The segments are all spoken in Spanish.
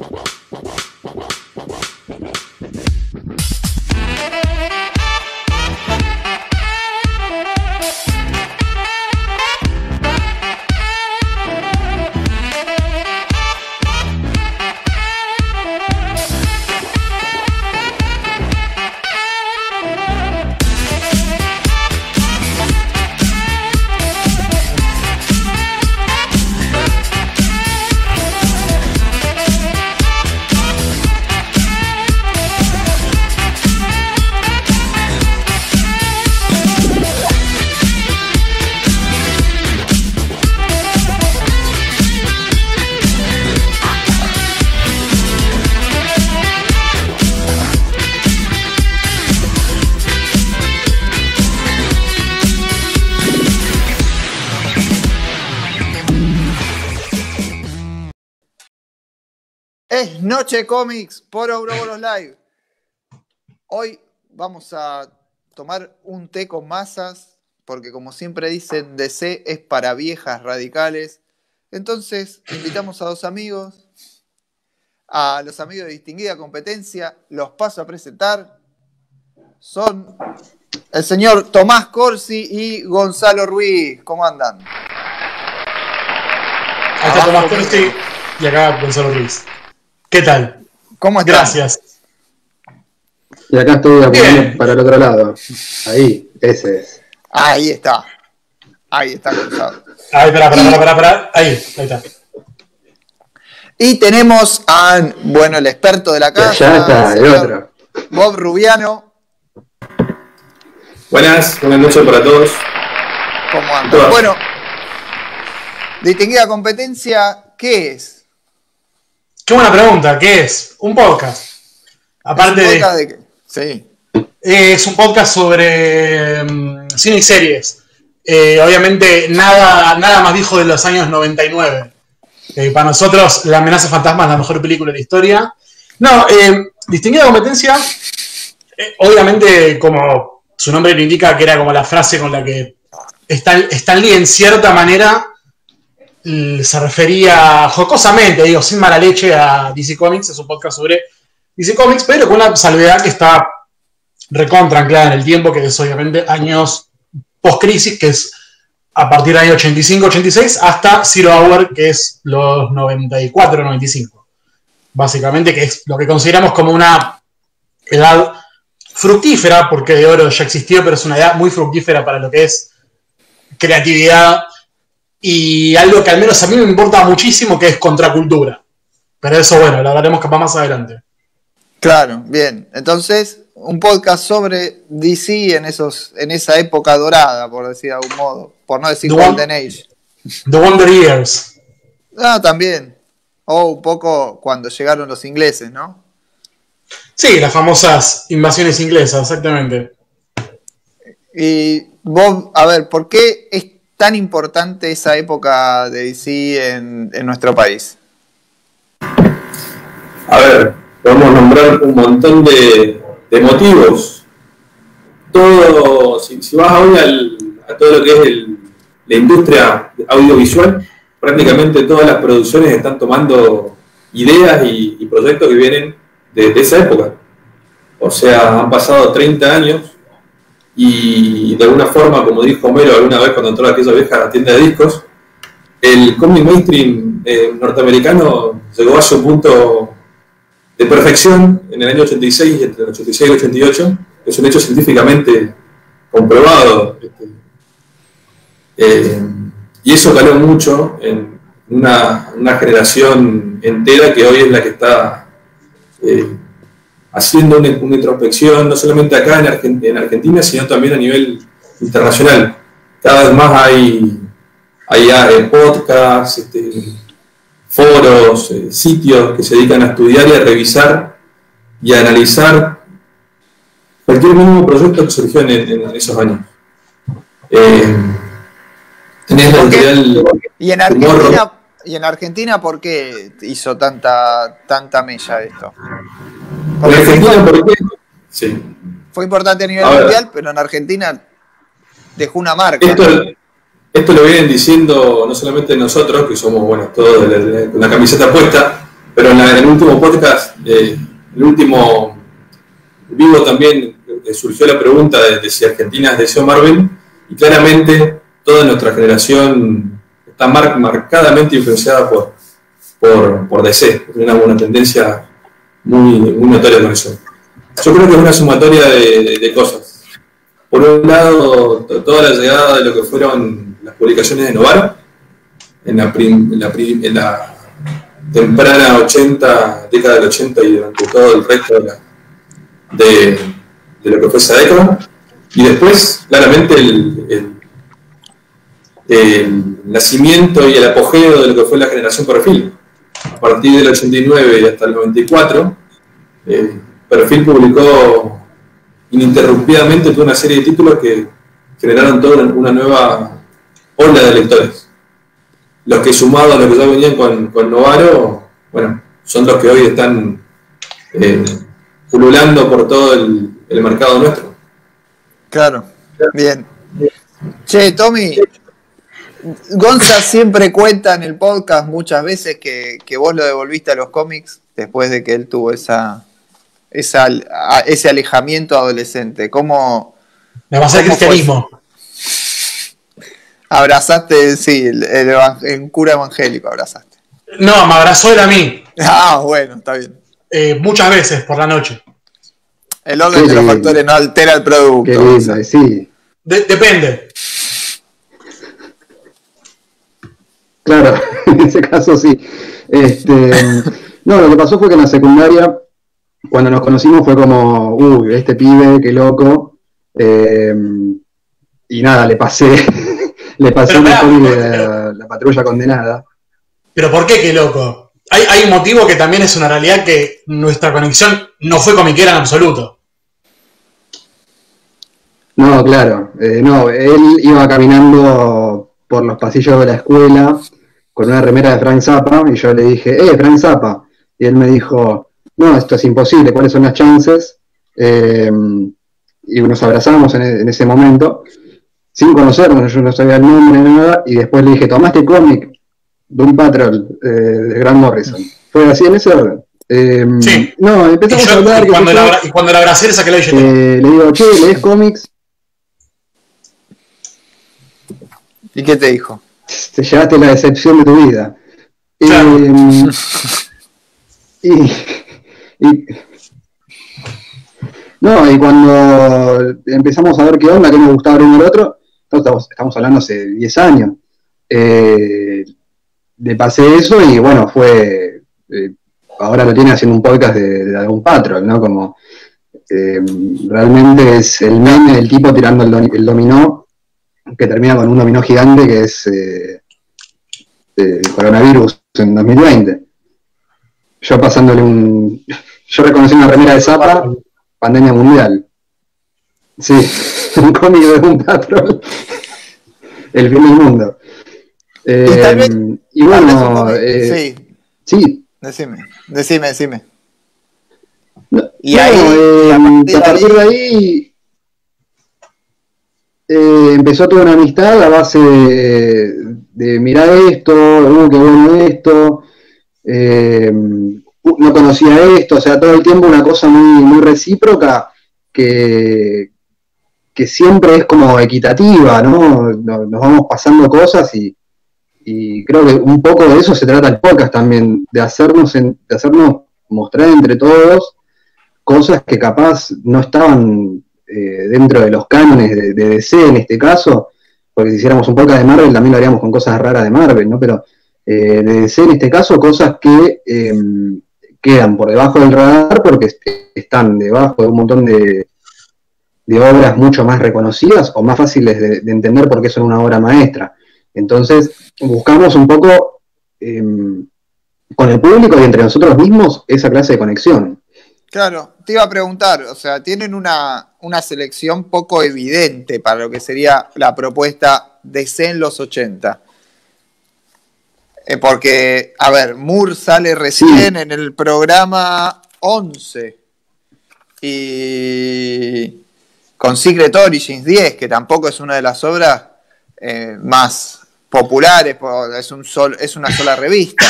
Es Noche Comics por Ouroboros Live. Hoy vamos a tomar un té con masas, porque como siempre dicen, DC es para viejas radicales. Entonces, invitamos a dos amigos, a los amigos de distinguida competencia, los paso a presentar. Son el señor Tomás Corsi y Gonzalo Ruiz. ¿Cómo andan? Acá está Tomás Corsi y acá Gonzalo Ruiz. ¿Qué tal? ¿Cómo están? Gracias. Y acá estoy para el otro lado. Ahí, ese es. Ahí está. Ahí está Gonzalo. Ahí, espera, espera, espera, espera. Ahí, ahí está. Y tenemos a, bueno, el experto de la casa. Ya está, el otro. Bob Rubiano. Buenas, buenas noches para todos. ¿Cómo anda? Todas. Bueno, distinguida competencia, ¿qué es? Qué buena pregunta, ¿qué es? Un podcast. Aparte ¿Es un de, podcast de qué? Sí. es un podcast sobre mm, cine y series. Eh, obviamente nada, nada más viejo de los años 99. Eh, para nosotros, La amenaza fantasma es la mejor película de la historia. No, eh, distinguida competencia, eh, obviamente como su nombre lo indica, que era como la frase con la que Stan, Stan Lee en cierta manera se refería jocosamente, digo, sin mala leche, a DC Comics, es un podcast sobre DC Comics, pero con una salvedad que está recontra anclada en el tiempo, que es obviamente años post-crisis, que es a partir del año 85-86 hasta Zero Hour, que es los 94-95. Básicamente, que es lo que consideramos como una edad fructífera, porque de oro ya existió, pero es una edad muy fructífera para lo que es creatividad y algo que al menos a mí me importa muchísimo, que es contracultura. Pero eso, bueno, lo hablaremos capaz más adelante. Claro, bien. Entonces, un podcast sobre DC en, esos, en esa época dorada, por decir de algún modo. Por no decir The One- Golden Age. The Wonder Years. Ah, también. O un poco cuando llegaron los ingleses, ¿no? Sí, las famosas invasiones inglesas, exactamente. Y Bob, a ver, ¿por qué es tan importante esa época de DC en, nuestro país? A ver, podemos nombrar un montón de, de motivos. Todo, si, vas hoy al- a todo lo que es el- la industria audiovisual, prácticamente todas las producciones están tomando ideas y, y proyectos que vienen de, de esa época. O sea, han pasado 30 años y de alguna forma, como dijo Homero alguna vez cuando entró a aquella vieja tienda de discos, el cómic mainstream eh, norteamericano llegó a su punto de perfección en el año 86, entre el 86 y el 88, que es un hecho científicamente comprobado. este, eh, y eso caló mucho en una, una generación entera que hoy es la que está eh, haciendo una, una introspección, no solamente acá en, Argen- en Argentina, sino también a nivel internacional. Cada vez más hay, hay eh, podcasts, este, foros, eh, sitios que se dedican a estudiar y a revisar y a analizar cualquier mínimo proyecto que surgió en, en esos años. Eh, tenés la ¿Por qué? editorial Y en. Argentina, y en Argentina ¿por qué hizo tanta, tanta mella esto? En Porque fue, Argentina, ¿por qué? Sí. fue importante a nivel mundial, pero en Argentina dejó una marca. Esto, esto lo vienen diciendo no solamente nosotros, que somos, bueno, todos de la- de- con la camiseta puesta, pero en, el último podcast, eh, el último vivo también eh, surgió la pregunta de, si Argentina es deseo Marvel, y claramente toda nuestra generación está marcadamente influenciada por, por, por DC, una, una tendencia muy, muy notoria con eso. Yo creo que es una sumatoria de, cosas. Por un lado, toda la llegada de lo que fueron las publicaciones de Novara, en la, en la, temprana 80, década del 80 y durante todo el resto de, de, lo que fue esa década. Y después, claramente, el, el, nacimiento y el apogeo de lo que fue la generación perfil. A partir del 89 y hasta el 94, eh, Perfil publicó ininterrumpidamente toda una serie de títulos que generaron toda una nueva ola de lectores. Los que sumados a los que ya venían con, con Novaro, bueno, son los que hoy están eh, pululando por todo el, mercado nuestro. Claro, bien. Che, Tommy, Gonza siempre cuenta en el podcast muchas veces que, que, vos lo devolviste a los cómics después de que él tuvo esa, esa ese alejamiento adolescente. ¿Cómo. Me pasó el cristianismo. Abrazaste, sí, el, cura evangélico abrazaste. No, me abrazó él a mí. Ah, bueno, está bien. Eh, muchas veces por la noche. El orden de los factores no altera el producto. sí. depende. Claro, en ese caso sí. Este, no, lo que pasó fue que en la secundaria, cuando nos conocimos, fue como, uy, este pibe, qué loco. Eh, y nada, le pasé le pasó un de la, patrulla condenada. Pero ¿por qué qué loco? Hay, un motivo que también es una realidad que nuestra conexión no fue comiquera en absoluto. No, claro. Eh, no, él iba caminando por los pasillos de la escuela con una remera de Frank Zappa y yo le dije, ¡eh, Frank Zappa! Y él me dijo, no, esto es imposible, ¿cuáles son las chances? Eh, y nos abrazamos en ese momento sin conocernos, yo no sabía el nombre ni nada, y después le dije, tomaste cómic de un Patrol eh, de Grant Morrison. Fue así en ese orden. Eh, sí. No, empezamos a hablar. Y cuando, la, y cuando la abracé le saqué la eh, Le digo, che, ¿lees cómics? ¿Y qué te dijo? Te llevaste la decepción de tu vida. Claro. Eh, y, y, no, y cuando empezamos a ver qué onda, qué nos gustaba uno el otro, estamos, hablando hace 10 años. Eh, le pasé eso y bueno, fue. Eh, ahora lo tiene haciendo un podcast de, algún patrón, ¿no? Como. Eh, realmente es el meme del tipo tirando el, dominó, que termina con un dominó gigante que es el coronavirus en 2020. Yo pasándole un. Yo reconocí una remera de Zapa, pandemia mundial. Sí, un cómic de un patrón. El fin del mundo. Eh, y, bueno, eh, sí. sí. Decime, decime, decime. y ahí, eh, a partir de ahí, empezó toda una amistad a base de, mirar esto, uh, qué bueno esto, no conocía esto, o sea, todo el tiempo una cosa muy, muy recíproca que, que siempre es como equitativa, ¿no? Nos, vamos pasando cosas y, creo que un poco de eso se trata el podcast también, de hacernos, de hacernos mostrar entre todos cosas que capaz no estaban eh, dentro de los cánones de, DC en este caso, porque si hiciéramos un podcast de Marvel también lo haríamos con cosas raras de Marvel, ¿no? Pero eh, de DC en este caso cosas que em, quedan por debajo del radar porque están debajo de un montón de, obras mucho más reconocidas o más fáciles de, entender porque son una obra maestra. Entonces, buscamos un poco em, con el público y entre nosotros mismos esa clase de conexión. Claro, te iba a preguntar, o sea, tienen una, selección poco evidente para lo que sería la propuesta de C en los 80. Eh, porque, a ver, Moore sale recién en el programa 11. Y con Secret Origins 10, que tampoco es una de las obras eh, más populares, es, un sol, es una sola revista.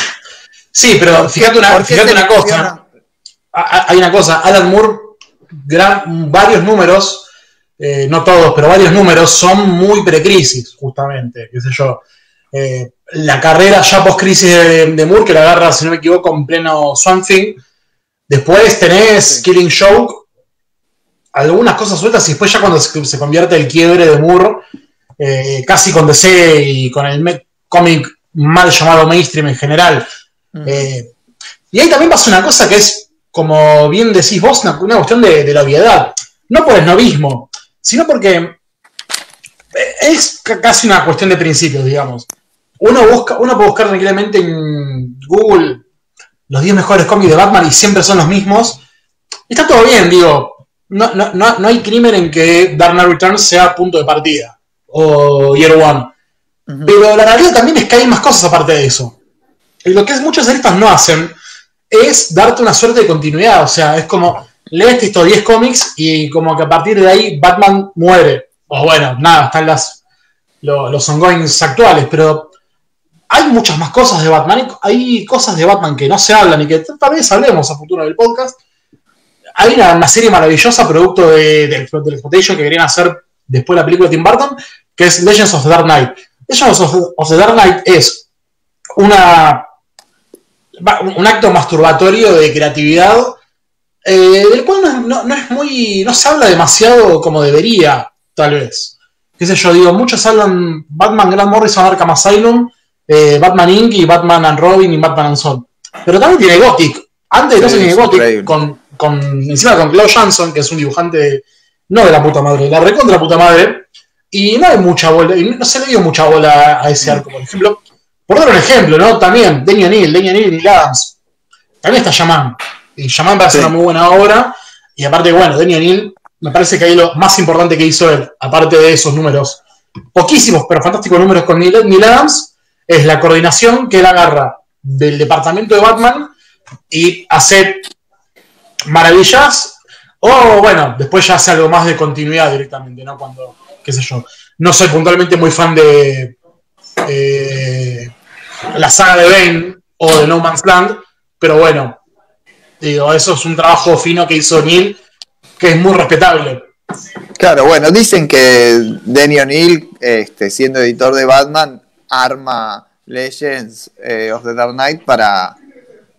Sí, pero fíjate una, fíjate una cosa. Hay una cosa, Alan Moore, gran, varios números, eh, no todos, pero varios números son muy precrisis, justamente, qué sé yo. Eh, la carrera ya post-crisis de, Moore, que la agarra, si no me equivoco, en pleno Swamp Thing. Después tenés Killing Joke, algunas cosas sueltas, y después ya cuando se, convierte el quiebre de Moore, eh, casi con DC y con el cómic mal llamado mainstream en general. Eh, y ahí también pasa una cosa que es, como bien decís vos, una, cuestión de, la obviedad. No por el novismo, sino porque es casi una cuestión de principios, digamos. Uno, busca, uno puede buscar tranquilamente en Google los 10 mejores cómics de Batman y siempre son los mismos. Está todo bien, digo. No, no, hay crimen en que Dark Knight Returns sea punto de partida o Year One. Pero la realidad también es que hay más cosas aparte de eso. Y lo que muchos estas no hacen es darte una suerte de continuidad. O sea, es como, lees estos 10 cómics y como que a partir de ahí Batman muere. O bueno, nada, están las, los, los ongoings actuales, pero hay muchas más cosas de Batman. Hay cosas de Batman que no se hablan y que tal vez hablemos a futuro del podcast. Hay una, serie maravillosa, producto de, de, Exploitation, que querían hacer después de la película de Tim Burton, que es Legends of the Dark Knight. Legends of the Dark Knight es una un acto masturbatorio de creatividad, eh, del cual no, es muy. no se habla demasiado como debería, tal vez. Qué sé yo, digo, muchos hablan Batman, Grant Morrison, Arkham Asylum, eh, Batman Inc. y Batman and Robin y Batman and Son. Pero también tiene Gothic. Antes de sí, tiene Gothic, con, con, encima con Claude Jansson, que es un dibujante, no de la puta madre, la recontra puta madre. Y no hay mucha bola, y no se le dio mucha bola a ese arco, por ejemplo. Por dar un ejemplo, ¿no? También, Daniel Neal, Daniel Neal y Neil Adams. También está Shaman. Y Shaman parece una muy buena obra. Y aparte, bueno, Daniel Neal, me parece que ahí lo más importante que hizo él, aparte de esos números, poquísimos pero fantásticos números con Neil, Adams, es la coordinación que él agarra del departamento de Batman y hace maravillas. O bueno, después ya hace algo más de continuidad directamente, ¿no? Cuando, qué sé yo. No soy puntualmente muy fan de eh, la saga de Bane o de No Man's Land, pero bueno, digo, eso es un trabajo fino que hizo Neil, que es muy respetable. Claro, bueno, dicen que Denny O'Neill, este, siendo editor de Batman, arma Legends eh, of the Dark Knight para,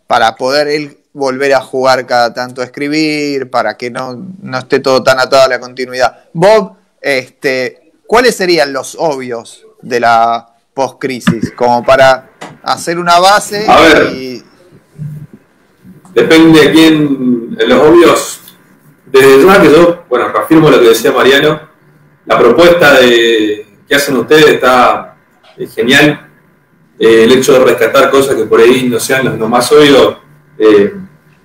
para poder él volver a jugar cada tanto a escribir, para que no, no esté todo tan atado a la continuidad. Bob, este, ¿cuáles serían los obvios de la post-crisis, como para hacer una base a ver, Depende de quién, en los obvios, desde ya que yo, bueno, reafirmo lo que decía Mariano, la propuesta de, que hacen ustedes está genial. Eh, el hecho de rescatar cosas que por ahí no sean los, más obvios eh,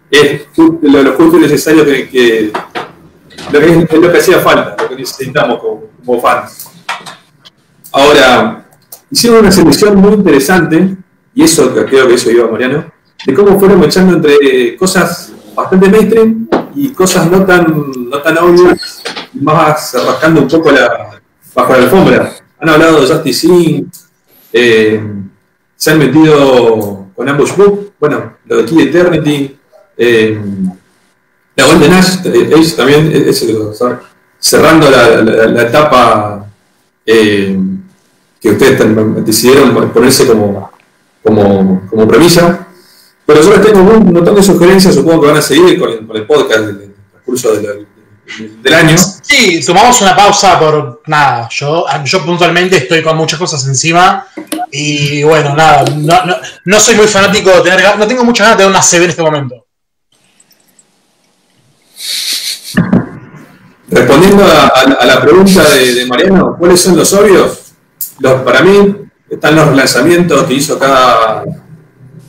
es lo, justo y necesario que, lo que es, lo que hacía falta, lo que necesitamos como, como fans. Ahora, hicieron una selección muy interesante, y eso creo que eso iba Mariano, de cómo fueron echando entre cosas bastante mainstream y cosas no tan, no tan obvias, más rascando un poco bajo la alfombra. Han hablado de Justice Inc., eh, se han metido con Ambush Book, bueno, lo de Key Eternity, eh, la Golden Ash, eh, también, es, cerrando la, etapa eh, que ustedes decidieron ponerse como, como, como premisa. Pero yo les tengo un montón de sugerencias, supongo que van a seguir con el, con el podcast del, curso del, del, año. Sí, tomamos una pausa por nada. Yo, yo puntualmente estoy con muchas cosas encima y bueno, nada, no, no, no soy muy fanático de tener, no tengo muchas ganas de tener una CB en este momento. Respondiendo a, a, la pregunta de, de Mariano, ¿cuáles son los obvios? para mí están los lanzamientos que hizo cada,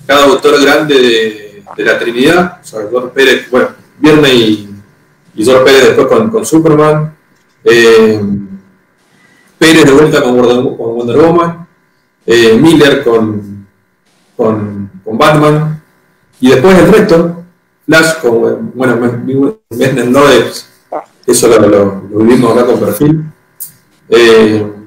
cada autor grande de, la Trinidad, o sea, Pérez, bueno, Viernes y, y George Pérez después con, Superman, eh, Pérez de vuelta con Wonder, Woman, eh, Miller con, con, Batman, y después el resto, Flash con, bueno, Messner Nodes, eso lo, lo, vivimos acá con perfil. Eh,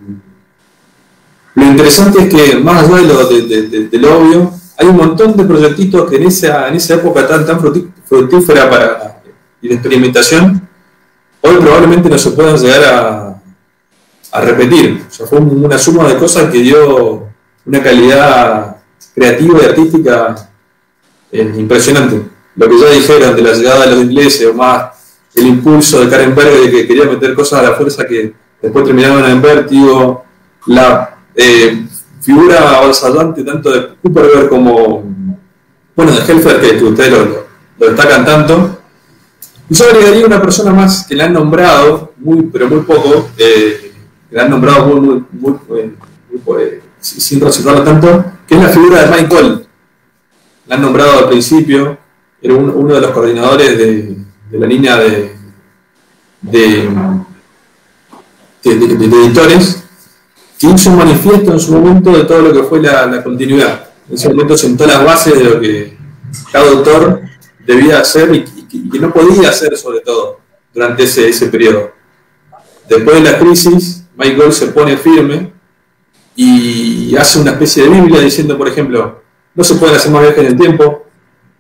lo interesante es que, más allá de lo, de, obvio, hay un montón de proyectitos que en esa, en esa época tan, tan fructífera para la experimentación, hoy probablemente no se puedan llegar a, repetir. O sea, fue una suma de cosas que dio una calidad creativa y artística eh, impresionante. Lo que ya dijeron de la llegada de los ingleses, o más el impulso de Karen Berger de que quería meter cosas a la fuerza que después terminaron en vértigo, la eh, figura avasallante tanto de Cooperberg como, bueno, de Helfer, que ustedes lo, lo destacan tanto. Y yo agregaría una persona más que le han nombrado, muy, pero muy poco, eh, que le han nombrado muy, muy, muy, muy eh, sin resaltarlo tanto, que es la figura de Mike Cole. La han nombrado al principio, era uno de los coordinadores de, la línea de, de, editores, que hizo un manifiesto en su momento de todo lo que fue la, continuidad. En ese momento sentó las bases de lo que cada autor debía hacer y, que no podía hacer sobre todo durante ese, periodo. Después de la crisis, Michael se pone firme y hace una especie de Biblia diciendo, por ejemplo, no se pueden hacer más viajes en el tiempo,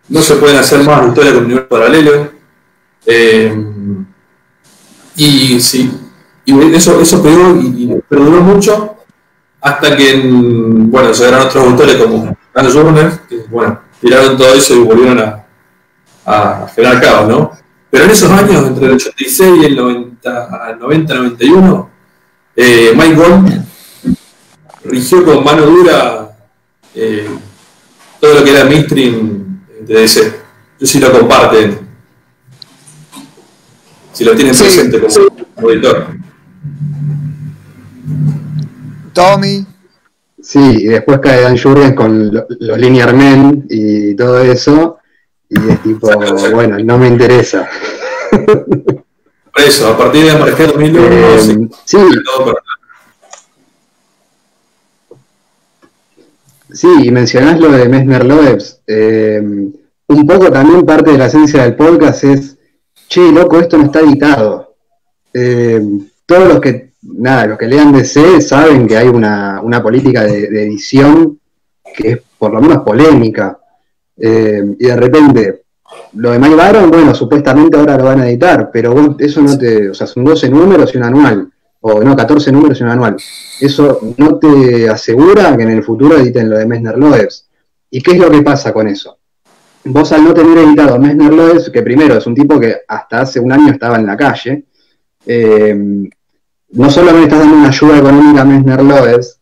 no se pueden hacer más historias con universo paralelo. Eh, y sí, y eso, eso y, perduró mucho hasta que, bueno, llegaron otros autores como Hans Journer, que, bueno, tiraron todo eso y volvieron a, a generar caos, ¿no? Pero en esos años, entre el 86 y el 90, 91 eh, Mike Gold rigió con mano dura eh, todo lo que era mainstream de DC. Yo sí lo comparten. Si lo tienen presente como auditor. Tommy. Sí, y después cae Dan Jurgens con los Linear Men y todo eso. Y es tipo, bueno, no me interesa. Por eso, a partir de Marqués 2001, eh, sí, sí. Sí, y mencionás lo de Messner Loebs. Eh, un poco también parte de la esencia del podcast es, che, loco, esto no está editado. Eh, todos los que, nada, los que lean DC saben que hay una, política de, edición que es por lo menos polémica. Eh, y de repente, lo de Mike Baron, bueno, supuestamente ahora lo van a editar, pero eso no te, o sea, son 12 números y un anual o no, 14 números en un anual. Eso no te asegura que en el futuro editen lo de Messner Loebs. ¿Y qué es lo que pasa con eso? Vos al no tener editado Messner Loebs, que primero es un tipo que hasta hace un año estaba en la calle, eh, no solo me estás dando una ayuda económica a Messner Loebs,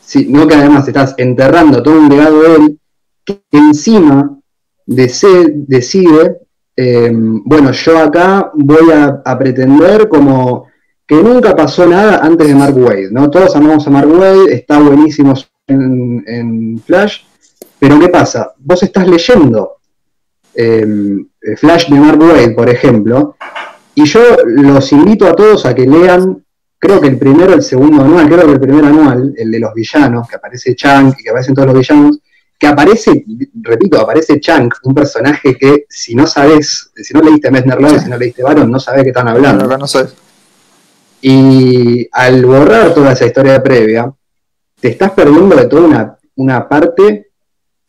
sino que además estás enterrando todo un legado de él, que encima decide, eh, bueno, yo acá voy a pretender como que nunca pasó nada antes de Mark Wade, ¿no? Todos amamos a Mark Wade, está buenísimo en, Flash, pero ¿qué pasa? Vos estás leyendo em, Flash de Mark Wade, por ejemplo, y yo los invito a todos a que lean, creo que el primero, el segundo anual, creo que el primer anual, el de los villanos, que aparece Chunk y que aparecen todos los villanos, que aparece, repito, aparece Chunk, un personaje que si no sabes, si no leíste Messner Love, si no leíste Baron, no sabes qué están hablando. No, no sabes. Y al borrar toda esa historia previa, te estás perdiendo de toda una, parte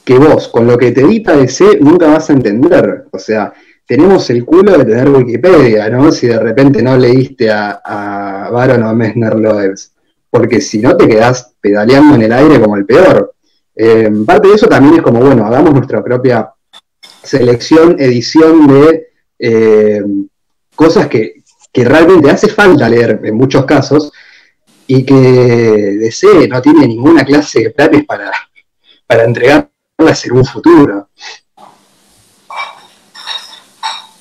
que vos, con lo que te edita DC, nunca vas a entender. O sea, tenemos el culo de tener Wikipedia, ¿no? Si de repente no leíste a, a Baron o a Messner Loebs. Porque si no, te quedás pedaleando en el aire como el peor. Eh, parte de eso también es como, bueno, hagamos nuestra propia selección, edición de eh, cosas que, realmente hace falta leer en muchos casos y que DC no tiene ninguna clase de planes para, para entregarlas en un futuro.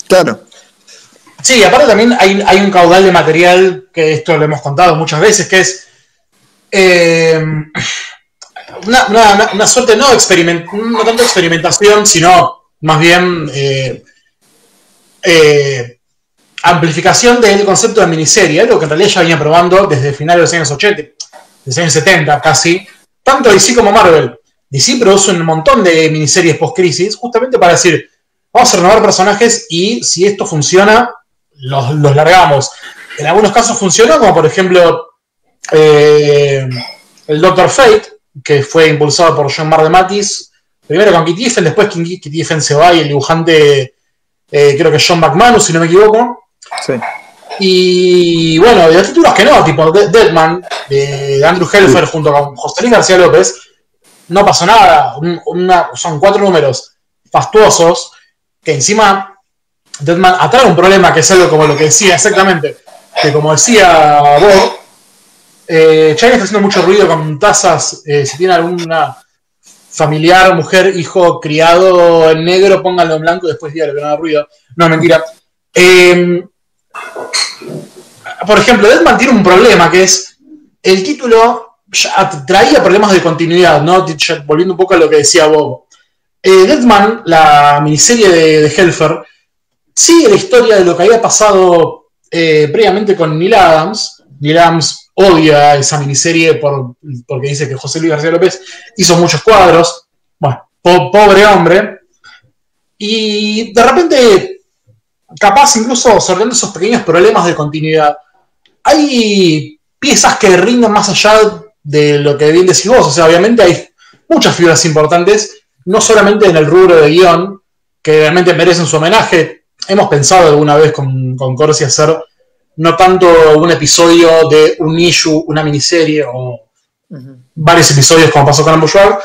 Claro. Sí, aparte también hay, un caudal de material, que esto lo hemos contado muchas veces, que es eh, una, suerte, no, experiment, no experimentación, sino más bien eh, eh, amplificación del concepto de miniserie, algo que en realidad ya venía probando desde finales de los años 80, desde años 70 casi, tanto DC como Marvel. DC produce un montón de miniseries post-crisis, justamente para decir, vamos a renovar personajes y si esto funciona, los, largamos. En algunos casos funcionó, como por ejemplo eh, el Doctor Fate, que fue impulsado por John Mar de Matis primero con Kitty Effen, después Kitty Effen se va y el dibujante, eh, creo que John McManus, si no me equivoco. Sí. Y bueno, de los títulos que no, tipo Deadman, de Andrew Helfer junto con José Luis García López, no pasó nada. son cuatro números fastuosos que encima Deadman atrae un problema que es algo como lo que decía exactamente, que como decía Bob, eh, está haciendo mucho ruido con tazas, eh, si tiene alguna familiar, mujer, hijo criado en negro, pónganlo en blanco y después dígale que no haga ruido. No, mentira. Eh, por ejemplo, Deadman tiene un problema que es el título traía problemas de continuidad, ¿no? Volviendo un poco a lo que decía Bob. Eh, Deadman, la miniserie de, Helfer, sigue la historia de lo que había pasado eh, previamente con Neil Adams. Neil Adams odia esa miniserie por, porque dice que José Luis García López hizo muchos cuadros. Bueno, pobre hombre. Y de repente capaz incluso sorteando esos pequeños problemas de continuidad, hay piezas que rinden más allá de lo que bien decís vos. O sea, obviamente hay muchas figuras importantes, no solamente en el rubro de guion, que realmente merecen su homenaje. Hemos pensado alguna vez con, con Corsi hacer no tanto un episodio de un issue, una miniserie o varios episodios como pasó con Ambushwar,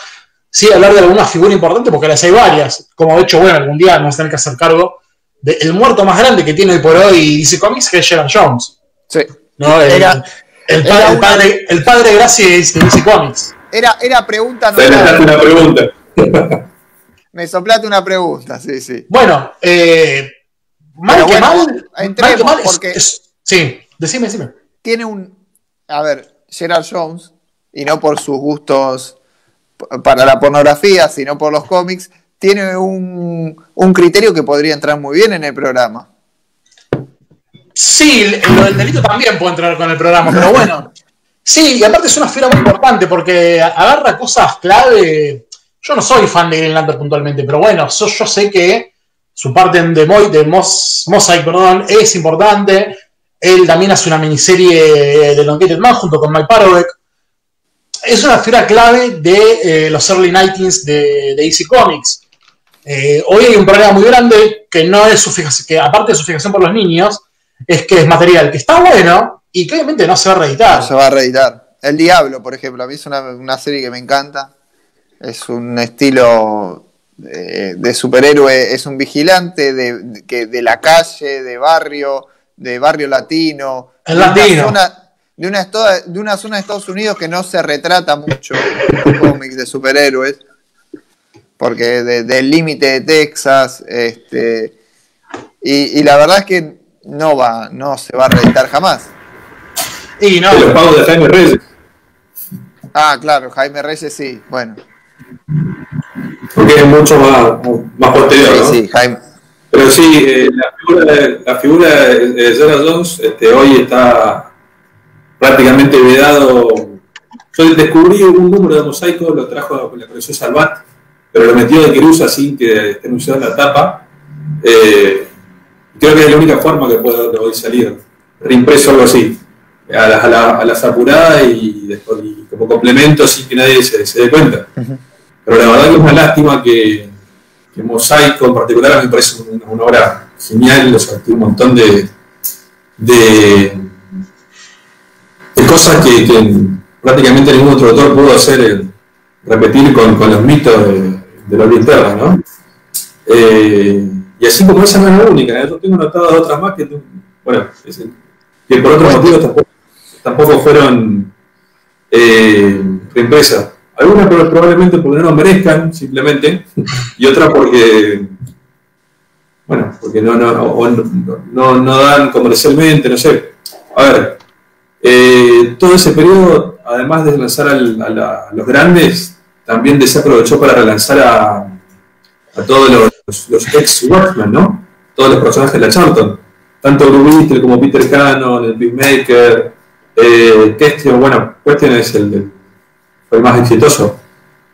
sí hablar de alguna figura importante porque las hay varias. Como de hecho, bueno, algún día vamos a tener que hacer cargo el muerto más grande que tiene por hoy DC Comics, que es Gerard Jones. Sí. ¿no? El, era, el, padre, el, padre, gracia de DC Comics. Era, era pregunta, no era. una pregunta. Me soplaste una pregunta, sí, sí. Bueno, eh, mal que mal. Entremos porque. sí, decime, decime. Tiene un. A ver, Gerard Jones, y no por sus gustos para la pornografía, sino por los cómics, tiene un, criterio que podría entrar muy bien en el programa. Sí, lo del delito también puede entrar con el programa, pero bueno. Sí, y aparte es una figura muy importante porque agarra cosas clave. Yo no soy fan de Greenlander puntualmente, pero bueno, yo, sé que su parte de, Mo, de Mosaic perdón, es importante. Él también hace una miniserie de Long Man junto con Mike Parovek. Es una figura clave de eh, los early 90s de, de Easy Comics. Eh, hoy hay un problema muy grande que no es su fijación, que aparte de su fijación por los niños, es que es material que está bueno y que obviamente no se va a reeditar. Se va a reeditar. El Diablo, por ejemplo, a mí es una, serie que me encanta. Es un estilo de, superhéroe, es un vigilante de, que, de la calle, de barrio, de barrio latino. El latino. de, una, de una zona de Estados Unidos que no se retrata mucho en cómics de superhéroes porque del límite de Texas, este, y, la verdad es que no va, no se va a reeditar jamás. Y no. Los pagos de Jaime Reyes. Ah, claro, Jaime Reyes sí, bueno. Porque es mucho más, más posterior, ¿no? Sí, Jaime. Pero sí, eh, la, figura de, la figura de Sarah Jones este, hoy está prácticamente vedado. Yo descubrí un número de mosaico, lo trajo la colección Salvat, pero lo metió de Querusa sin que esté anunciado en la tapa. Eh, creo que es la única forma que puede hoy salir, reimpreso algo así, a, la, a, las apuradas y, como complemento sin que nadie se, dé cuenta. Pero la verdad que es una lástima que, Mosaico en particular me parece una, obra genial, o sea, tiene un montón de, de, cosas que, prácticamente ningún otro autor pudo hacer, repetir con, con los mitos de, de la ¿no? Eh, y así como esa no es la única, ¿eh? yo tengo notadas otras más que, bueno, que por otros motivos tampoco, fueron eh, reimpresas. Algunas probablemente porque no lo merezcan, simplemente, y otras porque, bueno, porque no, no, no, dan comercialmente, no sé. A ver, eh, todo ese periodo, además de lanzar a los grandes, también se aprovechó para relanzar a, a todos los, ex Watchmen, ¿no? Todos los personajes de la Charlton. Tanto Bruce como Peter Cannon, el Peacemaker, eh, Question, bueno, Question es el, el, más exitoso,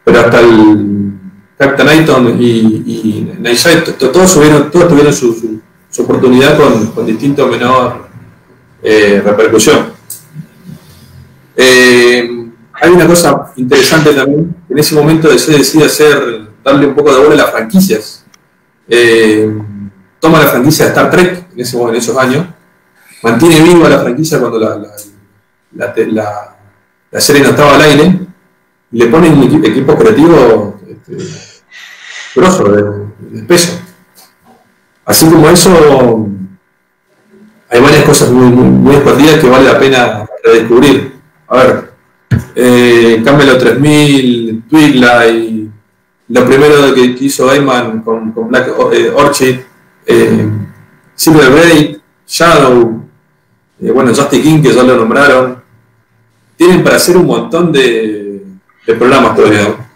pero hasta el Captain Ayton y, y todos, todos tuvieron su, su, oportunidad con, con distinto menor eh, repercusión. Eh, hay una cosa interesante también, en ese momento DC decide hacer darle un poco de bola a las franquicias. Eh, toma la franquicia de Star Trek en, ese, en esos años, mantiene viva la franquicia cuando la, la, la, la serie no estaba al aire, le pone un equipo creativo este, de, peso. Así como eso, hay varias cosas muy, muy, escondidas que vale la pena redescubrir. A ver, eh, Camelo 3000, Twilight, lo primero que hizo Ayman con, Black eh, Orchid, eh, Silver Shadow, eh, bueno, Justin King, que ya lo nombraron. Tienen para hacer un montón de, programas todavía.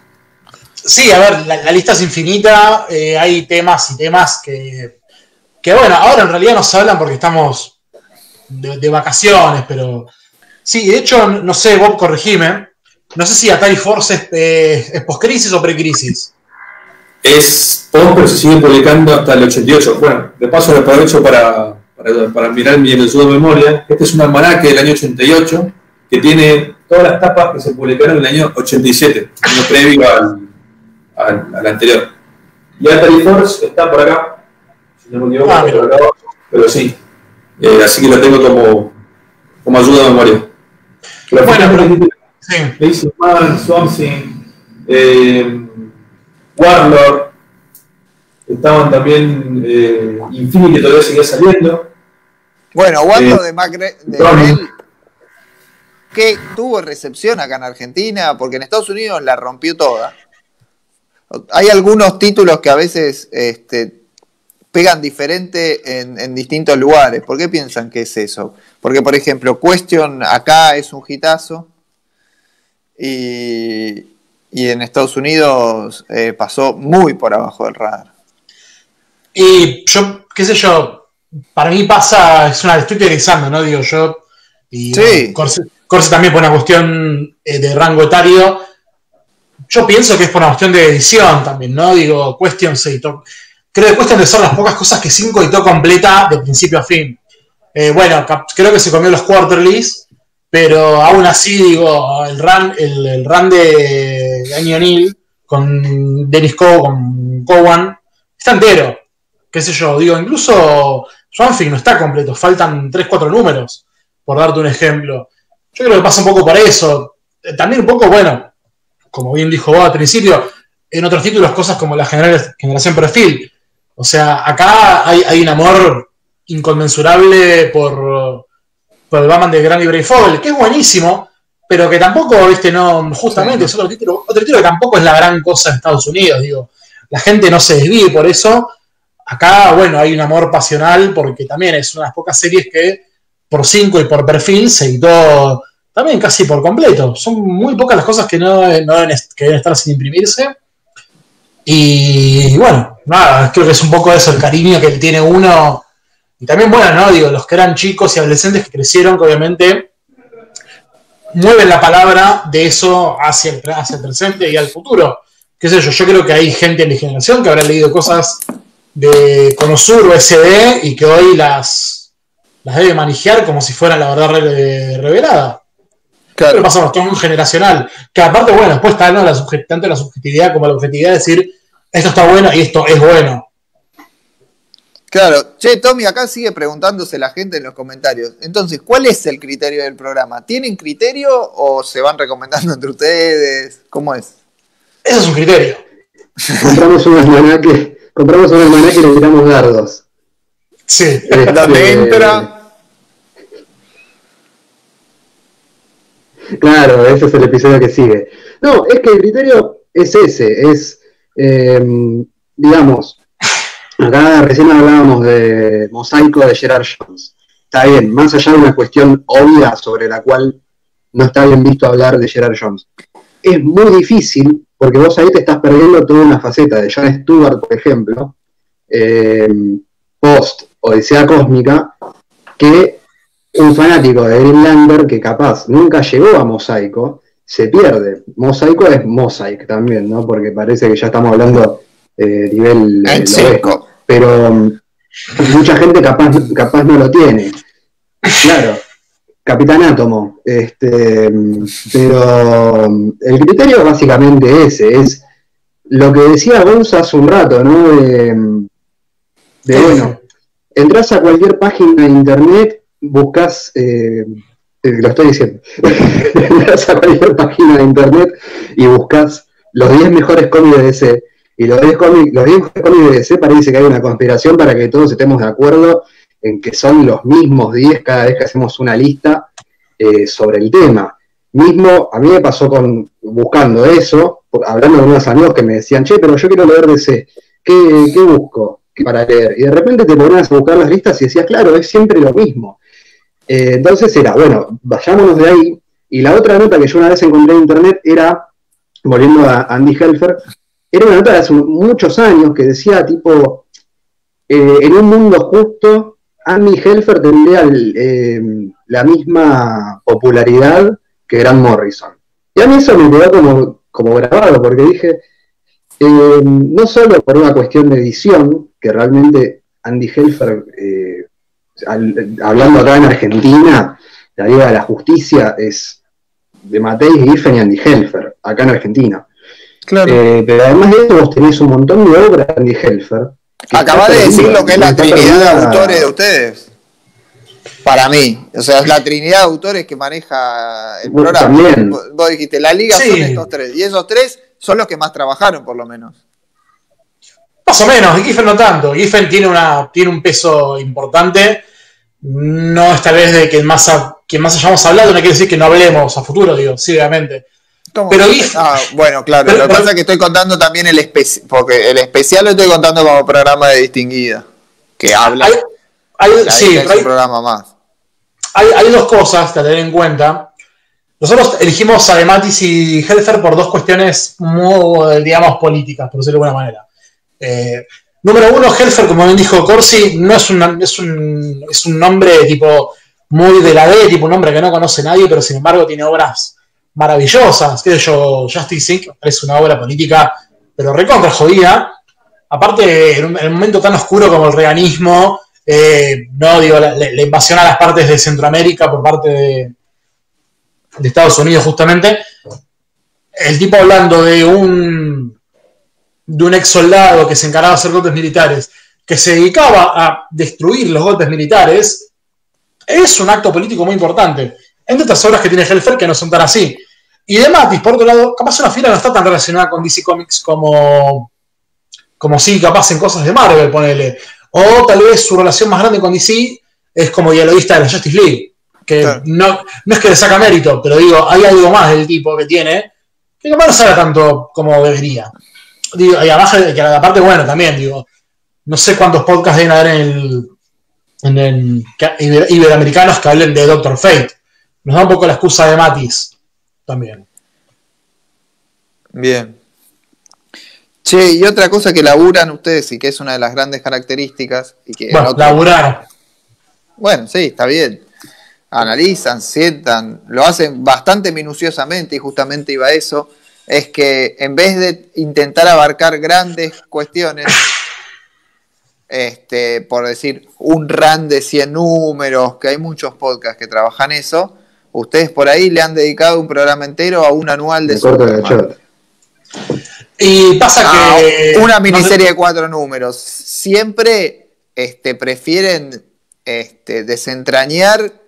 Sí, a ver, la, lista es infinita, eh, hay temas y temas que, que, bueno, ahora en realidad nos hablan porque estamos de, vacaciones, pero sí, de hecho, no sé, Bob, corregime, no sé si Atari Force es, eh, es post-crisis o pre-crisis. Es post, pero se sigue publicando hasta el 88. Bueno, de paso lo aprovecho para, para, para mirar mi de memoria. Este es un almanaque del año 88 que tiene todas las tapas que se publicaron en el año 87, año previo al, al, anterior. Y Atari Force está por acá, si no me equivoco, ah, pero, sí. Eh, así que lo tengo como, como ayuda de memoria. bueno, sí. Man, Swamp eh, Warlord, estaban también eh, Infinity, todavía seguía saliendo. Bueno, Warlord eh, de Macre, que tuvo recepción acá en Argentina, porque en Estados Unidos la rompió toda. Hay algunos títulos que a veces este, pegan diferente en, en, distintos lugares. ¿Por qué piensan que es eso? Porque, por ejemplo, Question acá es un hitazo y, y en Estados Unidos eh, pasó muy por abajo del radar. Y yo, qué sé yo, para mí pasa, es una, estoy teorizando, ¿no? Digo yo, y sí. Corse, también por una cuestión eh, de rango etario. Yo pienso que es por una cuestión de edición también, ¿no? Digo, Question se editó. Creo que Question son las pocas cosas que 5 editó completa de principio a fin. Eh, bueno, creo que se comió los quarterlies, pero aún así, digo, el run, el, run de Año Neil con Dennis Coe, con Cowan, está entero. Qué sé yo, digo, incluso Swanfield no está completo, faltan 3-4 números, por darte un ejemplo. Yo creo que pasa un poco por eso. Eh, también un poco, bueno, como bien dijo vos al principio, en otros títulos cosas como la generación perfil. O sea, acá hay, hay un amor inconmensurable por, por el Batman de Gran Libre Fogel, que es buenísimo, pero que tampoco, viste, no, justamente es otro título, otro título que tampoco es la gran cosa de Estados Unidos, digo, la gente no se desvíe por eso. Acá, bueno, hay un amor pasional porque también es una de las pocas series que por cinco y por perfil se editó también casi por completo. Son muy pocas las cosas que no, no deben, que deben estar sin imprimirse. Y bueno, nada, creo que es un poco eso, el cariño que tiene uno y también, bueno, ¿no? Digo, los que eran chicos y adolescentes que crecieron, que obviamente mueven la palabra de eso hacia el, hacia el presente y al futuro. ¿Qué sé yo? Yo creo que hay gente en mi generación que habrá leído cosas de Conosur o SD y que hoy las, las debe manejar como si fuera la verdad revelada. Claro. Pero pasa todo generacional. Que aparte, bueno, después está ¿no? la tanto la subjetividad como la objetividad de decir esto está bueno y esto es bueno. Claro, che, Tommy, acá sigue preguntándose la gente en los comentarios. Entonces, ¿cuál es el criterio del programa? ¿Tienen criterio o se van recomendando entre ustedes? ¿Cómo es? Eso es un criterio. compramos un almanaque, compramos un almanaque y le tiramos dardos. Sí. Este, ¿Dónde entra? Claro, ese es el episodio que sigue. No, es que el criterio es ese, es, eh, digamos, Acá recién hablábamos de Mosaico de Gerard Jones. Está bien, más allá de una cuestión obvia sobre la cual no está bien visto hablar de Gerard Jones. Es muy difícil, porque vos ahí te estás perdiendo toda una faceta de John Stewart, por ejemplo, eh, post Odisea Cósmica, que un fanático de Greenlander que capaz nunca llegó a Mosaico, se pierde. Mosaico es Mosaic también, ¿no? Porque parece que ya estamos hablando eh, nivel pero mm, mucha gente capaz, capaz no lo tiene. Claro, Capitán Átomo. Este, mm, pero mm, el criterio básicamente ese, es lo que decía Gonza hace un rato, ¿no? De, de bueno, entras a cualquier página de internet, buscas, eh, eh, lo estoy diciendo, entras a cualquier página de internet y buscas los 10 mejores cómics de DC. Y los 10 cómics, los 10 mejores cómics de DC parece que hay una conspiración para que todos estemos de acuerdo en que son los mismos 10 cada vez que hacemos una lista eh, sobre el tema. Mismo, a mí me pasó con buscando eso, hablando con unos amigos que me decían, che, pero yo quiero leer DC, ¿qué, qué busco para leer? Y de repente te ponías a buscar las listas y decías, claro, es siempre lo mismo. Eh, entonces era, bueno, vayámonos de ahí. Y la otra nota que yo una vez encontré en internet era, volviendo a Andy Helfer, era una nota de hace muchos años que decía tipo, eh, en un mundo justo, Andy Helfer tendría eh, la misma popularidad que Grant Morrison. Y a mí eso me quedó como, como grabado, porque dije, eh, no solo por una cuestión de edición, que realmente Andy Helfer, eh, hablando acá en Argentina, la Liga de la Justicia es de Matei Giffen y Andy Helfer, acá en Argentina. Claro. Eh, pero además de eso, vos tenés un montón de obras de Andy Helfer. Acabas de decir lo que es la trinidad de autores de ustedes para mí. O sea, es la trinidad de autores que maneja el programa. También. Vos, dijiste, la liga son estos tres. Y esos tres son los que más trabajaron, por lo menos. Más o menos, Giffen no tanto. Giffen tiene, una, tiene un peso importante. No esta vez de que más, que más hayamos hablado, no quiere decir que no hablemos a futuro, digo, sí, obviamente. Pero ah, bueno, claro, lo que pasa es que estoy contando también el especial, porque el especial lo estoy contando como programa de distinguida, que habla. Hay, sí, hay, un programa más. Hay, dos cosas que tener en cuenta. Nosotros elegimos a Dematis y Helfer por dos cuestiones muy, digamos, políticas, por decirlo de alguna manera. Eh, número uno, Helfer, como bien dijo Corsi, no es, un, es un nombre tipo muy de la D, tipo un nombre que no conoce nadie, pero sin embargo tiene obras maravillosas. Que yo, Justice Inc. es una obra política, pero recontra jodida. Aparte, en un, momento tan oscuro como el reganismo, eh, no digo la, invasión a las partes de Centroamérica por parte de, Estados Unidos justamente, el tipo hablando de un de un ex soldado que se encargaba de hacer golpes militares, que se dedicaba a destruir los golpes militares, es un acto político muy importante. Entre otras obras que tiene Helfer que no son tan así. Y de Matis, por otro lado, capaz una fila no está tan relacionada con DC Comics como, como sí, capaz en cosas de Marvel, ponele. O tal vez su relación más grande con DC es como dialoguista de la Justice League. Que no, no, es que le saca mérito, pero digo, hay algo más del tipo que tiene que no no sabe tanto como debería. Digo, y además, que aparte, bueno, también, digo, no sé cuántos podcasts deben haber en el, en el iberoamericanos que hablen de Doctor Fate. Nos da un poco la excusa de Matis también. Bien. Che, y otra cosa que laburan ustedes y que es una de las grandes características. Y que bueno, laburar. Bueno, sí, está bien. Analizan, sientan, lo hacen bastante minuciosamente y justamente iba a eso. Es que en vez de intentar abarcar grandes cuestiones, este, por decir un RAN de 100 números, que hay muchos podcasts que trabajan eso, ustedes por ahí le han dedicado un programa entero a un anual de Superman. Y pasa ah, que. Una miniserie de cuatro números. Siempre este, prefieren este, desentrañar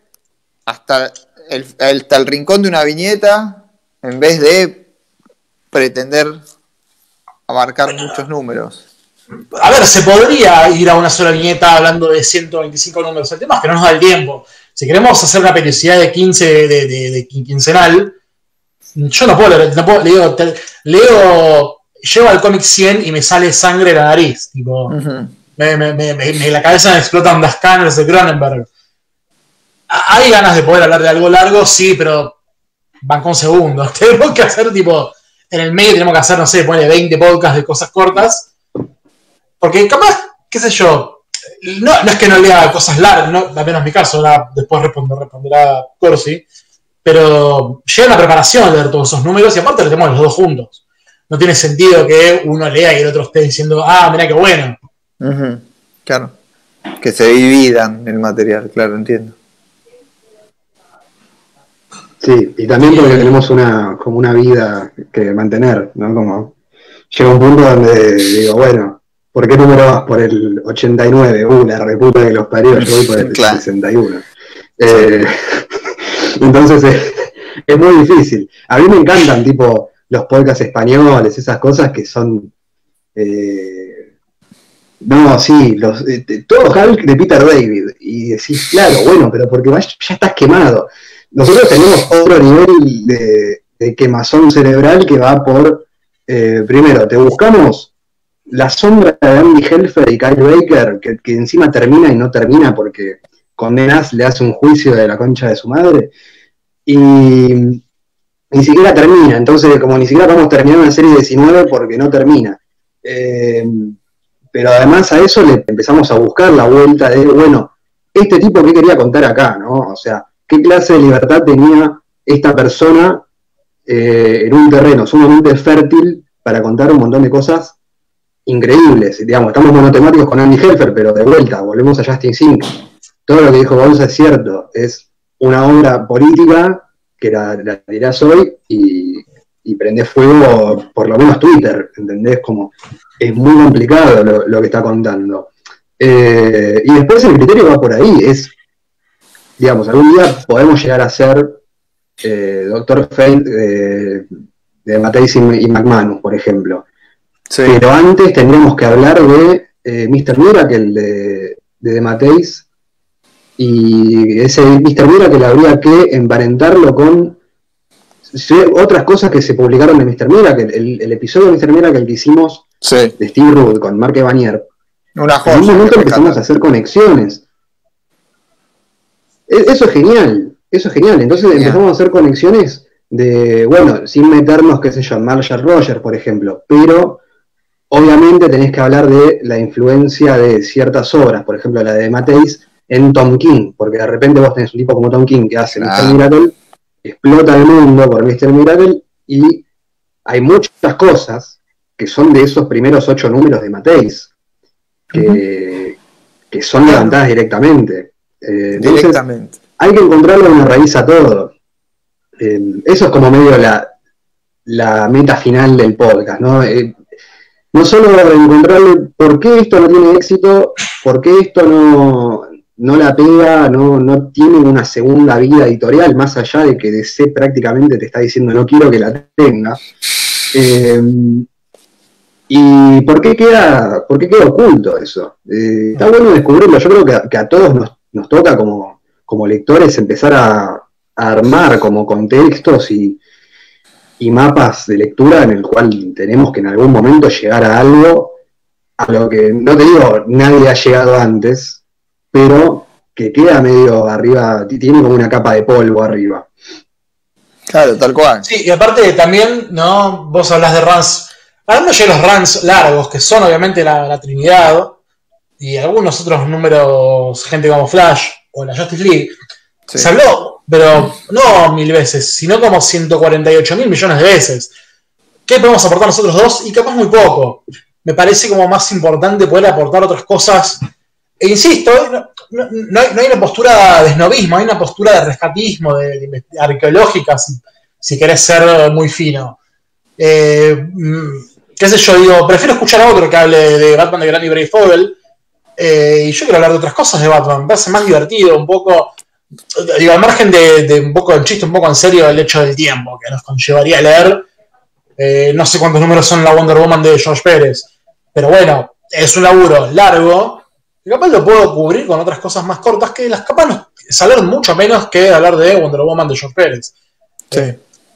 hasta el, el, rincón de una viñeta en vez de pretender abarcar muchos números. A ver, se podría ir a una sola viñeta hablando de 125 números. El tema es que no nos da el tiempo. Si queremos hacer una periodicidad de 15 de, de, quincenal, yo no puedo, no puedo leo, leo llego al cómic 100 y me sale sangre de la nariz. Tipo, me, me, la cabeza me explotan las de Cronenberg. Hay ganas de poder hablar de algo largo, sí, pero van con segundos. Tenemos que hacer, tipo, en el medio tenemos que hacer, no sé, pone 20 podcasts de cosas cortas. Porque capaz, qué sé yo, no, es que no lea cosas largas, no, al menos mi caso, ahora después responderá Corsi, pero llega la preparación leer todos esos números y aparte lo tenemos los dos juntos no tiene sentido que uno lea y el otro esté diciendo, ah, mira qué bueno. Claro. Que se dividan el material, claro, entiendo. Sí, y también porque tenemos una, como una vida que mantener, ¿no? Como llega un punto donde digo, bueno, ¿por qué número vas por el 89? Uh, la reputa que los parió, yo voy por el 61. Eh, entonces eh, es muy difícil. A mí me encantan, tipo, los podcasts españoles, esas cosas que son. Eh, no, sí, los, todo Hulk de Peter David. Y decís, claro, bueno, pero porque ya estás quemado. Nosotros tenemos otro nivel de, quemazón cerebral que va por. primero, te buscamos la sombra de Andy Helfer y Kyle Baker, que, que encima termina y no termina porque condenas le hace un juicio de la concha de su madre y ni siquiera termina. Entonces, como ni siquiera podemos terminar una serie 19 porque no termina. Eh, pero además a eso le empezamos a buscar la vuelta de, bueno, este tipo que quería contar acá, ¿no? O sea, ¿qué clase de libertad tenía esta persona eh, en un terreno sumamente fértil para contar un montón de cosas increíbles? Digamos, estamos monotemáticos con Andy Helfer, pero de vuelta, volvemos a Justin Sink todo lo que dijo Gonza es cierto, es una obra política que la, dirás hoy y, prende fuego por lo menos Twitter, ¿entendés? Como es muy complicado lo, que está contando. Eh, y después el criterio va por ahí, es, digamos, algún día podemos llegar a ser eh, Doctor Fate eh, de Mateis y, McManus, por ejemplo. Pero antes tendríamos que hablar de Mr. Miracle de, de, de Mateis y ese Mr. Miracle que habría que emparentarlo con otras cosas que se publicaron de Mr. Miracle. El, el episodio de Mr. Miracle que hicimos de Steve Rudd con Mark Evanier. Una en un momento empezamos a hacer conexiones. E, eso es genial, eso es genial. Entonces empezamos a hacer conexiones de, bueno, sin meternos, qué sé yo, en Marshall Rogers, por ejemplo, pero obviamente tenés que hablar de la influencia de ciertas obras, por ejemplo la de Mateis, en Tom King, porque de repente vos tenés un tipo como Tom King que hace Mr. Miracle, explota el mundo por Mr. Miracle y hay muchas cosas que son de esos primeros ocho números de Mateis, que, son levantadas directamente. Eh, directamente. Hay que encontrarle una raíz a todo. Eh, eso es como medio la, la meta final del podcast, ¿no? Eh, no solo encontrarle por qué esto no tiene éxito, por qué esto no, no la pega, no, no tiene una segunda vida editorial, más allá de que DC prácticamente te está diciendo no quiero que la tenga. Eh, ¿Y por qué queda, por qué queda oculto eso? Eh, está bueno descubrirlo. Yo creo que a, todos nos, toca como, como, lectores empezar a, armar como contextos y, y, mapas de lectura en el cual tenemos que en algún momento llegar a algo a lo que, no te digo, nadie ha llegado antes, pero que queda medio arriba, tiene como una capa de polvo arriba. Claro, tal cual. Sí, y aparte también, ¿no? Vos hablas de runs, hablando de los runs largos, que son obviamente la, Trinidad, y algunos otros números, gente como Flash o la Justice League, se habló, pero no mil veces, sino como 148 mil millones de veces. ¿Qué podemos aportar nosotros dos? Y capaz muy poco. Me parece como más importante poder aportar otras cosas e insisto, no, hay, una postura de esnovismo, hay una postura de rescatismo, de, arqueológica, si, querés ser muy fino. Eh, mm, qué sé yo, digo, prefiero escuchar a otro que hable de Batman de Granny Brave Fogel, eh, y yo quiero hablar de otras cosas de Batman, me parece más divertido, un poco, digo, al margen de, un poco de chiste, un poco en serio, el hecho del tiempo que nos conllevaría a leer. Eh, no sé cuántos números son la Wonder Woman de George Pérez, pero bueno, es un laburo largo y capaz lo puedo cubrir con otras cosas más cortas que las capaz no, salen mucho menos que hablar de Wonder Woman de George Pérez. Sí.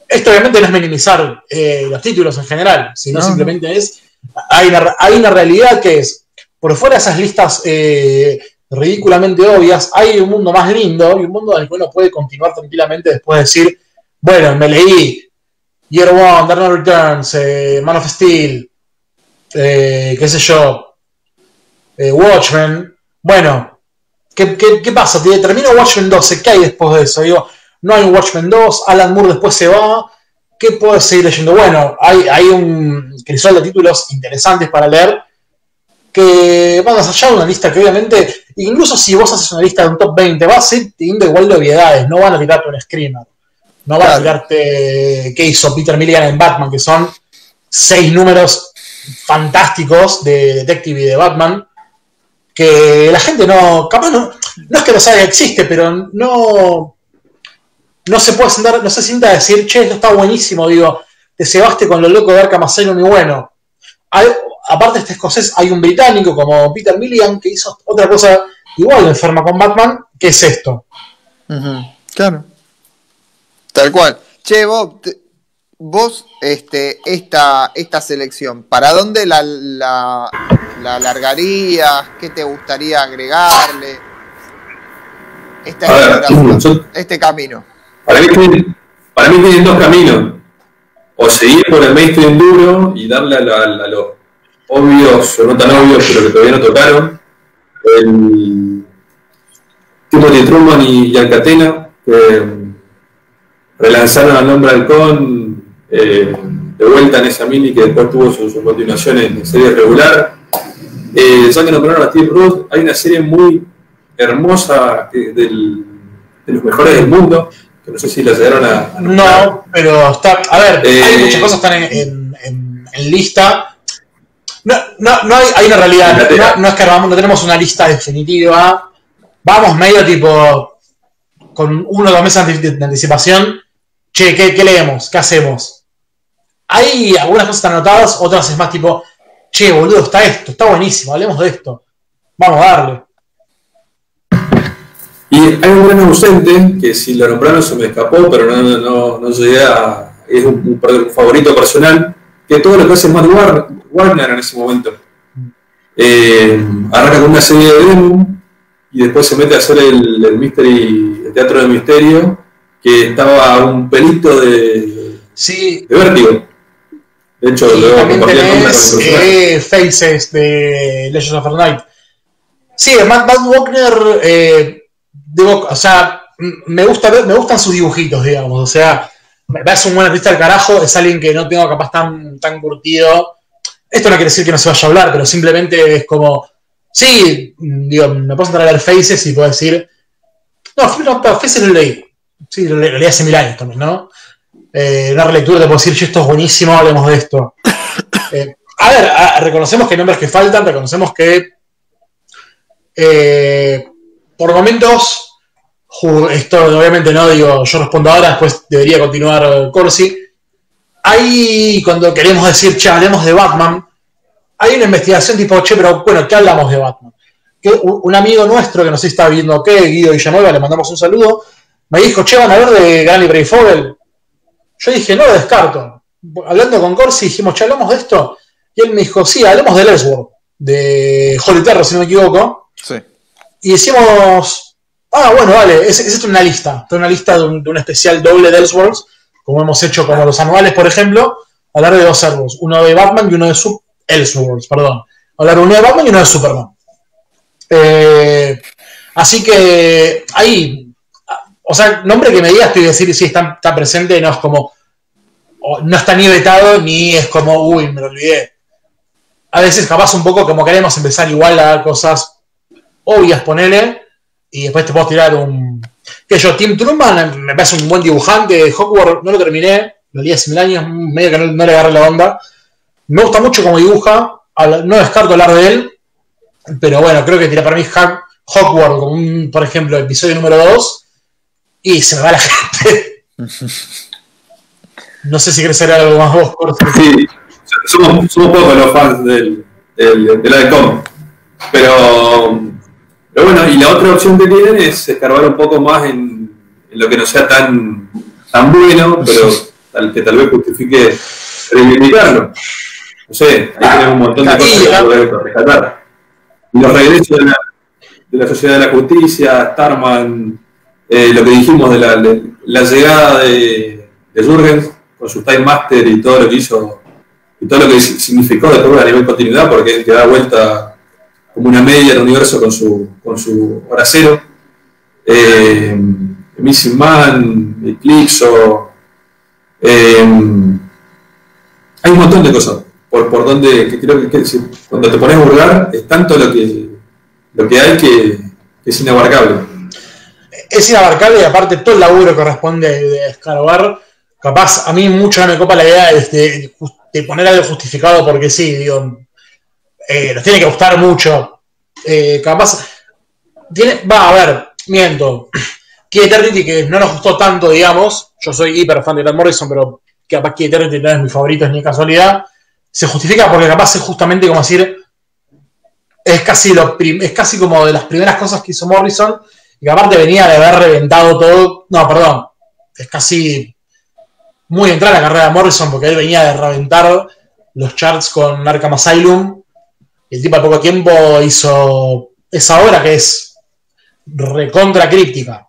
Esto obviamente no es minimizar eh, los títulos en general, sino simplemente es. Hay una, hay una, realidad que es, por fuera de esas listas eh, ridículamente obvias, hay un mundo más lindo y un mundo en el que uno puede continuar tranquilamente después de decir, bueno, me leí Year One, Dark Returns, eh, Man of Steel, qué sé yo, eh, Watchmen. Bueno, ¿qué, pasa? Termino Watchmen 2, ¿qué hay después de eso? Digo, no hay un Watchmen 2, Alan Moore después se va. ¿Qué puedes seguir leyendo? Bueno, hay, hay un crisol de títulos interesantes para leer que van más allá de una lista que obviamente, incluso si vos haces una lista de un top 20, va a ser teniendo igual de obviedades, no van a tirarte un screamer, no van a tirarte qué hizo Peter Milligan en Batman, que son seis números fantásticos de Detective y de Batman, que la gente no, capaz no, no es que no sabe que existe, pero no, no se puede sentar, no se sienta a decir, che, esto está buenísimo, digo, te cebaste con lo loco de Arkham Asylum y bueno. Hay- aparte de este escocés, hay un británico como Peter Milligan que hizo otra cosa igual de enferma con Batman, que es esto. Claro. Tal cual. Che, Bob, te- vos, este, esta, esta selección, ¿para dónde la, la, la alargarías? ¿Qué te gustaría agregarle? Esta A ver, exploración, yo- este camino. Para mí, tienen, para mí tienen dos caminos. O seguir por el mainstream duro y darle a, la- a los obvios, o no tan obvios, pero que todavía no tocaron. El Timothy Truman y Alcatena, que mm, relanzaron al nombre Halcón eh, de vuelta en esa mini que después tuvo su, su continuación en serie regular. Eh, ya que nombraron a Steve Roth, hay una serie muy hermosa que- del- de los mejores del mundo, que no sé si la llegaron a... No, pero está. A ver, Eh, hay muchas cosas que están en- en lista. No, no, no hay, hay una realidad. No, no es que no tenemos una lista definitiva. Vamos medio tipo. Con uno o dos meses de, anticipación. Che, ¿qué, qué leemos? ¿Qué hacemos? Hay algunas cosas anotadas, otras es más tipo. Che, boludo, está esto, está buenísimo, hablemos de esto. Vamos a darle. Y hay un gran ausente, que si lo nombraron se me escapó, pero no, no, no, llegué a... Es un, favorito personal, que todo lo que hace Matt War- Warner en ese momento. Eh, arranca con una serie de demo y después se mete a hacer el, el mystery, el teatro de misterio, que estaba a un pelito de, Sí, de vértigo. De hecho, Y luego también tenés eh, Faces de Legends of the Night. Sí, Matt, Matt Wagner, eh, digo, o sea, me, gusta ver- me gustan sus dibujitos, digamos. O sea, me parece un buen artista del carajo, es alguien que no tengo capaz tan, tan curtido. Esto no quiere decir que no se vaya a hablar, pero simplemente es como, sí, digo, me puedo entrar a ver Faces y puedo decir, no, no, Faces lo leí. Sí, lo, le- lo leí hace mil años también, ¿no? Eh, una relectura te puedo decir, "Che, esto es buenísimo, hablemos de esto. Eh, a ver, a- reconocemos que hay nombres que faltan, reconocemos que eh, por momentos, esto obviamente no digo, yo respondo ahora, después debería continuar Corsi. Hay, cuando queremos decir, che, hablemos de Batman, hay una investigación tipo, che, pero bueno, ¿qué hablamos de Batman? Que un, amigo nuestro que no sé si está viendo qué, Guido Villanueva, le mandamos un saludo, me dijo, che, van a ver de Granny Brayfogel. Yo dije, no lo descarto. Hablando con Corsi, dijimos, che, hablamos de esto. Y él me dijo, sí, hablemos de Ellsworth, de Holy Terror, si no me equivoco. Sí. Y decimos, ah, bueno, vale, es, es una lista, es una lista de un, de un especial doble de Ellsworth, como hemos hecho como los anuales, por ejemplo, hablar de dos servos, uno de Batman y uno de Su Ellsworth, perdón. Hablar uno de Batman y uno de Superman. Eh, así que ahí, o sea, nombre que me digas, estoy decir si está, presente, no es como, no está ni vetado, ni es como, uy, me lo olvidé. A veces capaz un poco como queremos empezar igual a dar cosas obvias, ponele, y después te puedo tirar un... Que yo, Tim Truman me parece un buen dibujante, Hogwarts no lo terminé, lo leí mil años, medio que no, le agarré la onda. Me gusta mucho cómo dibuja, no descarto hablar de él, pero bueno, creo que tira para mí Hog- Hogwarts como un, por ejemplo, episodio número 2, y se me va la gente. No sé si querés hacer algo más vos, Corte. Sí, somos, somos pocos los fans del, del, del ADCOM. Pero, pero bueno, y la otra opción que tienen es escarbar un poco más en, en lo que no sea tan, tan bueno, pero tal, que tal vez justifique reivindicarlo. No sé, ahí tenemos un montón de cosas que poder rescatar. Y los regresos de la, de la Sociedad de la Justicia, Starman, eh, lo que dijimos de la, de la llegada de, de Jurgens con su Time Master y todo lo que hizo y todo lo que significó después a nivel continuidad, porque que da vuelta como una media del universo con su, con su hora cero. Eh, Missing Man, Eclipso. eh, hay un montón de cosas por, por donde que creo que, cuando te pones a burlar es tanto lo que, lo que hay que, es inabarcable. es inabarcable y aparte todo el laburo que corresponde de escarbar, capaz a mí mucho me copa la idea de, de- de de poner algo justificado porque sí, digo, eh, nos tiene que gustar mucho. Eh, capaz, tiene, va, a ver, miento. Key Eternity, que no nos gustó tanto, digamos, yo soy hiper fan de Grant Morrison, pero capaz Key Eternity no es mi favorito ni casualidad, se justifica porque capaz es justamente como decir, es casi, lo es casi como de las primeras cosas que hizo Morrison, y aparte venía de haber reventado todo, no, perdón, es casi muy entrar la carrera de Morrison porque él venía de reventar los charts con Arkham Asylum, el tipo al poco tiempo hizo esa obra que es recontra críptica.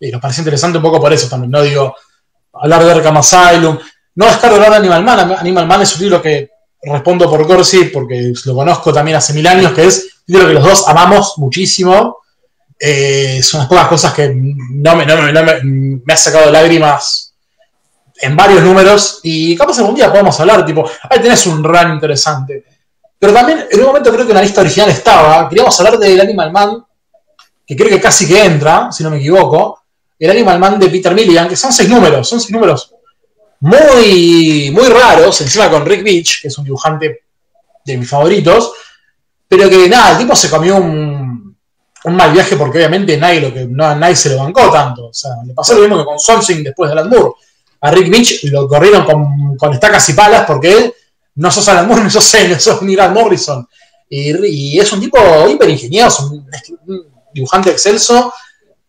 Y nos parece interesante un poco por eso también, ¿no? Digo, hablar de Arkham Asylum. No descarto hablar de Animal Man. Animal Man es un libro que respondo por Corsi porque lo conozco también hace mil años, que es un libro que los dos amamos muchísimo. Eh, son las pocas cosas que no me, no me, me, ha sacado lágrimas en varios números. Y capaz algún día podemos hablar, tipo, ahí tenés un run interesante. Pero también en un momento creo que en la lista original estaba, queríamos hablar del Animal Man, que creo que casi que entra, si no me equivoco, el Animal Man de Peter Milligan, que son seis números, son seis números muy, muy raros, encima con Rick Beach, que es un dibujante de mis favoritos, pero que nada, el tipo se comió un, un mal viaje porque obviamente nadie, lo que, no, nadie se lo bancó tanto. O sea, le pasó lo mismo que con Something después de Alan Moore. A Rick Beach lo corrieron con, con estacas y palas porque él no sos Alan Moore, no sos él, no sos Grant Morrison. Y, y, es un tipo hiper ingenioso, un, un dibujante excelso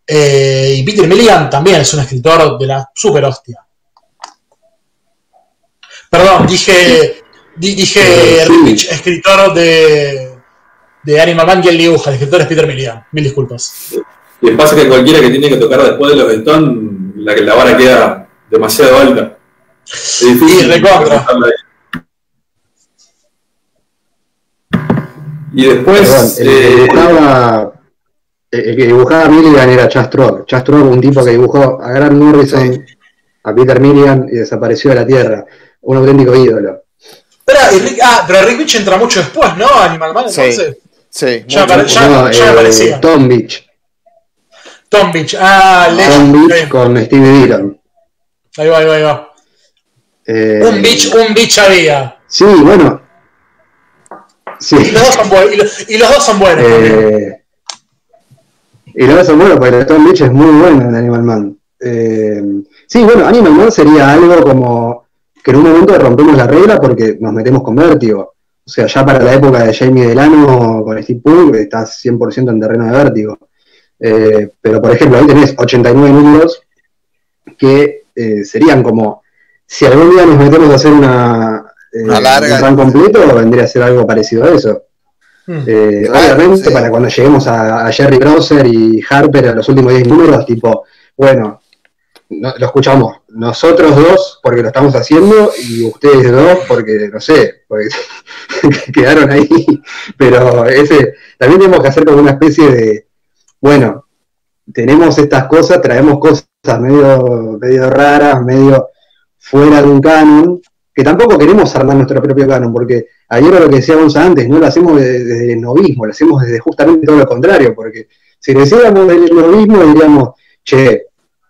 eh, y Peter Milligan también es un escritor de la super hostia. Perdón, dije, dije escritor de, de Animal Man y el dibuja, el escritor es Peter Milligan. Mil disculpas. Y pasa que cualquiera que tiene que tocar después de los Stone, la, la vara queda demasiado alta. Es difícil. Y recontra. Y después. eh, el que dibujaba a Milligan era Chastro. Chastro, un tipo que dibujó a Grant Morrison, a Peter Milligan y desapareció de la Tierra. Un auténtico ídolo. Pero, Rick, ah, pero Rick Beach entra mucho después, ¿no? Animal Man, entonces. Sí, ya, ya, no, ya eh, aparecía. Tom Beach. Tom Beach, ah, Tom Legend. Beach con Steve Dillon. Ahí va, ahí va, ahí va. Eh, Un beach, un beach había. Sí, bueno. Sí. Y los dos son, buenos. y los, y los dos son buenos. Eh, y los dos son buenos, porque Tom Beach es muy bueno en Animal Man. Eh, sí, bueno, Animal Man sería algo como que en un momento rompemos la regla porque nos metemos con vértigo. O sea, ya para la época de Jamie Delano con Steve Pugh estás 100% en terreno de vértigo. Eh, pero, por ejemplo, ahí tenés 89 números que eh, serían como, si algún día nos metemos a hacer una, Una larga. un run completo, vendría a ser algo parecido a eso. Hmm. Eh, Claro, obviamente, sí. para cuando lleguemos a, a Jerry Grosser y Harper a los últimos 10 números, tipo, bueno, no- lo escuchamos nosotros dos porque lo estamos haciendo y ustedes dos porque, no sé, porque quedaron ahí. Pero ese también tenemos que hacer como una especie de, bueno, tenemos estas cosas, traemos cosas medio, medio raras, medio fuera de un canon, que tampoco queremos armar nuestro propio canon, porque ayer era lo que decíamos antes, no lo hacemos de- desde el novismo, lo hacemos desde justamente todo lo contrario, porque si lo hiciéramos del novismo diríamos, che,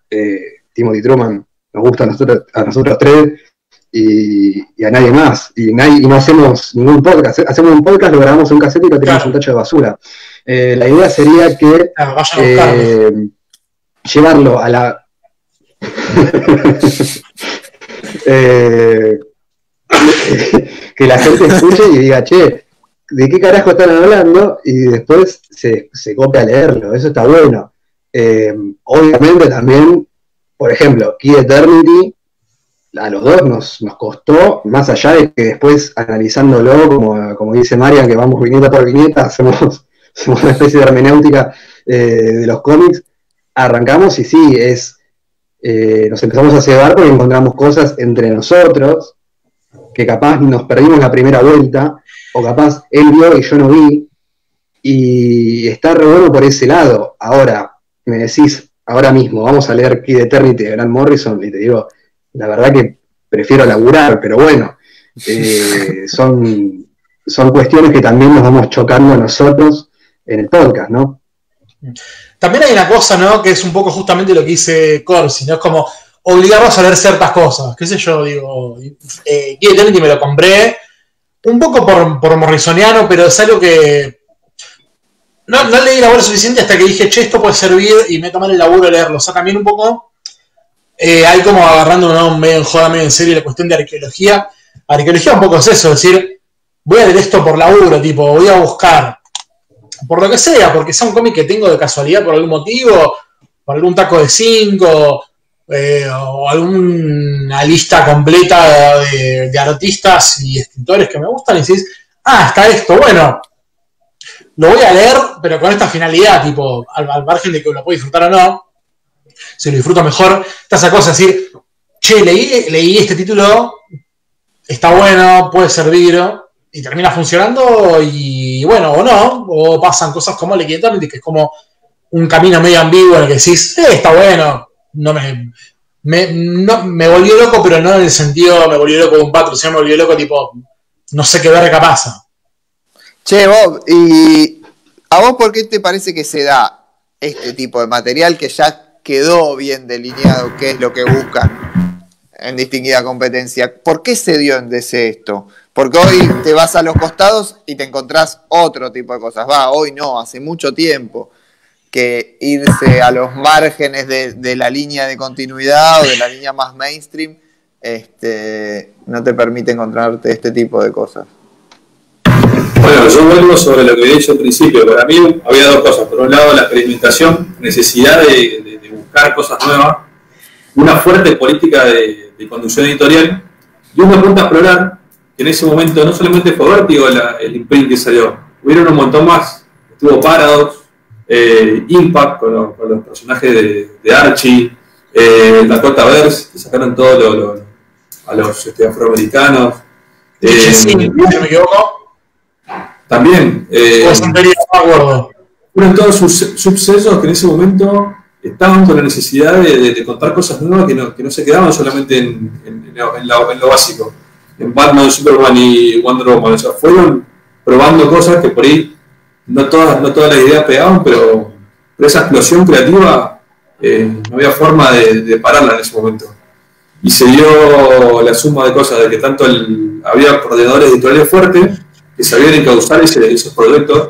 eh, Timothy Truman nos gusta a nosotros, a nosotros tres y, y a nadie más, y, nadie- y no hacemos ningún podcast, hacemos un podcast, lo grabamos en un cassette y lo tiramos Claro. un tacho de basura. Eh, la idea sería que Ah, eh, llevarlo a la Eh, que la gente escuche y diga, che, ¿de qué carajo están hablando? Y después se, se a leerlo, eso está bueno. Eh, obviamente también, por ejemplo, Key Eternity, a los dos nos, nos costó, más allá de que después analizándolo, como, como dice Marian, que vamos viñeta por viñeta, hacemos, hacemos una especie de hermenéutica eh, de los cómics, arrancamos y sí, es eh, nos empezamos a cebar porque encontramos cosas entre nosotros que capaz nos perdimos la primera vuelta, o capaz él vio y yo no vi, y está re bueno por ese lado. Ahora, me decís, ahora mismo, vamos a leer Kid Eternity de Grant Morrison, y te digo, la verdad que prefiero laburar, pero bueno, eh, son, son cuestiones que también nos vamos chocando nosotros en el podcast, ¿no? También hay una cosa, ¿no? Que es un poco justamente lo que dice Corsi, ¿no? Es como, obligarlos a leer ciertas cosas. ¿Qué sé yo? Digo, eh, Eternity me lo compré un poco por, morrisoniano, pero es algo que no, no leí la obra suficiente hasta que dije, che, esto puede servir y me tomé el laburo de leerlo. O sea, también un poco eh, hay como agarrando ¿no? medio en joda, medio en serio la cuestión de arqueología. Arqueología un poco es eso, es decir, voy a leer esto por laburo, tipo, voy a buscar, por lo que sea, porque sea un cómic que tengo de casualidad por algún motivo, por algún taco de cinco, eh, o alguna lista completa de, artistas y escritores que me gustan, y decís, ah, está esto, bueno, lo voy a leer, pero con esta finalidad, tipo, al, margen de que lo puedo disfrutar o no, si lo disfruto mejor, está esa cosa, decir, che, leí, leí este título, está bueno, puede servir, y termina funcionando, y bueno, o no, o pasan cosas como le que es como un camino medio ambiguo en el que decís, eh, está bueno, no me, me, no, me volvió loco, pero no en el sentido me volvió loco de un patrón, sino me volvió loco tipo, no sé qué verga pasa. Che, Bob, ¿y a vos por qué te parece que se da este tipo de material que ya quedó bien delineado qué es lo que buscan en distinguida competencia? ¿Por qué se dio en DC esto? Porque hoy te vas a los costados y te encontrás otro tipo de cosas. Va, hoy no, hace mucho tiempo que irse a los márgenes de, la línea de continuidad o de la línea más mainstream este, no te permite encontrarte este tipo de cosas. Bueno, yo vuelvo sobre lo que dicho al principio. Para mí había dos cosas. Por un lado, la experimentación, necesidad de, buscar cosas nuevas, una fuerte política de, conducción editorial y una punta a explorar que en ese momento no solamente fue Vértigo el imprint que salió, hubieron un montón más. Estuvo Paradox, eh, Impact con, los- con los personajes de, de Archie, eh, Dakota Verse, que sacaron todos lo- lo- a los este, afroamericanos. Eh, sí, si me equivoco, también. eh, fueron todos sus subsellos que en ese momento estaban con la necesidad de, de- de contar cosas nuevas que no, que no se quedaban solamente en, en- en lo, en lo- en lo básico. En Batman, Superman y Wonder Woman. O sea, fueron probando cosas que por ahí no todas, no todas las ideas pegaban, pero, esa explosión creativa eh, no había forma de, pararla en ese momento. Y se dio la suma de cosas, de que tanto el- había coordinadores editoriales fuertes que sabían encauzar ese- esos proyectos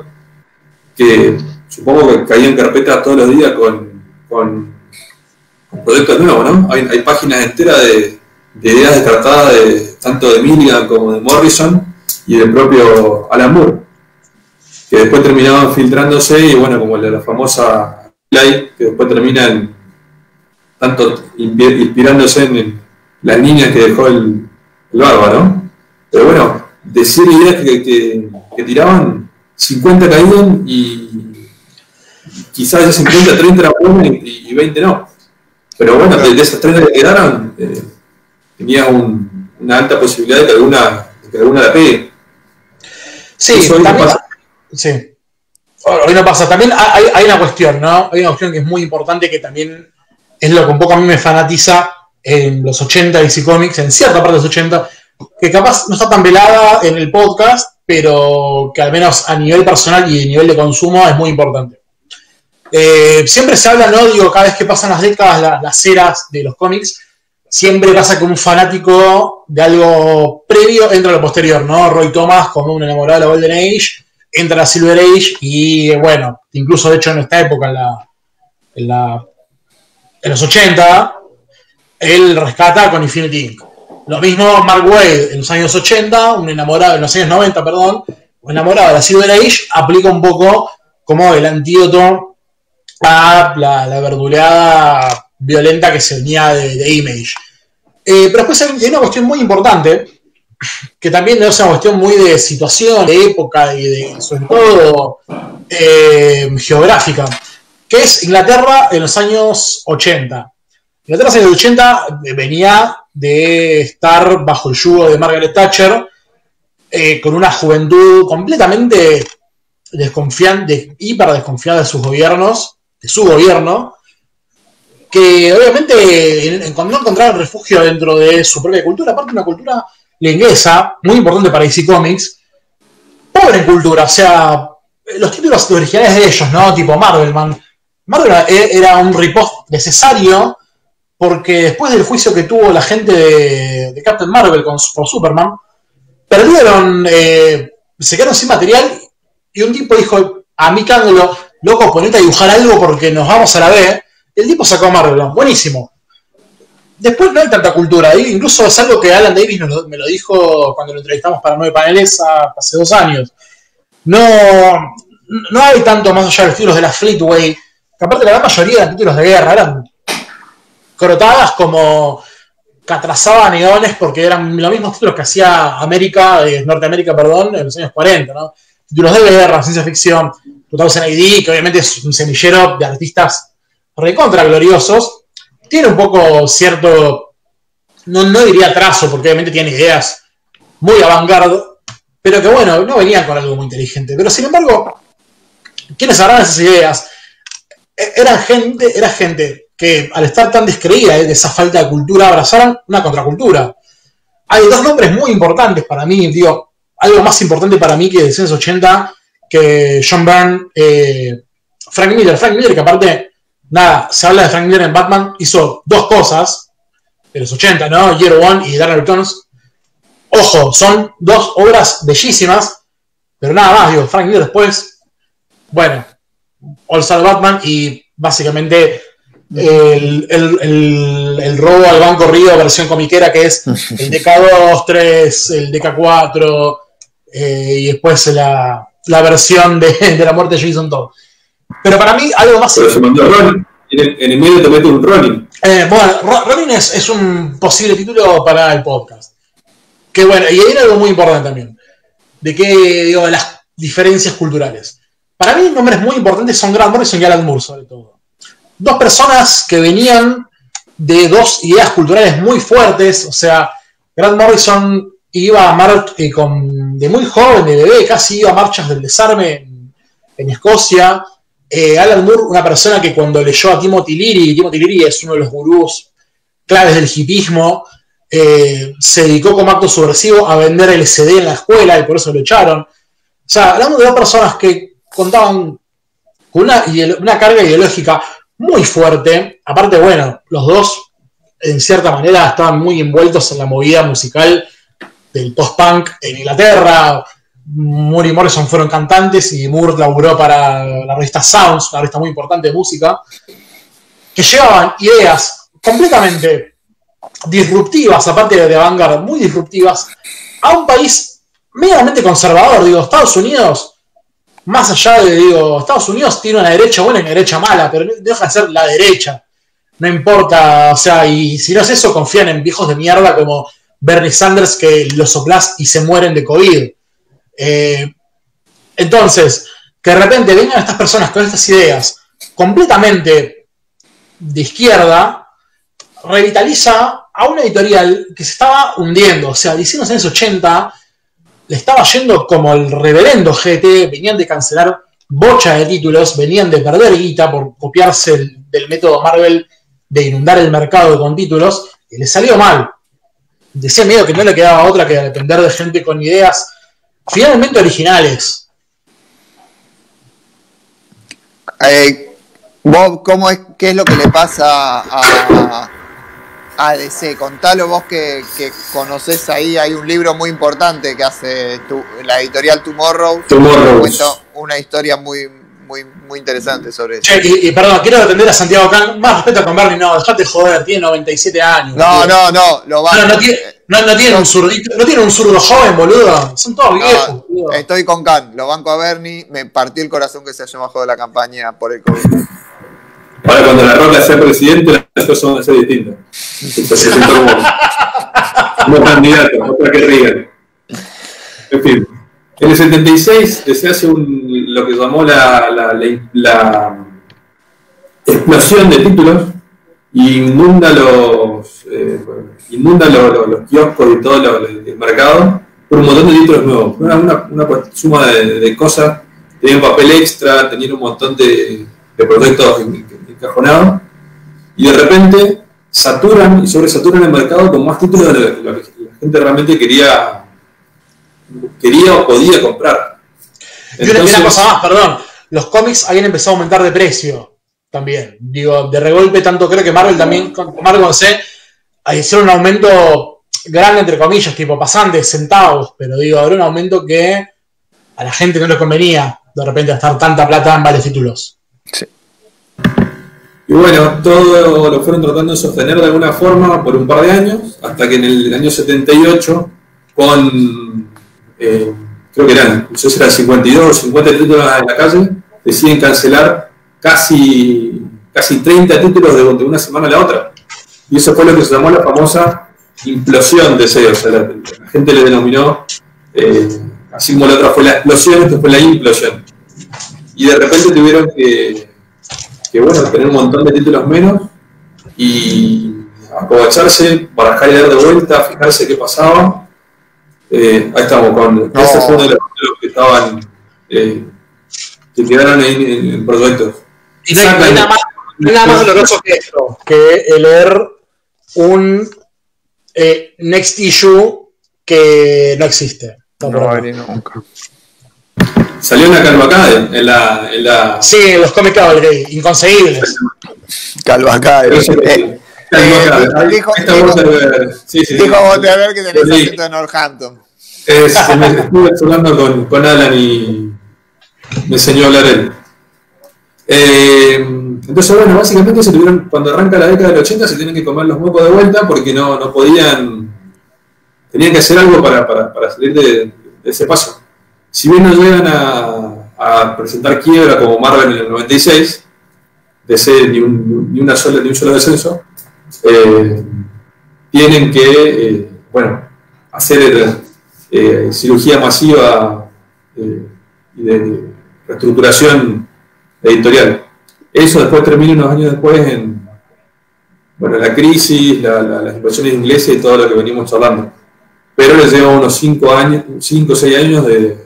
que supongo que caían carpetas todos los días con, con, con proyectos nuevos, ¿no? Hay, hay páginas enteras de, de ideas descartadas de, tanto de Milligan como de Morrison y del propio Alan Moore, que después terminaban filtrándose y bueno, como la, la famosa Play, que después terminan tanto inspi- inspirándose en, en las líneas que dejó el, el bárbaro, ¿no? Pero bueno, de 100 ideas que, que- que tiraban, 50 caían y quizás esas 50, 30 eran buenas y, y 20 no. Pero bueno, de, de esas 30 que quedaron, eh, tenía un- una alta posibilidad de que alguna, de que alguna la pegue. Sí, Eso también, pasa. Sí. Hoy no pasa. También hay, una cuestión, ¿no? Hay una cuestión que es muy importante que también es lo que un poco a mí me fanatiza en los 80 DC Comics, en cierta parte de los 80, que capaz no está tan velada en el podcast, pero que al menos a nivel personal y a nivel de consumo es muy importante. Eh, siempre se habla, ¿no? Digo, cada vez que pasan las décadas, la- las eras de los cómics, siempre pasa que un fanático de algo previo entra a lo posterior, ¿no? Roy Thomas como un enamorado de la Golden Age, entra la Silver Age y bueno, incluso de hecho en esta época, en la, en, los 80, él rescata con Infinity Inc. Lo mismo Mark Wade en los años 80, un enamorado, en los años 90, perdón, un enamorado de la Silver Age, aplica un poco como el antídoto a la, la violenta que se venía de, de Image. Eh, pero después hay hay una cuestión muy importante, que también es una cuestión muy de situación, de época y de, sobre todo, eh, geográfica, que es Inglaterra en los años 80. Inglaterra en los años 80 venía de estar bajo el yugo de Margaret Thatcher, eh, con una juventud completamente desconfiante, hiper desconfiada de sus gobiernos, de su gobierno, que obviamente no encontraron refugio dentro de su propia cultura, aparte una cultura la inglesa, muy importante para DC Comics, pobre en cultura, o sea, los títulos originales de ellos, ¿no? Tipo Marvelman. Marvel e- era un ripost necesario porque después del juicio que tuvo la gente de, Captain Marvel con, por Superman, perdieron, eh, se quedaron sin material y un tipo dijo, a mí Cángolo, loco, ponete a dibujar algo porque nos vamos a la B. El tipo sacó Marvel, buenísimo. Después no hay tanta cultura, incluso es algo que Alan Davis me lo dijo cuando lo entrevistamos para nueve paneles hace dos años. No, no hay tanto más allá de los títulos de la Fleetway, que aparte la gran mayoría eran títulos de guerra, eran crotadas como que atrasaban porque eran los mismos títulos que hacía América, eh, Norteamérica, perdón, en los años 40, ¿no? Títulos de guerra, ciencia ficción, en ID, que obviamente es un semillero de artistas recontra gloriosos, tiene un poco cierto, no, no diría trazo, porque obviamente tiene ideas muy avant pero que bueno, no venían con algo muy inteligente. Pero sin embargo, quienes agarraron esas ideas e, eran gente, era gente que al estar tan descreída de esa falta de cultura abrazaron una contracultura. Hay dos nombres muy importantes para mí, digo, algo más importante para mí que de 1980 que John Byrne, eh, Frank Miller. Frank Miller, que aparte, nada, se habla de Frank Miller en Batman, hizo dos cosas de los 80, ¿no? Year One y Dark Returns. Ojo, son dos obras bellísimas, pero nada más, digo, Frank Miller después, bueno, All Star Batman y básicamente el, el, robo al banco Río versión comiquera que es el DK2, 3, el DK4 eh, y después la, la versión de, de, la muerte de Jason Todd. Pero para mí algo más... Pero se mandó Ronin. En el medio te mete un Ronin. Eh, bueno, Ronin es, es, un posible título para el podcast. Que bueno, y hay algo muy importante también. De que, digo, las diferencias culturales. Para mí, nombres muy importantes son Grant Morrison y Alan Moore, sobre todo. Dos personas que venían de dos ideas culturales muy fuertes. O sea, Grant Morrison iba a mar eh, con, de muy joven, de bebé, casi iba a marchas del desarme en, Escocia. Eh, Alan Moore, una persona que cuando leyó a Timothy Leary, Timothy Leary es uno de los gurús claves del hipismo, eh, se dedicó como acto subversivo a vender el LSD en la escuela y por eso lo echaron. O sea, hablamos de dos personas que contaban con una, una carga ideológica muy fuerte. Aparte, bueno, los dos en cierta manera estaban muy envueltos en la movida musical del post-punk en Inglaterra. Moore y Morrison fueron cantantes y Moore laburó para la revista Sounds, una revista muy importante de música, que llevaban ideas completamente disruptivas, aparte de Vanguard, muy disruptivas, a un país medianamente conservador. Digo, Estados Unidos, más allá de, digo, Estados Unidos tiene una derecha buena y una derecha mala, pero deja de ser la derecha. No importa, o sea, y si no es eso, confían en viejos de mierda como Bernie Sanders que los soplás y se mueren de COVID. Eh, entonces, que de repente vengan estas personas con estas ideas completamente de izquierda, revitaliza a una editorial que se estaba hundiendo. O sea, diciendo en los 80 le estaba yendo como el reverendo GT, venían de cancelar bocha de títulos, venían de perder guita por copiarse del método Marvel de inundar el mercado con títulos, y le salió mal decía medio que no le quedaba otra que depender de gente con ideas finalmente originales. Eh, Bob, ¿cómo es, ¿qué es lo que le pasa a, a DC? Contalo vos que, que conoces ahí, hay un libro muy importante que hace la editorial Tomorrow. Tomorrow. Cuenta una historia muy, muy, muy interesante sobre eso. y, perdón, quiero atender a Santiago Can. Más respeto con Bernie, no, dejate joder, tiene 97 años. No, no, no, lo va no, no, tiene, no, tiene un zurdito, no tiene un zurdo joven, boludo. Son todos viejos, boludo. Estoy con Can, lo banco a Bernie, me partió el corazón que se haya bajado de la campaña por el COVID. Ahora cuando la Roca sea presidente, las cosas van a ser distintas. Se presentó como, como candidato, otra que ríen. En fin. En el 76 se hace un, lo que llamó la, la, explosión de títulos y inunda los, eh, inunda los, kioscos y todo el mercado por un montón de títulos nuevos. Una, una, suma de, cosas, tenían papel extra, tenían un montón de, de proyectos encajonados y de repente saturan y sobresaturan el mercado con más títulos de lo que la gente realmente quería quería o podía comprar. y una, cosa más, perdón, los cómics habían empezado a aumentar de precio. también. Digo, de regolpe tanto creo que Marvel también, con Marvel C, hicieron un aumento grande entre comillas, tipo pasan de centavos, pero digo, habrá un aumento que a la gente no le convenía de repente gastar tanta plata en varios títulos. Sí. Y bueno, todo lo fueron tratando de sostener de alguna forma por un par de años, hasta que en el año 78, con, eh, creo que eran, no sé si eran 52 50 títulos en la calle, deciden cancelar casi, casi 30 títulos de, una semana a la otra. Y eso fue lo que se llamó la famosa implosión de SEO. O sea, la, gente le denominó, eh, así como la otra fue la explosión, esto fue la implosión. Y de repente tuvieron que que bueno, tener un montón de títulos menos y aprovecharse, barajar y dar de vuelta, fijarse qué pasaba. Eh, ahí estamos con. Ese fue uno de los que estaban. Eh, que quedaron ahí en, el proyecto. Y no hay, nada más, nada más doloroso que esto, que leer un eh, next issue que no existe. No, va a venir nunca. Salió una Calvacade en la, en la. Sí, en los cómics Cavalry, inconseguibles. Calvacade. Eh, dijo, dijo, Boteaver que tenés acento de Northampton. Es, me estuve hablando con, con, Alan y me enseñó a hablar él. Eh, entonces, bueno, básicamente se tuvieron, cuando arranca la década del 80 se tienen que comer los mocos de vuelta porque no, no podían, tenían que hacer algo para, para, para salir de, de ese paso. Si bien no llegan a, presentar quiebra como Marvel en el 96, de ser ni un, ni una sola, ni un solo descenso, eh, tienen que eh, bueno, hacer eh, cirugía masiva y de reestructuración editorial. Eso después termina unos años después en bueno, la crisis, las inversiones inglesas y todo lo que venimos hablando. Pero les lleva unos 5 años, 5 o 6 años de,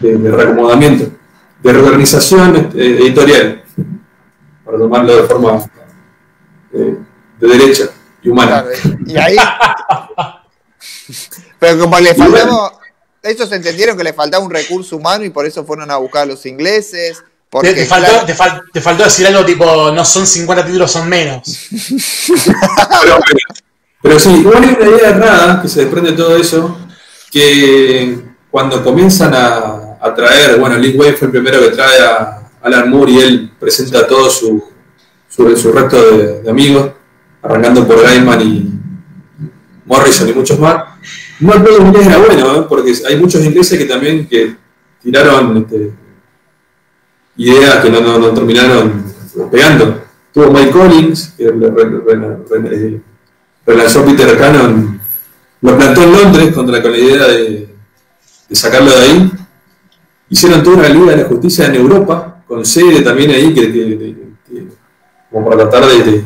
reacomodamiento, de reorganización editorial, para tomarlo de forma eh, de derecha y humana. y ahí. Pero como le faltaba. Ellos entendieron que le faltaba un recurso humano y por eso fueron a buscar a los ingleses. Porque, te, faltó, te, faltó, decir algo tipo, no son 50 títulos, son menos. pero, sí, igual hay una idea errada que se desprende de todo eso, que cuando comienzan a, a traer, bueno, Link Wayne fue el primero que trae a Alan Moore y él presenta a todo su, su, resto de, amigos, arrancando por Gaiman y Morrison y muchos más. No el inglés era bueno, ¿eh? porque hay muchos ingleses que también que tiraron este, ideas que no, no, terminaron pegando. Tuvo Mike Collins, que relanzó Peter Cannon, lo plantó en Londres contra con la idea de, sacarlo de ahí Hicieron toda una Liga de la Justicia en Europa, con sede también ahí, que, como para tratar de,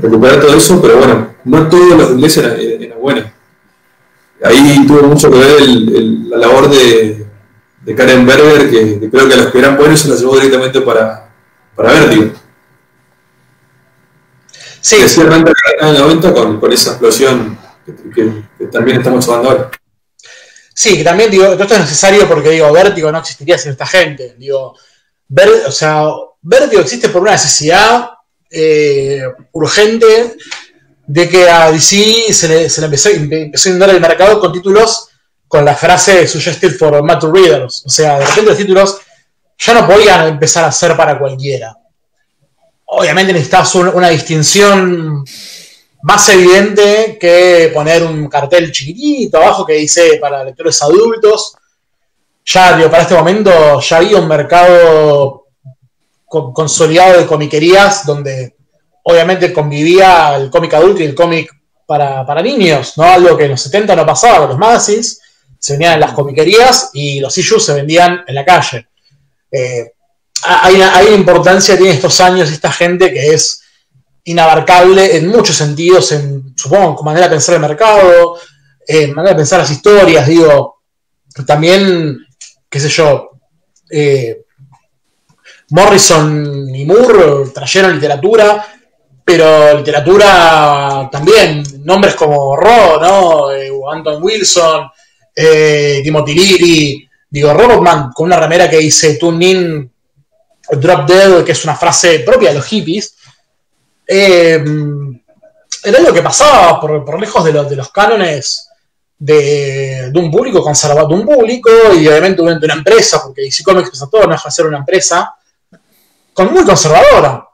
recuperar todo eso, pero bueno, no todos los ingleses eran, buenos. Ahí tuvo mucho que ver la labor de, Karen Berger, que, creo que a los que eran buenos se los llevó directamente para, para Vértigo. Sí. Que en la venta con, con esa explosión que, también estamos hablando ahora. Sí, que también digo, esto es necesario porque digo, Vértigo no existiría sin esta gente. Digo, o sea, Vértigo existe por una necesidad eh, urgente de que a DC se le, empezó, empezó, a inundar el mercado con títulos con la frase suggested for mature readers. O sea, de repente los títulos ya no podían empezar a ser para cualquiera. Obviamente necesitas una distinción más evidente que poner un cartel chiquitito abajo que dice para lectores adultos. Ya, para este momento ya había un mercado consolidado de comiquerías donde obviamente convivía el cómic adulto y el cómic para, niños, ¿no? Algo que en los 70 no pasaba con los magazines, se vendían en las comiquerías y los issues se vendían en la calle. Eh, hay, hay una importancia, tiene estos años esta gente que es inabarcable en muchos sentidos, en, supongo, manera de pensar el mercado, en manera de pensar las historias, digo, también, qué sé yo, eh, Morrison y Moore trajeron literatura, pero literatura también, nombres como Ro, ¿no? Eh, Anton Wilson, eh, Timothy Leary, digo, Robotman con una remera que dice Tunin drop dead, que es una frase propia de los hippies, eh, era lo que pasaba por, lejos de, de, los cánones de, un público conservador, de un público y obviamente de una empresa, porque DC Comics todo no de ser una empresa con muy conservadora.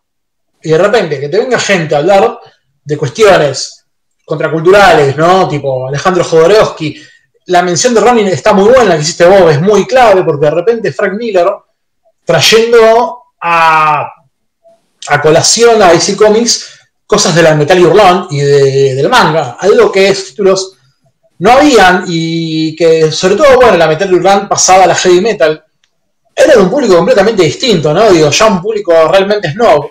Y de repente que te venga gente a hablar de cuestiones contraculturales, ¿no? Tipo Alejandro Jodorowsky. La mención de Ronin está muy buena, la que hiciste vos, es muy clave, porque de repente Frank Miller, trayendo a, a colación a DC Comics cosas de la Metal Hurlant y del manga, algo que esos títulos no habían y que sobre todo, bueno, la Metal Hurlant pasaba a la heavy metal, era de un público completamente distinto, ¿no? Digo, ya un público realmente snob.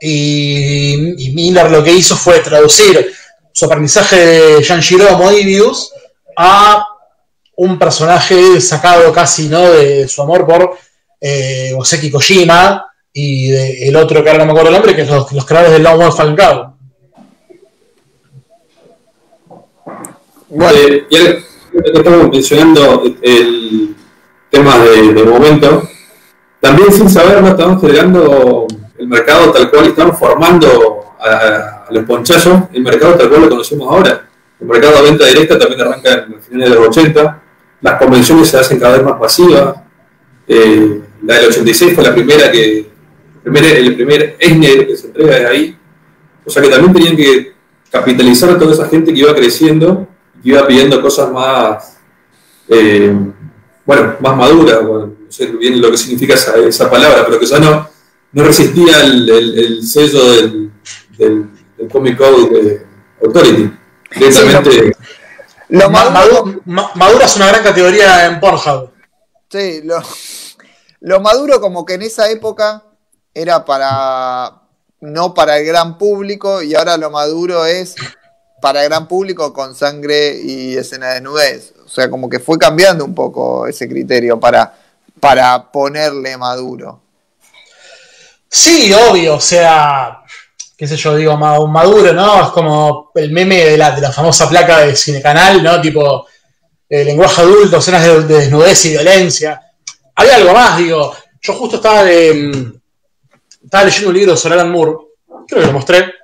Y, Miller lo que hizo fue traducir su aprendizaje de Janjiro Moebius a un personaje sacado casi ¿no? de su amor por eh, Oseki Kojima y el otro que ahora no me acuerdo el nombre, que es los, los creadores del Wolf Fallen Bueno, eh, ya estamos mencionando el tema de, momento, también sin saber no estamos generando el mercado tal cual, estamos formando a, los ponchazos, el mercado tal cual lo conocemos ahora. El mercado de venta directa también arranca en finales de los 80, las convenciones se hacen cada vez más masivas. Eh, la del 86 fue la primera que, el primer ESNER que se entrega de ahí. O sea que también tenían que capitalizar a toda esa gente que iba creciendo y iba pidiendo cosas más, eh, bueno, más maduras, no sé bien lo que significa esa, esa palabra, pero que ya no, no resistía el, sello del, del, Comic Code de Authority. Directamente. lo, maduro, es una gran categoría en Pornhub. Sí, lo, lo maduro como que en esa época era para no para el gran público y ahora lo maduro es para el gran público con sangre y escena de desnudez. O sea, como que fue cambiando un poco ese criterio para, para ponerle maduro. Sí, obvio, o sea, qué sé yo, digo, maduro, ¿no? Es como el meme de la, de la famosa placa de Cinecanal, ¿no? Tipo, el lenguaje adulto, escenas de, desnudez y violencia. Había algo más, digo. Yo justo estaba, de, estaba leyendo un libro sobre Alan Moore, creo que lo mostré,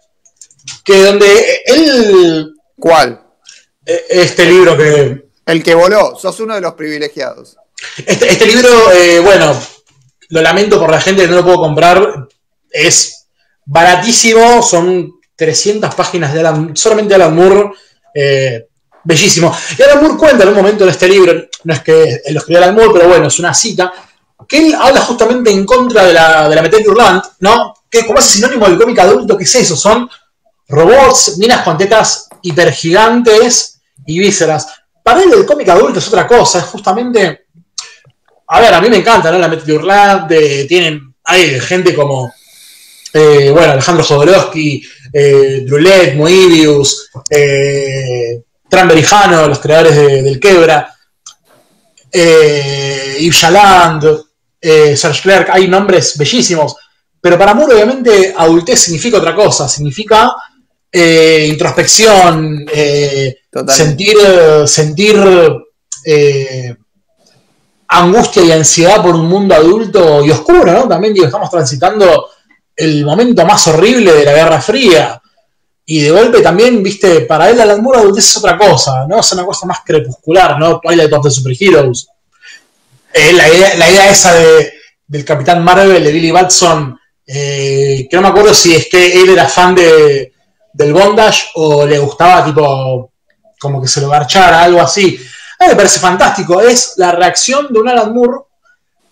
que donde él... ¿Cuál? E, este libro que... El que voló, sos uno de los privilegiados. Este, este libro, eh, bueno, lo lamento por la gente que no lo puedo comprar. Es baratísimo, son 300 páginas de Alan, solamente Alan Moore. Eh, bellísimo. Y Alan Moore cuenta en un momento en este libro, no es que él lo escribió Alan Moore, pero bueno, es una cita, que él habla justamente en contra de la, de la Hurlant, ¿no? Que como es sinónimo del cómic adulto, ¿qué es eso? Son robots, minas con tetas hipergigantes y vísceras. Para él el cómic adulto es otra cosa, es justamente a ver, a mí me encanta, ¿no? La Metal tienen, hay gente como, eh, bueno, Alejandro Jodorowsky, eh, Drulet, Moebius, eh, Tran los creadores del Quebra, eh, Yves Chaland, eh, Serge Clerc, hay nombres bellísimos, pero para Moore obviamente adultez significa otra cosa, significa introspección, sentir, sentir angustia y ansiedad por un mundo adulto y oscuro, ¿no? También digo, estamos transitando el momento más horrible de la Guerra Fría. Y de golpe también, viste, para él Alan Moore adultez es otra cosa, ¿no? Es una cosa más crepuscular, ¿no? Twilight of the Superheroes. Eh, la, idea, esa de, del Capitán Marvel, de Billy Batson, eh, que no me acuerdo si es que él era fan de, del bondage o le gustaba, tipo, como que se lo garchara, algo así. A mí me parece fantástico. Es la reacción de un Alan Moore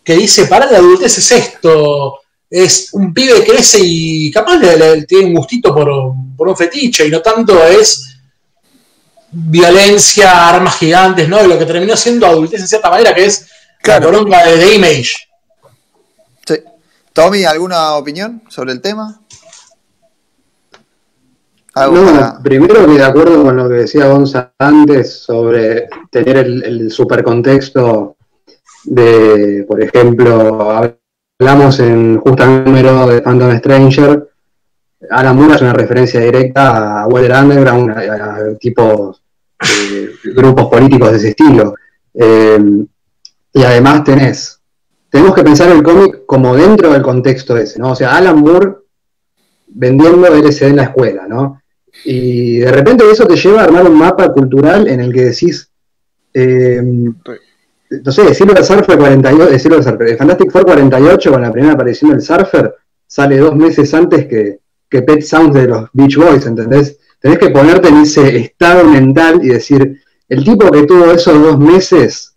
que dice, para la adultez es esto. Es un pibe que crece y capaz le, tiene un gustito por, un fetiche y no tanto es violencia, armas gigantes, ¿no? Y lo que terminó siendo adultez en cierta manera, que es la coronga de The Image. Sí. Tommy, ¿alguna opinión sobre el tema? No, primero que de acuerdo con lo que decía Gonza antes sobre tener el, el supercontexto de, por ejemplo, hablamos en justo número de Phantom Stranger, Alan Moore es una referencia directa a Weather Underground, a, a tipos, eh, grupos políticos de ese estilo. Eh, y además tenés, tenemos que pensar el cómic como dentro del contexto ese, ¿no? O sea, Alan Moore vendiendo LCD en la escuela, ¿no? Y de repente eso te lleva a armar un mapa cultural en el que decís, eh, no sé, Silver Surfer 48, eh, Silver Surfer, Fantastic Four 48 con la primera aparición del Surfer sale dos meses antes que, que Pet Sounds de los Beach Boys, ¿entendés? Tenés que ponerte en ese estado mental y decir, el tipo que tuvo esos dos meses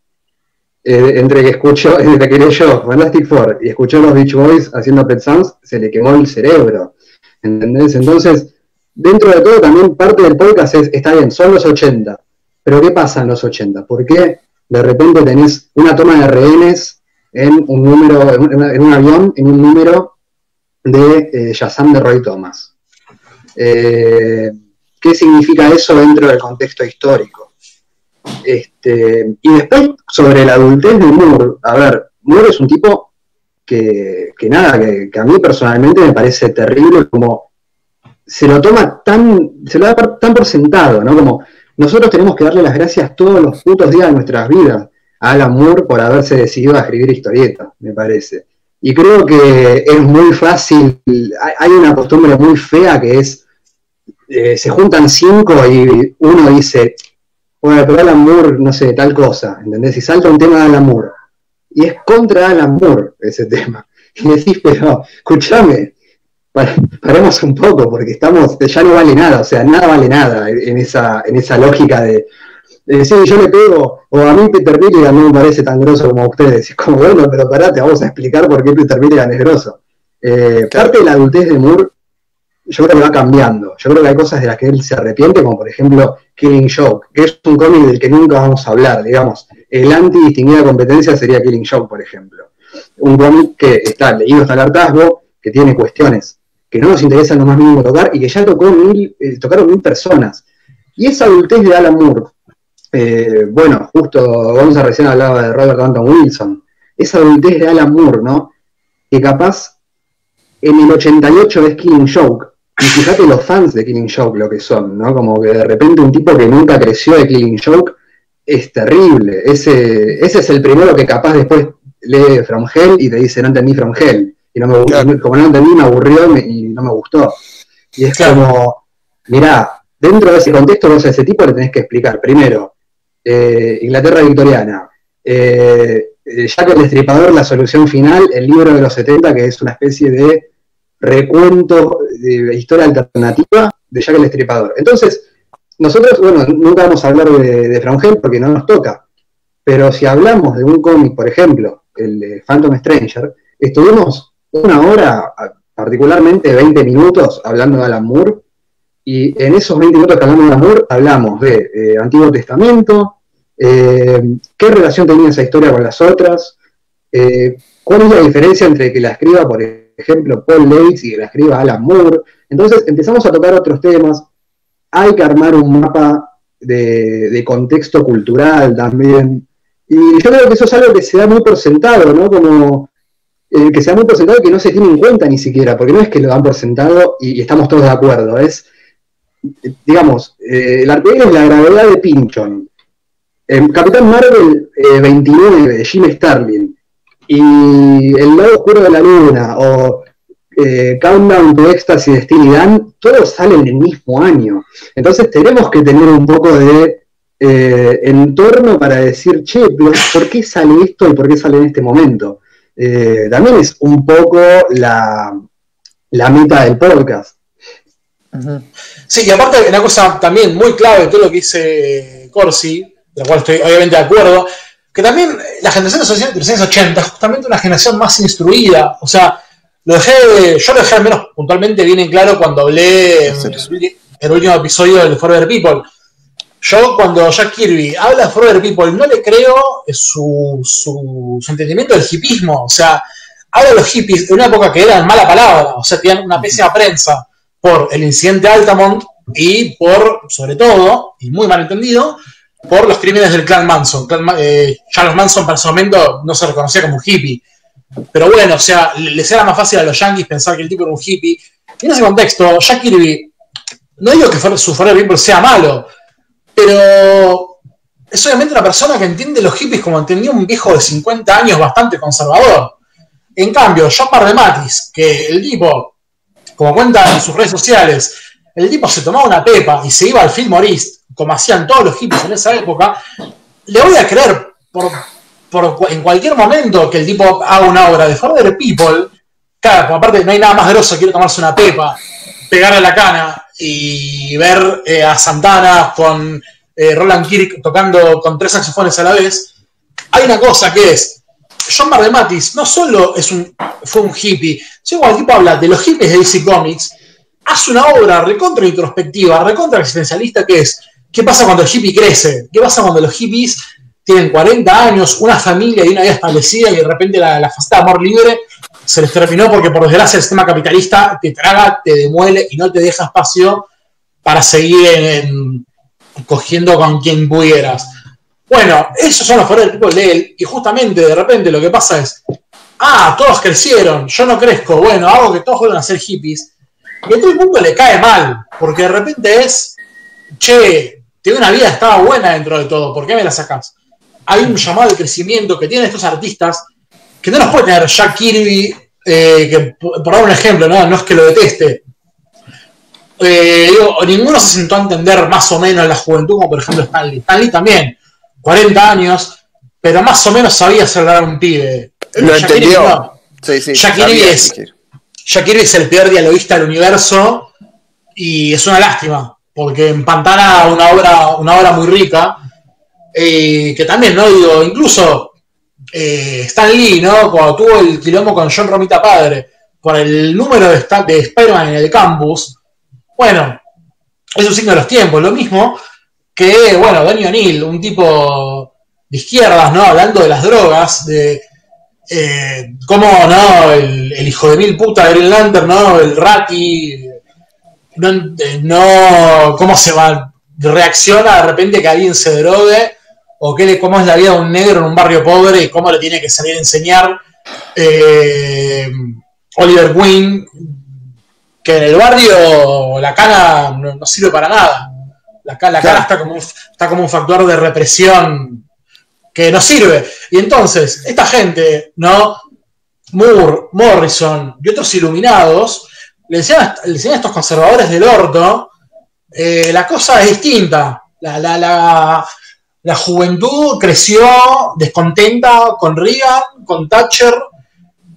eh, entre que escuchó, entre que leyó Fantastic Four y escuchó los Beach Boys haciendo Pet Sounds, se le quemó el cerebro, ¿entendés? Entonces, dentro de todo también parte del podcast es, está bien, son los 80, pero ¿qué pasa en los 80? ¿Por qué de repente tenés una toma de rehenes en un número, en, un avión, en un número de eh, de Roy Thomas? Eh, ¿Qué significa eso dentro del contexto histórico? Este, y después, sobre la adultez de Moore, a ver, Moore es un tipo que, nada, que, que, a mí personalmente me parece terrible como se lo toma tan, se lo da tan por sentado, ¿no? Como nosotros tenemos que darle las gracias todos los putos días de nuestras vidas a Alan Moore por haberse decidido a escribir historietas, me parece. Y creo que es muy fácil, hay una costumbre muy fea que es, eh, se juntan cinco y uno dice, bueno, pero Alan Moore, no sé, tal cosa, ¿entendés? Y salta un tema de Alan Moore. Y es contra Alan Moore ese tema. Y decís, pero, escúchame, paremos un poco, porque estamos, ya no vale nada, o sea, nada vale nada en esa, en esa lógica de, decir, yo le pego, o a mí Peter Milligan no me parece tan grosso como a ustedes. Y como, bueno, pero parate, vamos a explicar por qué Peter Milligan es grosso. Eh, parte de la adultez de Moore, yo creo que va cambiando. Yo creo que hay cosas de las que él se arrepiente, como por ejemplo Killing Joke, que es un cómic del que nunca vamos a hablar, digamos. El anti-distinguida competencia sería Killing Joke, por ejemplo. Un cómic que está leído hasta el hartazgo, que tiene cuestiones que no nos interesa lo más mínimo tocar y que ya tocó mil, eh, tocaron mil personas. Y esa adultez de Alan Moore, eh, bueno, justo Gonza recién hablaba de Robert Anton Wilson, esa adultez de Alan Moore, ¿no? Que capaz en el 88 ves Killing Joke, y fíjate los fans de Killing Joke lo que son, ¿no? Como que de repente un tipo que nunca creció de Killing Joke es terrible. Ese, ese es el primero que capaz después lee From Hell y te dice no entendí From Hell y no me, como no entendí, me aburrió y no me gustó. Y es como, mirá, dentro de ese contexto, vos a ese tipo le tenés que explicar, primero, eh, Inglaterra victoriana, eh, Jack el Destripador, la solución final, el libro de los 70, que es una especie de recuento de historia alternativa de Jack el Destripador. Entonces, nosotros, bueno, nunca vamos a hablar de, de Frangel porque no nos toca, pero si hablamos de un cómic, por ejemplo, el de Phantom Stranger, estuvimos una hora, particularmente 20 minutos, hablando de Alan Moore, y en esos 20 minutos que hablamos de Alan Moore, hablamos de eh, Antiguo Testamento, eh, qué relación tenía esa historia con las otras, eh, cuál es la diferencia entre que la escriba, por ejemplo, Paul Leitz y que la escriba Alan Moore. Entonces empezamos a tocar otros temas, hay que armar un mapa de, contexto cultural también. Y yo creo que eso es algo que se da muy por sentado, ¿no? Como eh, que sea muy por sentado y que no se tiene en cuenta ni siquiera, porque no es que lo dan por sentado y, estamos todos de acuerdo, es, digamos, eh, el arcoíris es la gravedad de Pinchon, Capitán Marvel 29 eh, de Jim Starlin y El lado oscuro de la luna o Countdown to Ecstasy de Steely Dan, todos salen el mismo año. Entonces tenemos que tener un poco de entorno para decir, che, ¿por qué sale esto y por qué sale en este momento? Eh, también es un poco la, la meta del podcast. Sí, y aparte una cosa también muy clave de todo lo que dice Corsi, de la cual estoy obviamente de acuerdo, que también la generación de los años 80 es justamente una generación más instruida, o sea, lo dejé, yo lo dejé al menos puntualmente bien en claro cuando hablé en el último episodio del Forever People, yo cuando Jack Kirby habla de Forever People no le creo su, su, entendimiento del hipismo. O sea, habla de los hippies de una época que eran mala palabra, o sea, tenían una pésima prensa por el incidente Altamont y por, sobre todo, y muy mal entendido, por los crímenes del clan Manson. Eh, Charles Manson para ese momento no se reconocía como un hippie. Pero bueno, o sea, les era más fácil a los yankees pensar que el tipo era un hippie. Y en ese contexto, Jack Kirby, no digo que su Forever People sea malo, pero es obviamente una persona que entiende los hippies como entendía un viejo de 50 años bastante conservador. En cambio, John Matis, que el tipo, como cuenta en sus redes sociales, el tipo se tomaba una pepa y se iba al Fillmore East, como hacían todos los hippies en esa época, le voy a creer por, en cualquier momento que el tipo haga una obra de Further People, claro, aparte no hay nada más grosso quiere tomarse una pepa, pegarle la cana y ver eh, a Santana con eh, Roland Kirk tocando con tres saxofones a la vez, hay una cosa que es, John Matis no solo es un, fue un hippie, sino cuando el tipo habla de los hippies de DC Comics, hace una obra recontra introspectiva, recontra existencialista que es, ¿qué pasa cuando el hippie crece? ¿Qué pasa cuando los hippies tienen 40 años, una familia y una vida establecida y de repente la, la faceta de amor libre se les terminó porque por desgracia el sistema capitalista te traga, te demuele y no te deja espacio para seguir cogiendo con quien pudieras. Bueno, esos son los poderes del tipo de él y justamente de repente lo que pasa es, ah, todos crecieron, yo no crezco, bueno, hago que todos vuelvan a ser hippies y a todo el mundo le cae mal, porque de repente es, che, tengo una vida, estaba buena dentro de todo, ¿por qué me la sacas? Hay un llamado de crecimiento que tienen estos artistas que no los puede tener Jack Kirby, eh, que por, dar un ejemplo, ¿no? no es que lo deteste. Eh, ninguno se sentó a entender más o menos la juventud, como por ejemplo Stanley. Stanley también, 40 años, pero más o menos sabía acelerar a un pibe. Lo entendió. Sí, sí, Jack Kirby es, Jack Kirby es el peor dialoguista del universo y es una lástima, porque en Pantana una obra, una obra muy rica, eh, que también, ¿no? Digo, incluso eh, Stan Lee, ¿no? Cuando tuvo el quilombo con John Romita Padre por el número de, de Spider-Man en el campus, bueno, es un signo de los tiempos, lo mismo que, bueno, Danny O'Neill, un tipo de izquierdas, ¿no? Hablando de las drogas, de eh, cómo no el, hijo de mil puta de Green Lantern, ¿no? El Rati, no, eh, no, cómo se va, reacciona de repente que alguien se drogue, o qué, cómo es la vida de un negro en un barrio pobre y cómo le tiene que salir a enseñar eh, Oliver Queen, que en el barrio la cana no, sirve para nada. La, la cana está como, está como un factor de represión que no sirve. Y entonces, esta gente, ¿no? Moore, Morrison y otros iluminados, le decían, a estos conservadores del orto, eh, la cosa es distinta. La, la, juventud creció descontenta con Reagan, con Thatcher.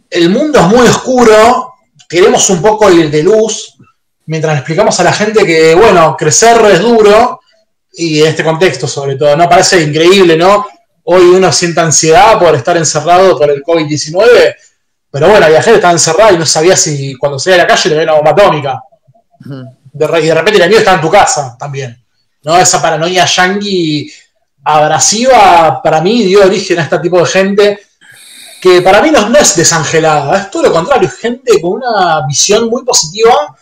El mundo es muy oscuro, queremos un poco ir de luz, mientras explicamos a la gente que, bueno, crecer es duro, y en este contexto sobre todo, ¿no? Parece increíble, ¿no? hoy uno siente ansiedad por estar encerrado por el COVID-19, pero bueno, la gente estaba encerrada y no sabía si cuando salía a la calle le veía una bomba atómica. De, y de repente el enemigo está en tu casa también. ¿no? Esa paranoia yankee abrasiva para mí dio origen a este tipo de gente que para mí no, es desangelada, es todo lo contrario, es gente con una visión muy positiva,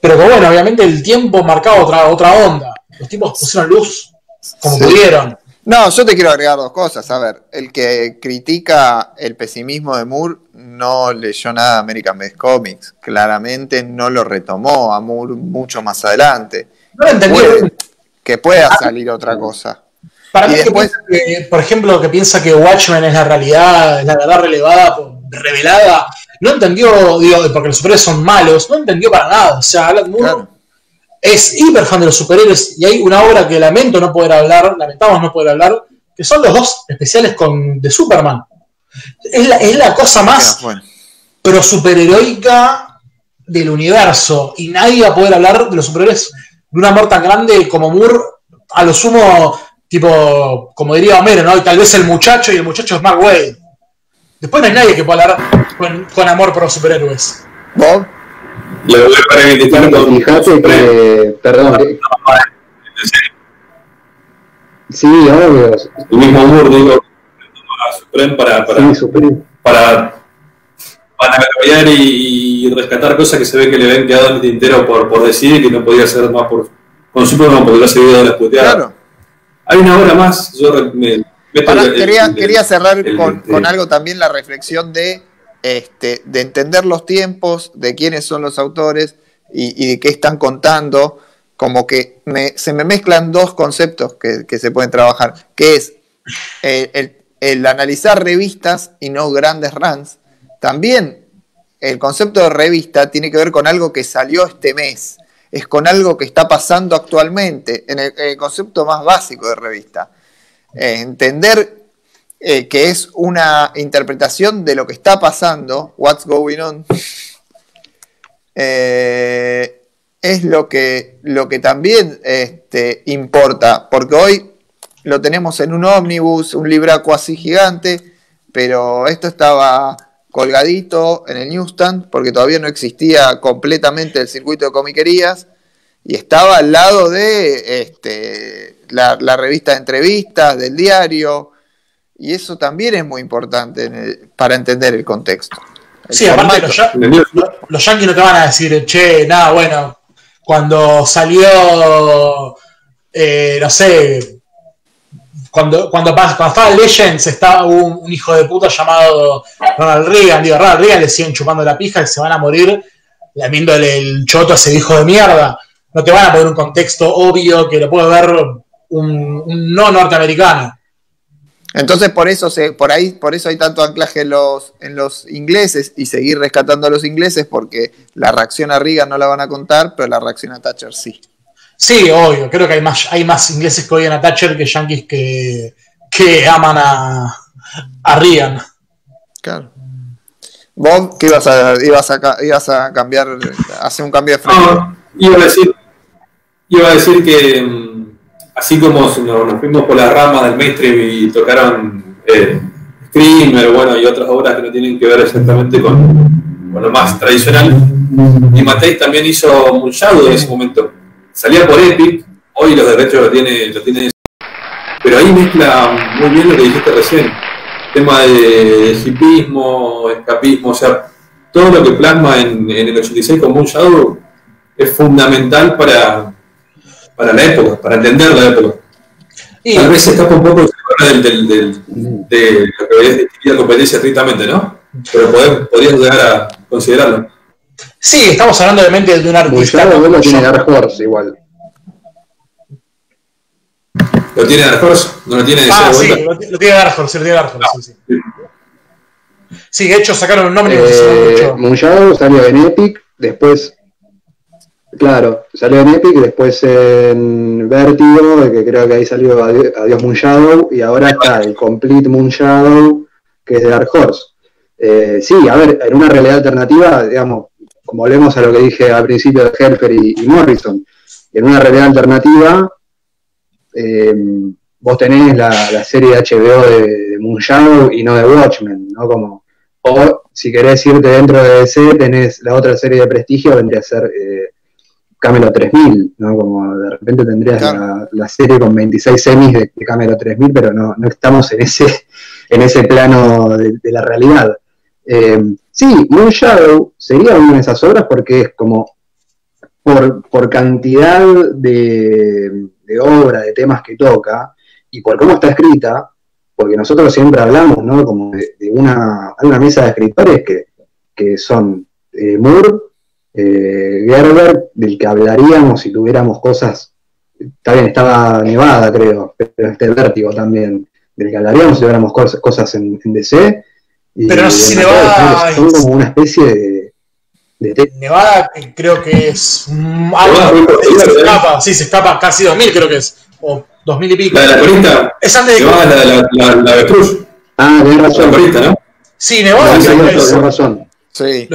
pero que bueno, obviamente el tiempo marcaba otra, otra onda. Los tipos pusieron luz como pudieron. No, yo te quiero agregar dos cosas. A ver, el que critica el pesimismo de Moore no leyó nada de American Best Comics. Claramente no lo retomó a Moore mucho más adelante. No lo entendí. que pueda salir otra cosa. Para mí, después, por ejemplo, que piensa que Watchmen es la realidad, es la verdad relevada, revelada, no entendió, digo, porque los superhéroes son malos, no entendió para nada. O sea, Alan Moore es hiper fan de los superhéroes y hay una obra que lamento no poder hablar, lamentamos no poder hablar, que son los dos especiales con, de Superman. Es la, cosa más pero superheroica del universo y nadie va a poder hablar de los superhéroes de un amor tan grande como Moore, a lo sumo, tipo, como diría Homero, ¿no? Y tal vez el muchacho y el muchacho es Mark Wade. Después no hay nadie que pueda hablar con, con amor por los superhéroes. ¿Bob? Lo voy para militar con Fíjate que, perdón, que, Sí, obvio. El mismo Moore, digo, a Supreme para, para, sí, para, para cambiar y, rescatar cosas que se ve que le habían quedado en el tintero por, por decidir que no podía hacer más por, con Superman porque lo ha seguido de las puteadas. Claro. Hay una hora más, yo me, quería, quería cerrar con, con algo también, la reflexión de este, de entender los tiempos, de quiénes son los autores y, de qué están contando. como que se me mezclan dos conceptos que, se pueden trabajar, que es el, analizar revistas y no grandes runs. También el concepto de revista tiene que ver con algo que salió este mes, es con algo que está pasando actualmente, en el, concepto más básico de revista. Eh, entender eh, que es una interpretación de lo que está pasando, what's going on, eh, es lo que, lo que también este, importa, porque hoy lo tenemos en un ómnibus, un libraco así gigante, pero esto estaba colgadito en el newsstand porque todavía no existía completamente el circuito de comiquerías y estaba al lado de este, la, revista de entrevistas, del diario, y eso también es muy importante para entender el contexto. sí, aparte los, los, yankees no te van a decir, che, nada, bueno, cuando salió, eh, no sé, cuando, cuando, cuando Legends estaba un, un, hijo de puta llamado Ronald Reagan, digo, Ronald Reagan le siguen chupando la pija y se van a morir lamiéndole el choto a ese hijo de mierda. No te van a poner un contexto obvio que lo puede ver un, no norteamericano. Entonces por eso se, por ahí, por eso hay tanto anclaje en los, en los ingleses y seguir rescatando a los ingleses, porque la reacción a Reagan no la van a contar, pero la reacción a Thatcher sí. Sí, obvio, creo que hay más, hay más ingleses que odian a Thatcher que yankees que, que aman a, a Reagan. Claro. ¿Vos qué ibas a, ibas a, ibas a cambiar, hacer un cambio de frente? No, iba a decir, iba a decir que mm, así como nos, fuimos por las ramas del mainstream y tocaron eh, Screamer, bueno, y otras obras que no tienen que ver exactamente con, con lo más tradicional, y Matei también hizo un shadow en ese momento salía por Epic, hoy los derechos lo tiene, lo tiene pero ahí mezcla muy bien lo que dijiste recién, tema de hipismo, escapismo, o sea, todo lo que plasma en, el 86 con Moon Shadow es fundamental para, para la época, para entender la época. Y Tal vez se escapa un poco del, del, del, de lo que la competencia estrictamente, ¿no? Pero podrías llegar a considerarlo. Sí, estamos hablando de mente de un artista. Shadow lo tiene Dark Horse igual. ¿Lo tiene Dark Horse? ¿No lo tiene Ah, sí, lo, tiene Dark Horse, lo tiene Dark Horse, sí, sí. Sí, de hecho sacaron un nombre eh, Shadow salió en Epic, después, claro, salió en Epic, después en Vertigo, que creo que ahí salió Adiós Moon Shadow, y ahora está el Complete Moon Shadow, que es de Dark Horse. Eh, sí, a ver, en una realidad alternativa, digamos, como volvemos a lo que dije al principio de Helfer y, Morrison, en una realidad alternativa, eh, vos tenés la, serie de HBO de, de Moon Shadow y no de Watchmen, ¿no? Como, o si querés irte dentro de DC, tenés la otra serie de prestigio, vendría a ser eh, Camelo 3000, ¿no? Como de repente tendrías la, serie con 26 semis de, Camelo 3000, pero no, no estamos en ese, en ese plano de, la realidad. Eh, Sí, Moon Shadow sería una de esas obras porque es como por, cantidad de, obra, de temas que toca y por cómo está escrita, porque nosotros siempre hablamos, ¿no? Como de, una, una mesa de escritores que, son eh, Moore, eh, Gerber, del que hablaríamos si tuviéramos cosas, también estaba Nevada, creo, pero este Vértigo también, del que hablaríamos si tuviéramos cosas, en, en DC pero no sé si Nevada. Son como una especie de. Nevada creo que es. algo, se escapa, sí, se escapa casi 2000, creo que es. O 2000 y pico. La de la corista. Es antes de. Nevada la de la, la, de Cruz. Ah, tenés razón. La corista, ¿no? Sí, Nevada. Tenés razón. Sí.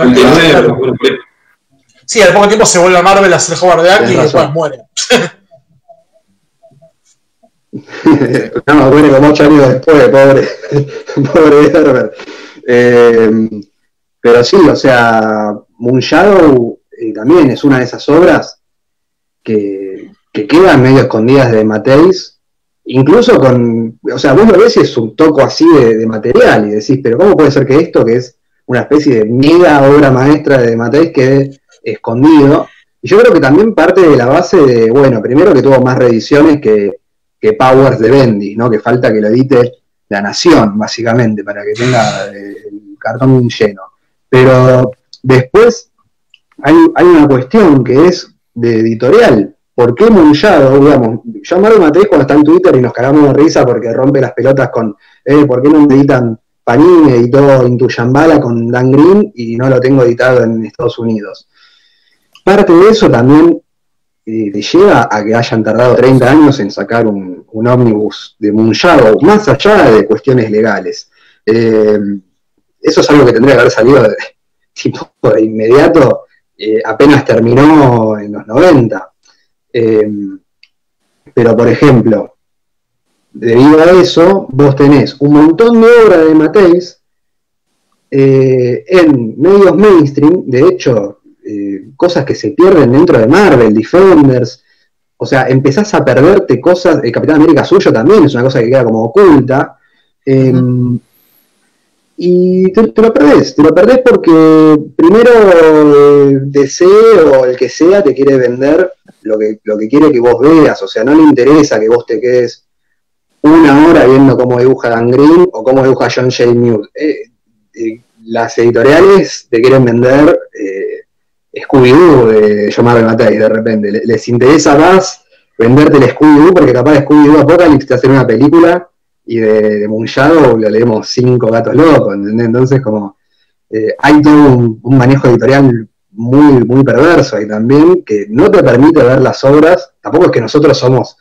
Sí, al poco tiempo se vuelve a Marvel a hacer Howard de Aki y después muere. no, bueno, como ocho años después, pobre, pobre Herbert. Eh, pero sí, o sea, Moon Shadow eh, también es una de esas obras que, quedan medio escondidas de Mateis, incluso con, o sea, vos lo ves es un toco así de, material y decís, pero ¿cómo puede ser que esto, que es una especie de mega obra maestra de Mateis, quede escondido? Y yo creo que también parte de la base de, bueno, primero que tuvo más reediciones que, que Powers de Bendy, ¿no? Que falta que lo edite la nación, básicamente, para que tenga eh, el cartón lleno. Pero después hay, una cuestión que es de editorial, ¿por qué Munchado, digamos, yo Mario Matei cuando está en Twitter y nos cagamos de risa porque rompe las pelotas con, eh, ¿por qué no editan Panini editó Intuyambala con Dan Green y no lo tengo editado en Estados Unidos? Parte de eso también te lleva a que hayan tardado 30 años en sacar un, un ómnibus de Munchado, más allá de cuestiones legales. Eh, eso es algo que tendría que haber salido de, tipo, de inmediato, eh, apenas terminó en los 90. Eh, pero, por ejemplo, debido a eso, vos tenés un montón de obras de Mateis en medios mainstream, de hecho, eh, cosas que se pierden dentro de Marvel, Defenders, o sea, empezás a perderte cosas, el Capitán América suyo también es una cosa que queda como oculta, eh, y te, lo perdés, te lo perdés porque primero eh, DC o el que sea te quiere vender lo que, lo que quiere que vos veas, o sea, no le interesa que vos te quedes una hora viendo cómo dibuja Dan Green o cómo dibuja John J. Newt. Eh, las editoriales te quieren vender Scooby-Doo de John Marvel Matei de repente. Le- Les interesa más venderte el Scooby-Doo porque capaz Scooby-Doo Apocalypse te hacen una película y de, de Munchado lo leemos cinco gatos locos, ¿entendés? Entonces como eh, hay todo un, un manejo editorial muy, muy perverso ahí también que no te permite ver las obras, tampoco es que nosotros somos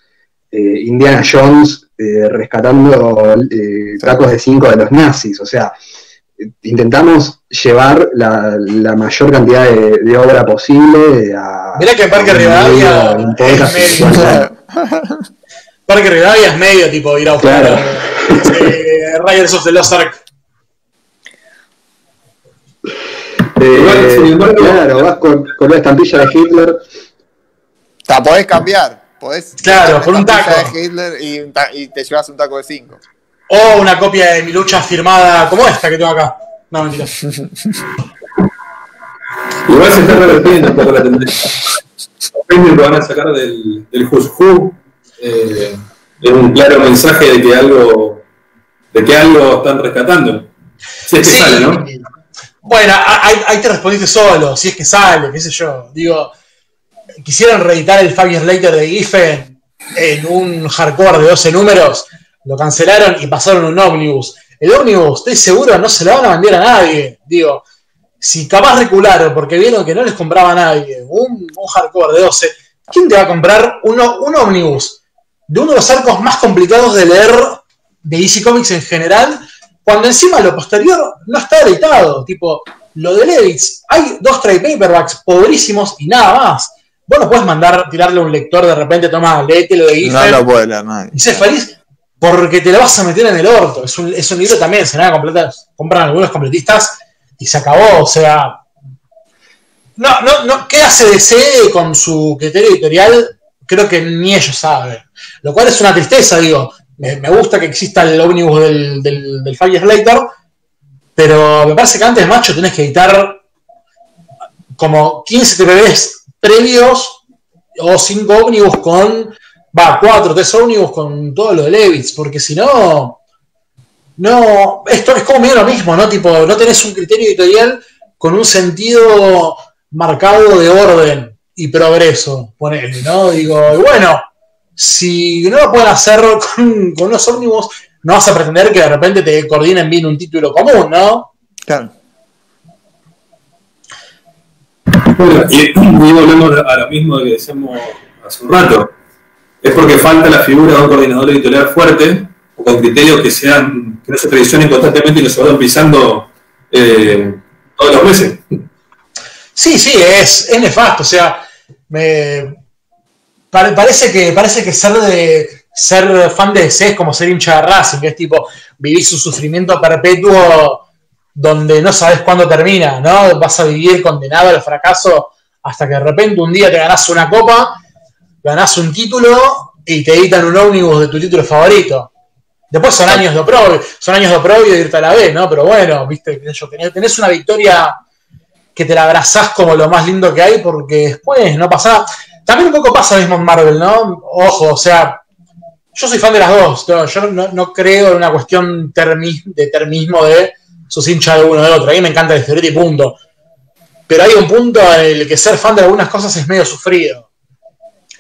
eh, Indiana Jones eh, rescatando eh, tacos de cinco de los nazis, o sea, eh, intentamos llevar la, la mayor cantidad de, de obra posible a... Mirá que Parque Rivadavia es medio. Parque Rivadavia es medio tipo ir a buscar Claro. eh, Riders of the Lost Ark. Eh, Igual, sin embargo- claro, vas con, con una estampilla de Hitler. Ta, podés cambiar. Podés Claro, por un taco. de Hitler y, y te llevas un taco de 5. O una copia de mi lucha firmada como esta que tengo acá. No, mentira. Igual se está revertiendo un poco la tendencia. Los que van a sacar del, del Who eh, es un claro mensaje de que algo de que algo están rescatando. Si es que Sí. sale, ¿no? Bueno, ahí te respondiste solo, si es que sale, qué sé yo. Digo, quisieran reeditar el Five Years Later de Giffen en un hardcore de 12 números, lo cancelaron y pasaron un ómnibus. El ómnibus, estoy seguro, no se lo van a vender a nadie. Digo, si capaz recularon porque vieron que no les compraba a nadie un, un hardcore de 12, ¿quién te va a comprar uno, un ómnibus de uno de los arcos más complicados de leer de DC Comics en general? Cuando encima lo posterior no está editado, tipo, lo de Levitz, hay dos trade paperbacks pobrísimos y nada más. Vos no puedes mandar, tirarle a un lector de repente, toma, léete lo de Giffen No lo puede leer nadie. y sé feliz porque te lo vas a meter en el orto. Es un, libro también, se nada completas, compran algunos completistas y se acabó. O sea, no, no, no, ¿qué hace DC con su criterio editorial? Creo que ni ellos saben. Lo cual es una tristeza, digo. Me, gusta que exista el ómnibus del, del, del pero me parece que antes, macho, tenés que editar como 15 TPBs previos o 5 ómnibus con va, cuatro, tres ómnibus con todo lo de Levitz, porque si no, no, esto es como medio lo mismo, ¿no? Tipo, no tenés un criterio editorial con un sentido marcado de orden y progreso, ponele, ¿no? Digo, y bueno, si no lo pueden hacer con, con unos ómnibus, no vas a pretender que de repente te coordinen bien un título común, ¿no? Claro. Bueno, y y volvemos a lo mismo que decíamos hace un rato. Es porque falta la figura de un coordinador editorial fuerte, o con criterios que sean, que no se traicionen constantemente y que se vayan pisando eh, todos los meses. Sí, sí, es, es nefasto. O sea, me pare- parece que parece que ser de ser fan de DC es como ser hincha de Racing, que es tipo vivir un sufrimiento perpetuo donde no sabes cuándo termina, ¿no? Vas a vivir condenado al fracaso hasta que de repente un día te ganás una copa, ganás un título y te editan un ómnibus de tu título favorito. Después son años de oprobio, son años de oprobio de irte a la B, ¿no? Pero bueno, viste, tenés- una victoria que te la abrazás como lo más lindo que hay, porque después no pasa. También un poco pasa mismo en Marvel, ¿no? Ojo, o sea, yo soy fan de las dos, no, yo no, creo en una cuestión de termismo de sos hincha de uno de otro. A mí me encanta historieta y punto. Pero hay un punto en el que ser fan de algunas cosas es medio sufrido.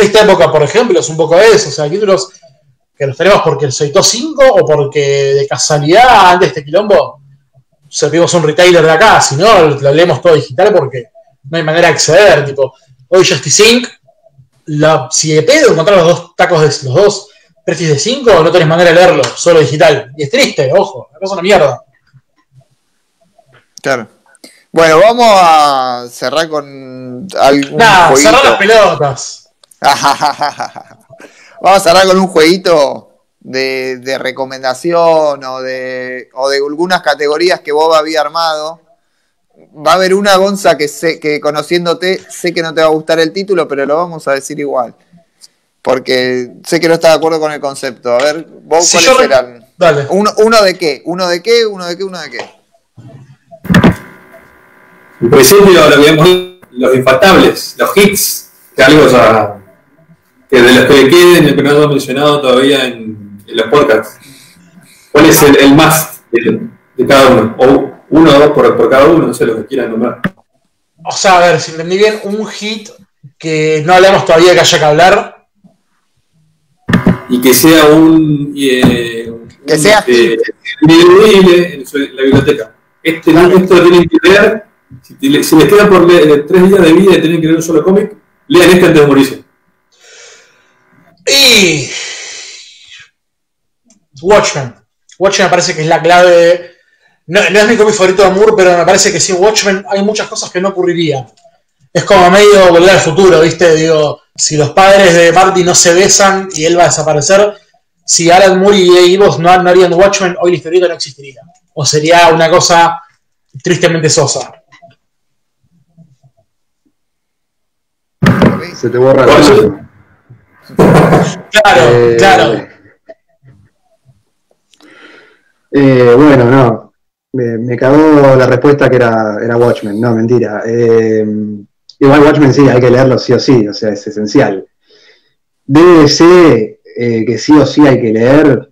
Esta época, por ejemplo, es un poco eso. O sea, títulos que los tenemos porque el editó 5 o porque de casualidad, antes de este quilombo, servimos un retailer de acá. Si no, lo leemos todo digital porque no hay manera de acceder. Tipo, hoy Justice Inc. La, si de pedo encontrar los dos tacos de los dos precios de 5, no tenés manera de leerlo, solo digital. Y es triste, ojo, es una mierda. Claro. Bueno, vamos a cerrar con algún Nah, cerrar las pelotas. vamos a cerrar con un jueguito de, de recomendación o de, o de algunas categorías que Bob había armado. Va a haber una Gonza que sé que conociéndote sé que no te va a gustar el título, pero lo vamos a decir igual. Porque sé que no estás de acuerdo con el concepto. A ver, vos Si cuáles eran. Dale. Uno, uno de qué, uno de qué, uno de qué, uno de qué. En principio, lo que vemos los infaltables, los hits, que algo ya, que de los que queden, que no hemos mencionado todavía en, en los podcasts. ¿Cuál es el, el más de, de cada uno? O uno o dos por, por cada uno, no sé lo que quieran nombrar. O sea, a ver, si entendí bien, un hit que no hablamos todavía que haya que hablar. Y que sea un. eh, Que sea eh, en, la biblioteca. Este, Esto lo tienen que leer. Si, le- les quedan por leer tres días de vida y tienen que leer un solo cómic, lean este antes de morirse. Y. Watchmen. Watchmen me parece que es la clave. de- No, no es mi cómic favorito de Moore, pero me parece que sin Watchmen hay muchas cosas que no ocurrirían. Es como medio volver al futuro, ¿viste? Digo, si los padres de Marty no se besan y él va a desaparecer, si Alan Moore y Gibbons no, no harían Watchmen, hoy la historieta no existiría. O sería una cosa tristemente sosa. Se te borra la. Claro, Eh, claro. eh, bueno, no. Me, me cagó la respuesta que era, era Watchmen. No, mentira. Eh, igual Watchmen sí, hay que leerlo sí o sí, o sea, es esencial. DDC, que sí o sí hay que leer,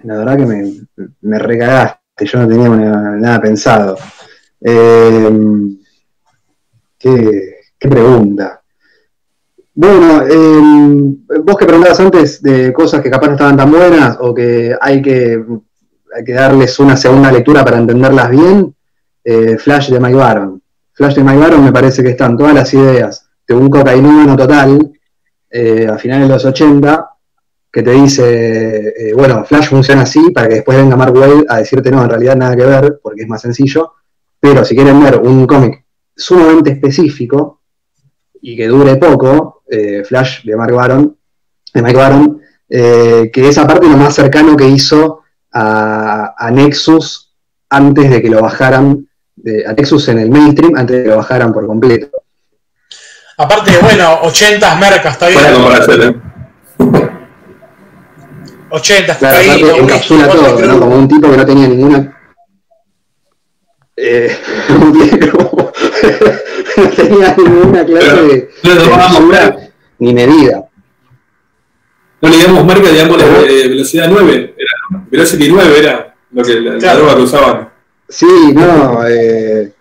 la verdad que me, me recagaste, yo no tenía una- nada pensado. Qué, qué pregunta. Bueno, eh, vos que preguntabas antes de cosas que capaz no estaban tan buenas o que hay que, hay que darles una segunda lectura para entenderlas bien, eh, Flash de Mike Baron. Flash de Mike Baron me parece que están todas las ideas de un cocainómano total eh, a finales de los 80 que te dice, eh, bueno, Flash funciona así para que después venga Mark Wade a decirte no, en realidad nada que ver, porque es más sencillo, pero si quieren ver un cómic sumamente específico y que dure poco, eh, Flash de Mark Baron, de Mike Baron, eh, que es aparte lo más cercano que hizo a, a Nexus antes de que lo bajaran, de, a Nexus en el mainstream antes de que lo bajaran por completo. Aparte, bueno, 80 mercas, está bien. Comparación, ¿eh? 80, está Claro, ahí. aparte lo encapsula todo. ¿no? Como un tipo que no tenía ninguna. Eh, un tipo que no tenía ninguna clase de, No de ni medida. no le digamos marca, digamos de velocidad 9. Era, ¿no? Velocity 9 era lo que, la, la Claro. droga que usaban. Sí, no. eh,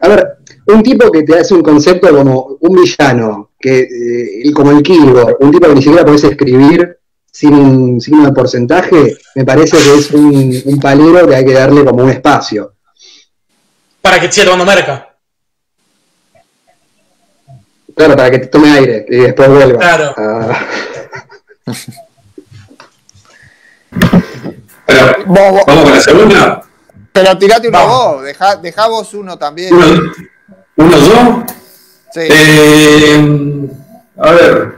a ver, un tipo que te hace un concepto como un villano, que eh, como el Kilgore, un tipo que ni siquiera podés escribir sin un signo de porcentaje, me parece que es un, un palero que hay que darle como un espacio. Para que siga tomando merca. Claro, para que te tome aire y después vuelva. Claro. Ah, Pero, Vos- vos- vamos con la segunda. pero tirate uno Vamos. vos, dejá, dejá vos uno también. Uno, uno yo. Sí. Eh, a ver.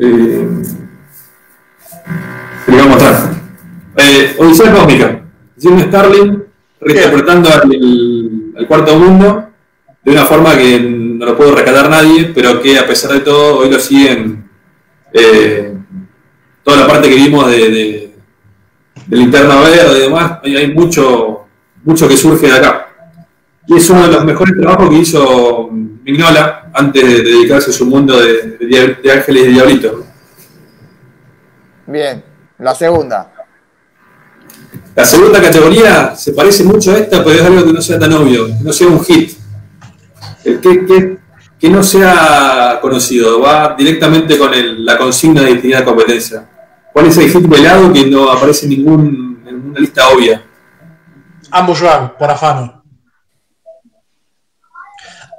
Eh, ¿Qué le vamos a mostrar? Eh, Odisea Cósmica. Jim Starlin reinterpretando al, al cuarto mundo de una forma que no lo pudo rescatar nadie, pero que a pesar de todo hoy lo siguen eh, toda la parte que vimos de, de, de linterna verde y demás, hay, mucho, mucho que surge de acá. Y es uno de los mejores trabajos que hizo Mignola antes de dedicarse a su mundo de, de ángeles y diablitos. Bien. La segunda. La segunda categoría se parece mucho a esta, pero es algo que no sea tan obvio, que no sea un hit. ¿Qué, qué- que no sea conocido, va directamente con la consigna de identidad de competencia. ¿Cuál es el hit velado que no aparece en, ningún, en ninguna lista obvia? Ambos por afano.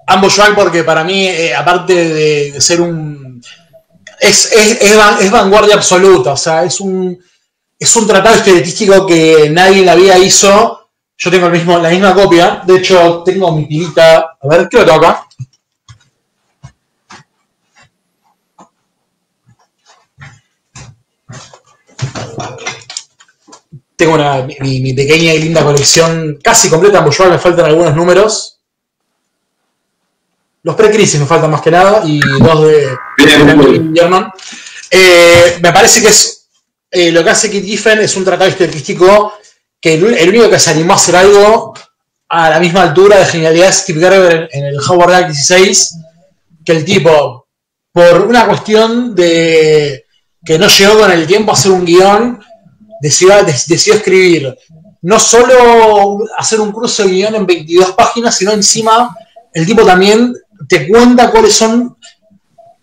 Ambos porque para mí, eh, aparte de ser un. Es, es, vanguardia absoluta, o sea, es un, es un tratado estadístico que nadie en la vida hizo. Yo tengo el mismo, la misma copia, de hecho, tengo mi pilita. A ver, ¿qué lo tengo acá? Tengo mi, pequeña y linda colección casi completa, porque me faltan algunos números. Los pre-crisis me faltan más que nada y dos de, German. Eh, me parece que es eh, lo que hace Kit Giffen es un tratado estadístico que el, único que se animó a hacer algo a la misma altura de genialidad es Steve Gerber en, el Howard Act 16, que el tipo, por una cuestión de que no llegó con el tiempo a hacer un guion, decidió, escribir no solo hacer un cruce de guion en 22 páginas, sino encima el tipo también te cuenta cuáles son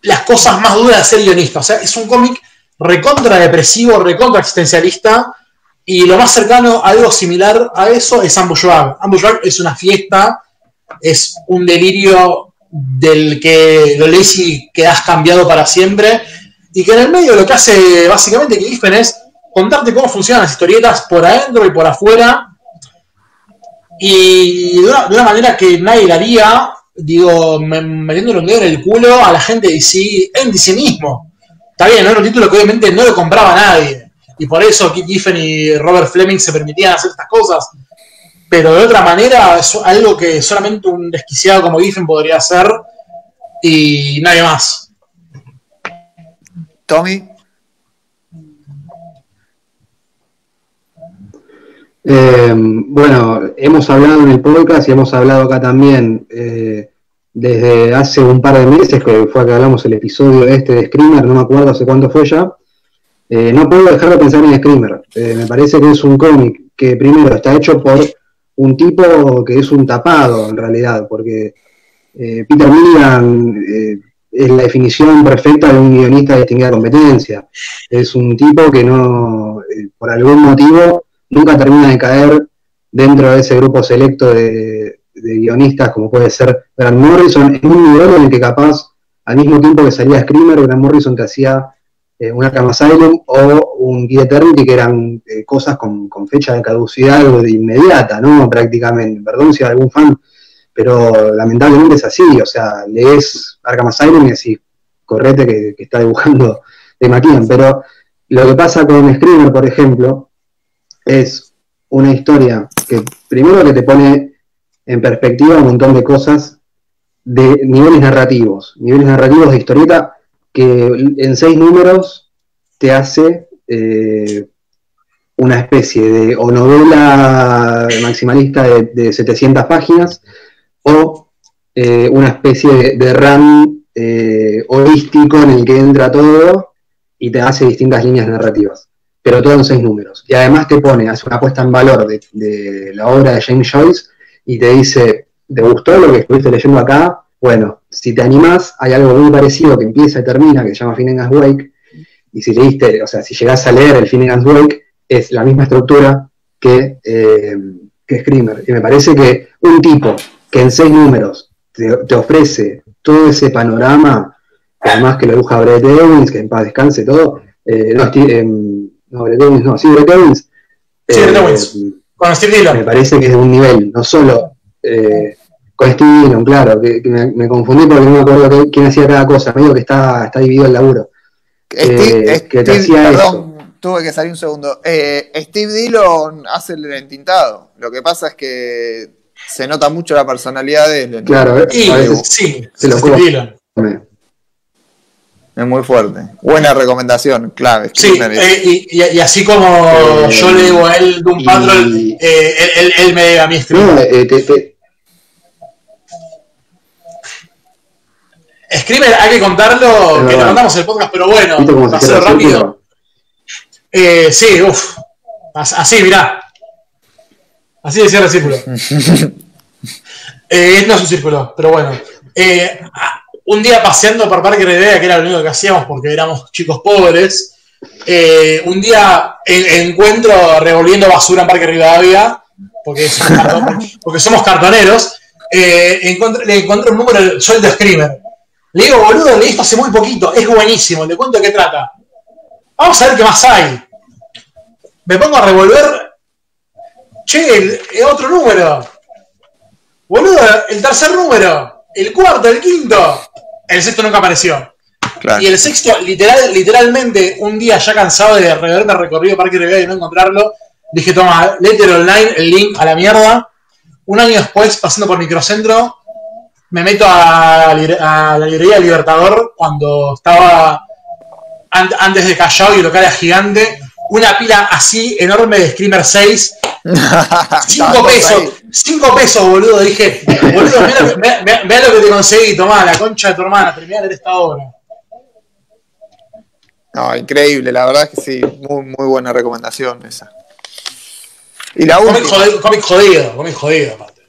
las cosas más duras de ser guionista. O sea, es un cómic recontra depresivo, recontra existencialista, y lo más cercano a algo similar a eso es Ambushwag. Ambushwag es una fiesta, es un delirio del que lo lees y quedas cambiado para siempre, y que en el medio lo que hace básicamente que es contarte cómo funcionan las historietas por adentro y por afuera, y de una, manera que nadie la haría, digo, metiéndole un dedo en el culo a la gente de DC, en DC mismo. Está bien, ¿no? era un título que obviamente no lo compraba nadie, y por eso Kit Giffen y Robert Fleming se permitían hacer estas cosas, pero de otra manera es algo que solamente un desquiciado como Giffen podría hacer, y nadie más. Tommy. Eh, bueno, hemos hablado en el podcast y hemos hablado acá también eh, desde hace un par de meses, que fue que hablamos el episodio este de Screamer, no me acuerdo hace cuánto fue ya. Eh, no puedo dejar de pensar en Screamer. me parece que es un cómic que primero está hecho por un tipo que es un tapado en realidad, porque Peter Milligan es la definición perfecta de un guionista de distinguida competencia. Es un tipo que no, por algún motivo, nunca termina de caer dentro de ese grupo selecto de, guionistas como puede ser Grant Morrison, en un nivel en el que capaz, al mismo tiempo que salía Screamer, Grant Morrison te hacía eh, un Arkham Asylum o un Guía Eternity, que eran eh, cosas con, fecha de caducidad de inmediata, ¿no? Prácticamente, perdón si hay algún fan, pero lamentablemente es así, o sea, lees Arkham Asylum y decís, correte que, está dibujando de McKeon, pero lo que pasa con Screamer, por ejemplo, es una historia que primero que te pone en perspectiva un montón de cosas de niveles narrativos, niveles narrativos de historieta que en seis números te hace eh, una especie de o novela maximalista de, 700 páginas o eh, una especie de, de RAM eh, holístico en el que entra todo y te hace distintas líneas narrativas pero todo en seis números. Y además te pone, hace una puesta en valor de, la obra de James Joyce y te dice, ¿te gustó lo que estuviste leyendo acá? Bueno, si te animás, hay algo muy parecido que empieza y termina, que se llama Finnegan's Wake, y si leíste, o sea, si llegás a leer el Finnegan's Wake, es la misma estructura que, eh, que Screamer. Y me parece que un tipo que en seis números te, ofrece todo ese panorama, además que lo dibuja Brett Evans, que en paz descanse todo, eh, no, em, no, Brett Owens no, sí, Brett Owens. Sí, Brett Owens. Eh, con Steve Dillon. Me parece que es de un nivel, no solo eh, con Steve Dillon, claro, que, me, confundí porque no me acuerdo quién hacía cada cosa, me digo que está, está dividido el laburo. Steve, eh, que te hacía perdón, eso. tuve que salir un segundo. Steve Dillon hace el entintado. Lo que pasa es que se nota mucho la personalidad de él. Claro, sí, sí, se lo Steve Dillon. Es muy fuerte. Buena recomendación, clave. Sí, eh, y, así como eh, yo le digo a él de un patrón, eh, él, él, me a mí stream. No, Screamer, hay que contarlo, que te mandamos el podcast, pero bueno, va a ser rápido. sí, uff. Así, mirá. Así decía el círculo. no es un círculo, pero bueno. Un día paseando por Parque Rivera, que era lo único que hacíamos porque éramos chicos pobres, eh, un día en- encuentro revolviendo basura en Parque Rivadavia, porque porque somos cartoneros, eh, encontr- le encontré un número sueldo Screamer. Le digo, boludo, leí esto hace muy poquito, es buenísimo, le cuento de qué trata. Vamos a ver qué más hay. Me pongo a revolver. Che, el, el otro número. Boludo, el tercer número. El cuarto, el quinto. El sexto nunca apareció. Claro. Y el sexto, literal, literalmente, un día ya cansado de reverme recorrido Parque Rivera y no encontrarlo, dije, toma, letter online, el link a la mierda. Un año después, pasando por Microcentro, me meto a, la libre- a la librería Libertador cuando estaba an- antes de Callao y el local era gigante. Una pila así enorme de Screamer 6 5 Todos pesos. 5 pesos, boludo. Dije, boludo, mirá lo, que, te conseguí, tomá, la concha de tu hermana, terminá de esta obra. No, increíble, la verdad es que sí, muy, muy buena recomendación esa. Y la última, cómic jodido, cómic jodido, aparte.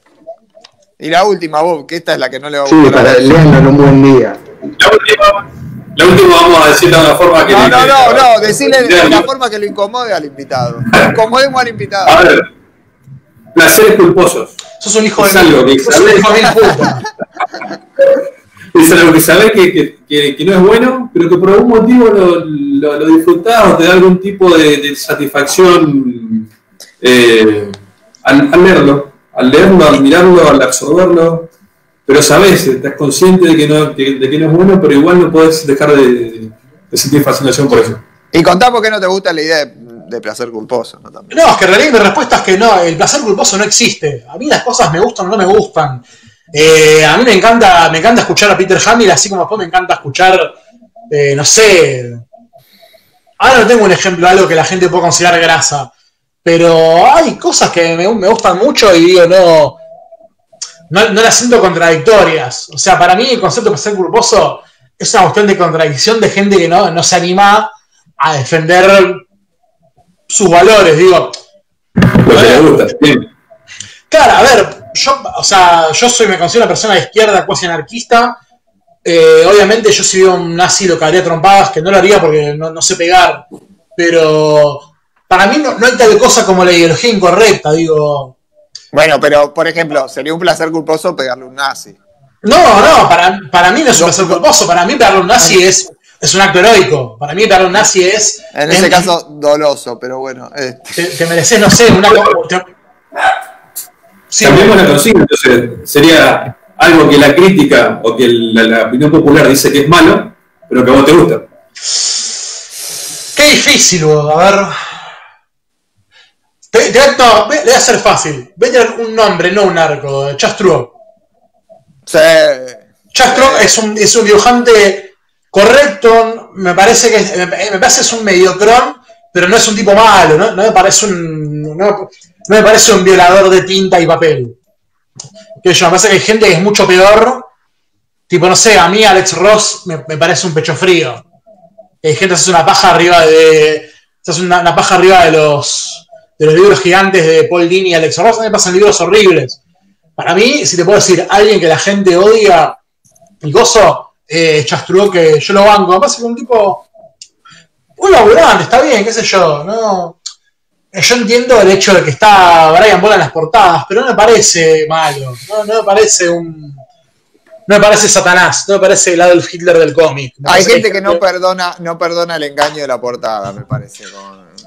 y la última, Bob, que esta es la que no le va a Sí, gustar. a para leerlo en un buen día. La la última vamos a decir de una forma que. No, no, no, no, decirle de la forma que lo incomode al invitado. Incomodemos al A invitado. ver, placeres culposos. Sos un hijo Es de algo que mil, sos un sabés. Es algo que sabés que, que- que- que no es bueno, pero que por algún motivo lo, lo, lo disfrutás o te da algún tipo de, de satisfacción eh, al, al leerlo, al leerlo, al mirarlo, al absorberlo. Pero sabés, estás consciente de que no, de que no es bueno, pero igual no podés dejar de, de sentir fascinación por eso. Y contá por qué no te gusta la idea de, placer culposo, ¿no? También. No, es que en realidad mi respuesta es que no, el placer culposo no existe. A mí las cosas me gustan o no me gustan. Eh, a mí me encanta, me encanta escuchar a Peter Hamill, así como después me encanta escuchar, eh, no sé. Ahora no tengo un ejemplo de algo que la gente pueda considerar grasa. Pero hay cosas que me, me gustan mucho y digo, no, no, no las siento contradictorias. O sea, para mí el concepto de placer culposo es una cuestión de contradicción de gente que no, no se anima a defender sus valores. Digo, Lo que le gusta. Bien. Claro, a ver, yo, o sea, yo soy, me considero una persona de izquierda, cuasi anarquista. Eh, obviamente yo si veo un nazi lo cagaría trompadas, que no lo haría porque no, no sé pegar. Pero para mí no, no hay tal cosa como la ideología incorrecta, digo. Bueno, pero por ejemplo, sería un placer culposo pegarle un nazi. No, no, para, para mí no es un placer culposo, para mí pegarle a un nazi es, es un acto heroico. Para mí pegarle a un nazi es... En ese es- caso, doloso, pero bueno. este. Te, te mereces, no sé, una... te- Sí, Cambiemos la consigna, entonces sería algo que la crítica o que la, la opinión popular dice que es malo, pero que a vos te gusta. Qué difícil, boludo. A ver. Te, te- no, le voy a hacer fácil. Tener un nombre, no un arco. Chastro. Sí. Chastro es un, es un dibujante correcto. Me parece que es, me, me parece que es un mediocrón, pero no es un tipo malo. No, no me parece un. No, no me parece un violador de tinta y papel. Que yo, me parece que hay gente que es mucho peor. Tipo, no sé, a mí Alex Ross me, me parece un pecho frío. Hay gente que se hace una paja arriba de. Se hace una, una paja arriba de los. De los libros gigantes de Paul Dini y Alex Ross. A mí me pasan libros horribles. Para mí, si te puedo decir, alguien que la gente odia y gozo, eh, que yo lo banco. Parece que un tipo. Un laburante, está bien, qué sé yo. No. Yo entiendo el hecho de que está Brian Bola en las portadas, pero no me parece malo. No, no me parece un. No me parece Satanás, no me parece el Adolf Hitler del cómic. Hay gente que no perdona, no perdona el engaño de la portada, me parece,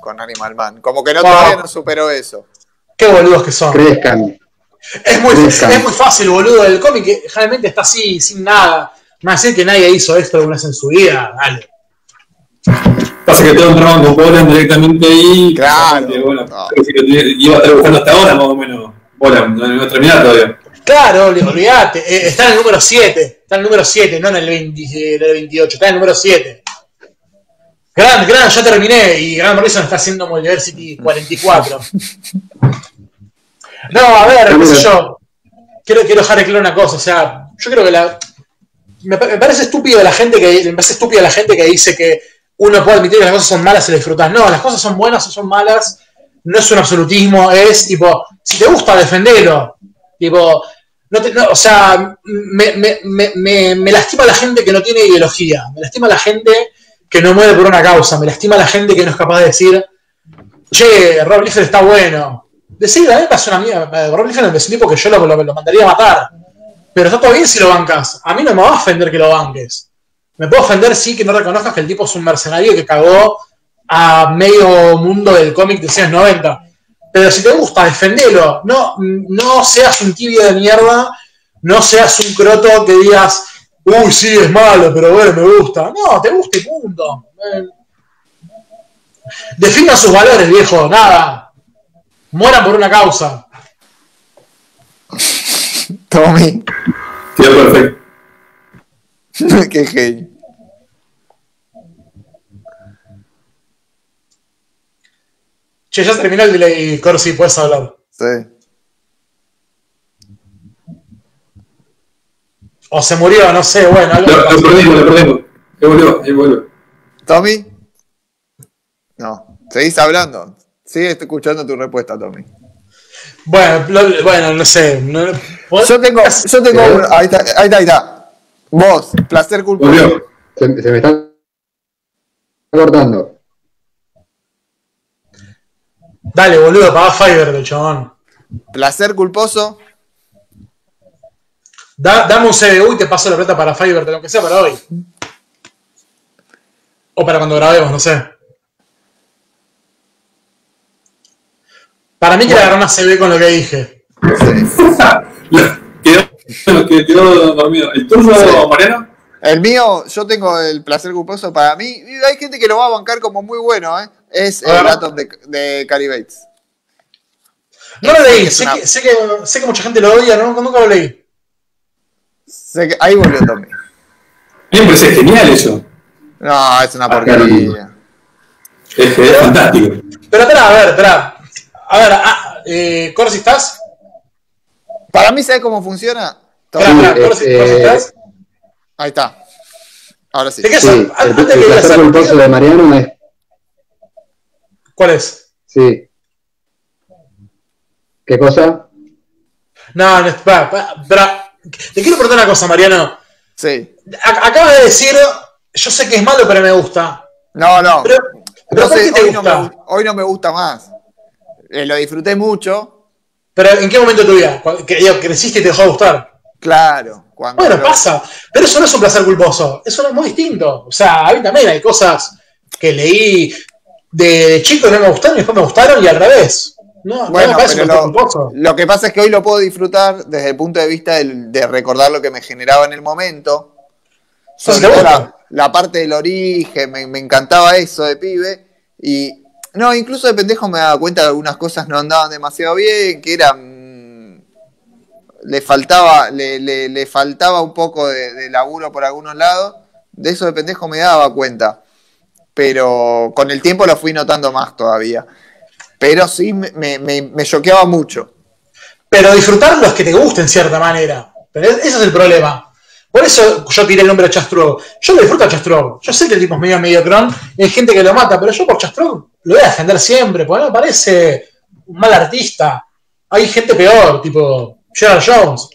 con Animal Man. Como que no Wow. todavía no superó eso. Qué boludos que son. Crezcan. Es muy, Crezcan. es muy fácil, boludo. El cómic que generalmente está así, sin nada. Más decir que nadie hizo esto alguna vez en su vida, dale. Pasa que todos entraban con Bolan directamente ahí. Claro. que, bueno, No. iba a estar buscando hasta ahora más o menos. Bolan, no, no ha terminado todavía. Claro, ol- olvídate. Eh, está en el número 7. Está en el número 7, no en el, 20 en el 28. Está en el número 7. Gran, gran, ya terminé. Y Gran Morrison está haciendo Multiversity 44. No, a ver, qué yo. Quiero, quiero dejar claro una cosa. O sea, yo creo que la. Me, me parece estúpido la gente que. Me parece estúpida la gente que dice que uno puede admitir que las cosas son malas y las disfrutas. No, las cosas son buenas o son malas. No es un absolutismo, es tipo, si te gusta, defendelo. Tipo, no te- no, o sea, me- me- me- me lastima la gente que no tiene ideología, me lastima la gente que no muere por una causa, me lastima la gente que no es capaz de decir, che, Rob Liefeld está bueno. Decir, la neta es una mierda. Rob Liefeld es un tipo que yo lo, lo- lo mandaría a matar. Pero está todo bien si lo bancas. A mí no me va a ofender que lo banques. Me puedo ofender, sí, que no reconozcas que el tipo es un mercenario que cagó a medio mundo del cómic de los años 90. Pero si te gusta, defendelo. No, no seas un tibio de mierda. No seas un croto que digas, uy, sí, es malo, pero bueno, me gusta. No, te gusta y punto. Definan sus valores, viejo. Nada. Mueran por una causa. Tommy, Quedó perfecto. qué genio. Che, ya terminó el delay, Corsi, puedes hablar. Sí. O se murió, no sé, bueno. algo Lo, lo perdimos, lo perdimos. Ahí volvió, ahí volvió. ¿Tommy? No. ¿Seguís hablando? Sigue escuchando tu respuesta, Tommy. Bueno, lo- bueno, no sé. no- Yo tengo, yo tengo uno- ahí está, ahí está, ahí está. Vos, placer culposo. Volvió. Se, se me está cortando. Dale, boludo, pagá Fiverr chabón. Placer culposo. Da- dame un CBU y te paso la plata para Fiverr, de lo que sea para hoy. O para cuando grabemos, no sé. Para mí que le agarrar una CB con lo que dije. quedó, quedó, quedó dormido. ¿El turno, Sí. Mariano? El mío, yo tengo el placer culposo para mí. Hay gente que lo va a bancar como muy bueno, ¿eh? Es el. Atom de, de Cary Bates. No lo leí, Es sé, una- que, sé, que, sé que mucha gente lo odia, no, nunca lo leí. Que- ahí volvió Tommy. Mí me parece genial eso. No, es una porquería. Es, es fantástico. Pero espera, a ver, espera. A ver, ah, eh, Corsi, ¿estás? Para mí, ¿sabes cómo funciona? Espera, espera, Corsi, eh, Corsi, ¿estás? Ahí está. Ahora sí. ¿De qué Sí, el, Antes el de que placer culposo de Mariano es. ¿Cuál es? Sí. ¿Qué cosa? No, no, espera, espera, espera. Te quiero preguntar una cosa, Mariano. Sí. A- acabas de decir, yo sé que es malo, pero me gusta. No, no. Pero, pero No ¿por sé, qué te hoy, no gusta? me, gu- hoy no me gusta más. Eh, lo disfruté mucho. Pero ¿en qué momento de tu vida? Que digo, creciste y te dejó de gustar. Claro. Cuando Bueno, lo- pasa. Pero eso no es un placer culposo. Eso es muy distinto. O sea, a mí también hay cosas que leí de, de chico y no me gustaron y después me gustaron y al revés. No, no Bueno, pero lo, lo que pasa es que hoy lo puedo disfrutar desde el punto de vista del- de recordar lo que me generaba en el momento. Sobre todo la, la parte del origen, me, me encantaba eso de pibe. Y no, incluso de pendejo me daba cuenta que algunas cosas no andaban demasiado bien, que eran. Le faltaba, le, le- le faltaba un poco de, de laburo por algunos lados. De eso de pendejo me daba cuenta. Pero con el tiempo lo fui notando más todavía. Pero sí me, me, me, choqueaba mucho. Pero disfrutar los que te gusten en cierta manera. Pero es- ese es el problema. Por eso yo tiré el nombre de Chastrog. Yo lo disfruto a Chastrog. Yo sé que el tipo es medio mediocrón y hay gente que lo mata, pero yo por Chastrog lo voy a defender siempre, porque me parece un mal artista. Hay gente peor, tipo Gerald Jones.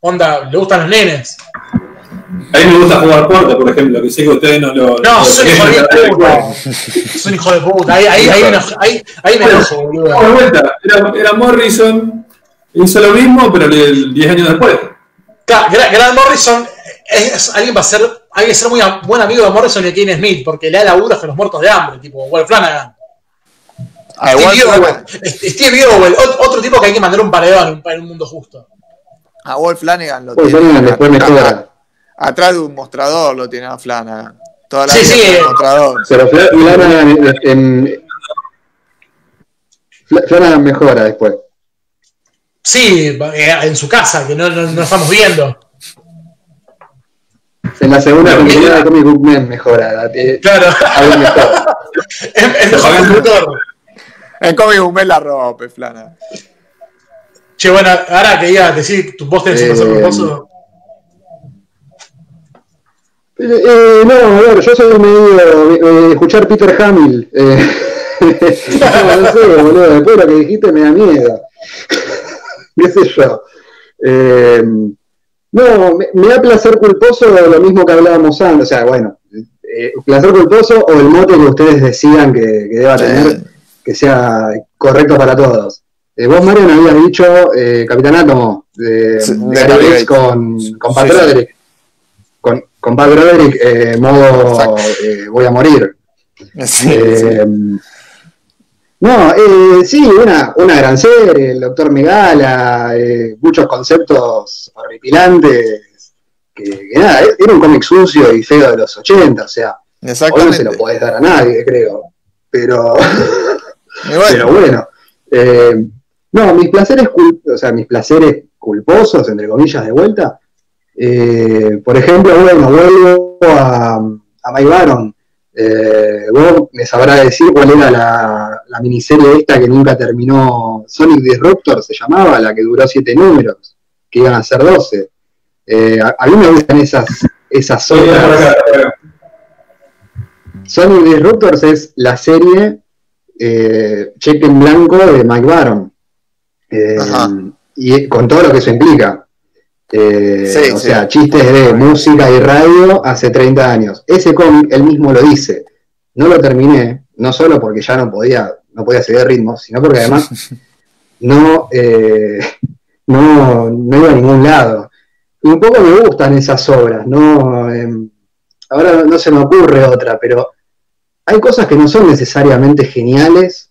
Onda, le gustan los nenes. A mí me gusta jugar puerta, por ejemplo, que sé que ustedes no lo. No, lo- soy un hijo de puta. Un hijo de puta. Ahí, ahí, ahí me enojo, ahí, ahí me enojo, boludo. Vuelta. Era, era Morrison, hizo lo mismo, pero le- 10 años después. Claro, Gra- Grant Morrison es, es- alguien va a ser, hay que ser muy a- buen amigo de Morrison y de Kane Smith, porque le da laburos a los muertos de hambre, tipo Wolf Flanagan. Ah, igual Steve Flanagan- Owell, Steve otro tipo que hay que mandar un paredón en un- mundo justo. a Wolf Flanagan lo Wolf tiene. Flanagan después a- a- Atrás de un mostrador lo tiene a Flanagan. Toda la Sí, vida sí, el eh. mostrador. Pero Fla- Flanagan, en, en- Fla- Flanagan mejora después. Sí, eh, en su casa, que no, no, no estamos viendo. En la segunda mira. de Comic Book Man mejora. eh, Claro, mejor. es, mejor conductor. En Comic Book Man la rompe, Flanagan. Che, bueno, ahora que iba a decir, tu vos tenés un Eh, placer culposo. Eh, eh, no, a ver, yo soy medio eh, escuchar Peter Hamill. eh, no, no sé, boludo, después de lo que dijiste me da miedo. ¿Qué sé yo? Eh, no, me, da placer culposo lo mismo que hablábamos antes, o sea, bueno, eh, placer culposo o el mote que ustedes decidan que, deba tener, que sea correcto para todos. Eh, vos, Mario, me habías dicho eh, Capitán Átomo de, de, con, con Pat Broderick. Con, con Pat Broderick, modo voy a morir. Sí, no, eh, sí, una, una gran serie, el Doctor Megala, eh, muchos conceptos horripilantes, que, nada, era un cómic sucio y feo de los 80, o sea, hoy no se lo podés dar a nadie, creo, pero bueno, pero bueno eh, no, mis placeres, o sea, mis placeres culposos, entre comillas, de vuelta, eh, por ejemplo, bueno, vuelvo a, a Mike Baron, eh, vos me sabrás decir cuál era la, miniserie esta que nunca terminó, Sonic Disruptor se llamaba, la que duró siete números, que iban a ser 12. Eh, a, mí me gustan esas, esas. Sonic Disruptors es la serie eh, cheque en blanco de Mike Baron. Eh, y con todo lo que eso implica. Eh, o sea, chistes de música y radio hace 30 años. Ese cómic, él mismo lo dice. No lo terminé, no solo porque ya no podía, no podía seguir ritmo, sino porque además no, eh, no, no, iba a ningún lado. Y un poco me gustan esas obras, no, em, ahora no se me ocurre otra, pero hay cosas que no son necesariamente geniales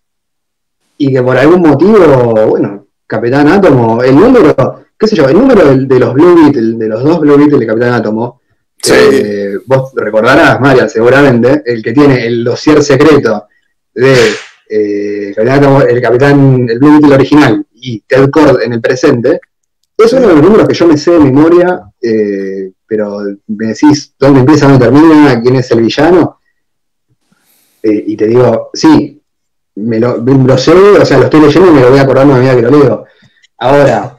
y que por algún motivo, bueno, Capitán Átomo, el número qué sé yo, el número de, los Blue Beetle, de los dos Blue Beetle de Capitán Átomo, eh, vos recordarás, Marian, seguramente, el que tiene el dossier secreto de eh, el Capitán, el Blue Beetle original y Ted Cord en el presente, es uno de los números que yo me sé de memoria, eh, pero me decís dónde empieza, dónde termina, quién es el villano, y te digo, sí, me lo, me sé, o sea, lo estoy leyendo y me lo voy acordando a medida que lo leo. Ahora,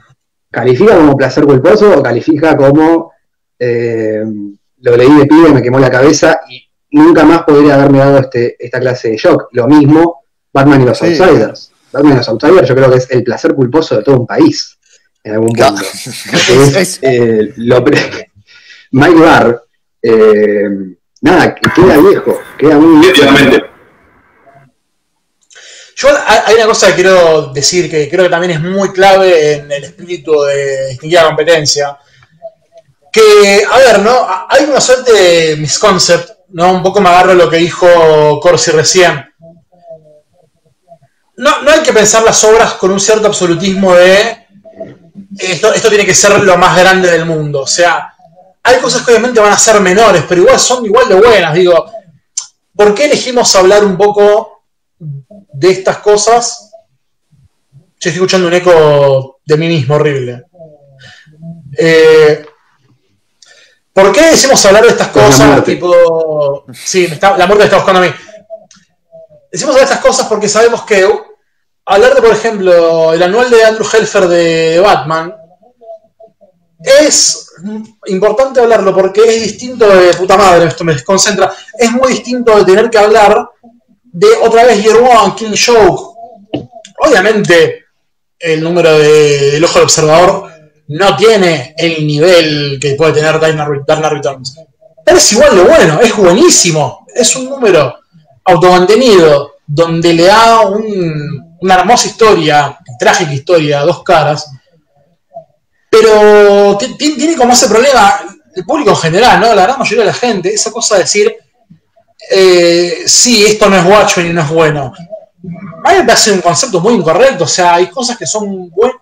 ¿Califica como placer culposo o califica como eh, lo leí de pibe, me quemó la cabeza y nunca más podría haberme dado este, esta clase de shock? Lo mismo, Batman y los Outsiders. Batman y los Outsiders yo creo que es el placer culposo de todo un país, en algún punto. es, eh, Mike Barr, eh, nada, queda viejo, queda muy viejo. Yo hay una cosa que quiero decir que creo que también es muy clave en el espíritu de distinguir la competencia. Que, a ver, ¿no? Hay una suerte de misconcept, ¿no? Un poco me agarro lo que dijo Corsi recién. No, no hay que pensar las obras con un cierto absolutismo de esto, esto tiene que ser lo más grande del mundo. O sea, hay cosas que obviamente van a ser menores, pero igual son igual de buenas. Digo, ¿por qué elegimos hablar un poco de estas cosas, yo estoy escuchando un eco de mí mismo horrible. Eh, ¿Por qué decimos hablar de estas cosas? Tipo. Sí, la muerte me está buscando a mí. Decimos hablar de estas cosas porque sabemos que hablar de, por ejemplo, el anual de Andrew Helfer de Batman es importante hablarlo porque es distinto de puta madre, esto me desconcentra. Es muy distinto de tener que hablar de otra vez Year One, Kill Show. Obviamente, el número de El Ojo del Observador no tiene el nivel que puede tener Dark Returns. Pero es igual de bueno, es buenísimo. Es un número automantenido donde le da una hermosa historia, trágica historia, dos caras. Pero tiene como ese problema el público en general, ¿no? La gran mayoría de la gente, esa cosa de decir, eh, sí, esto no es guacho y no es bueno. A mí me parece un concepto muy incorrecto, o sea, hay cosas que son buenas,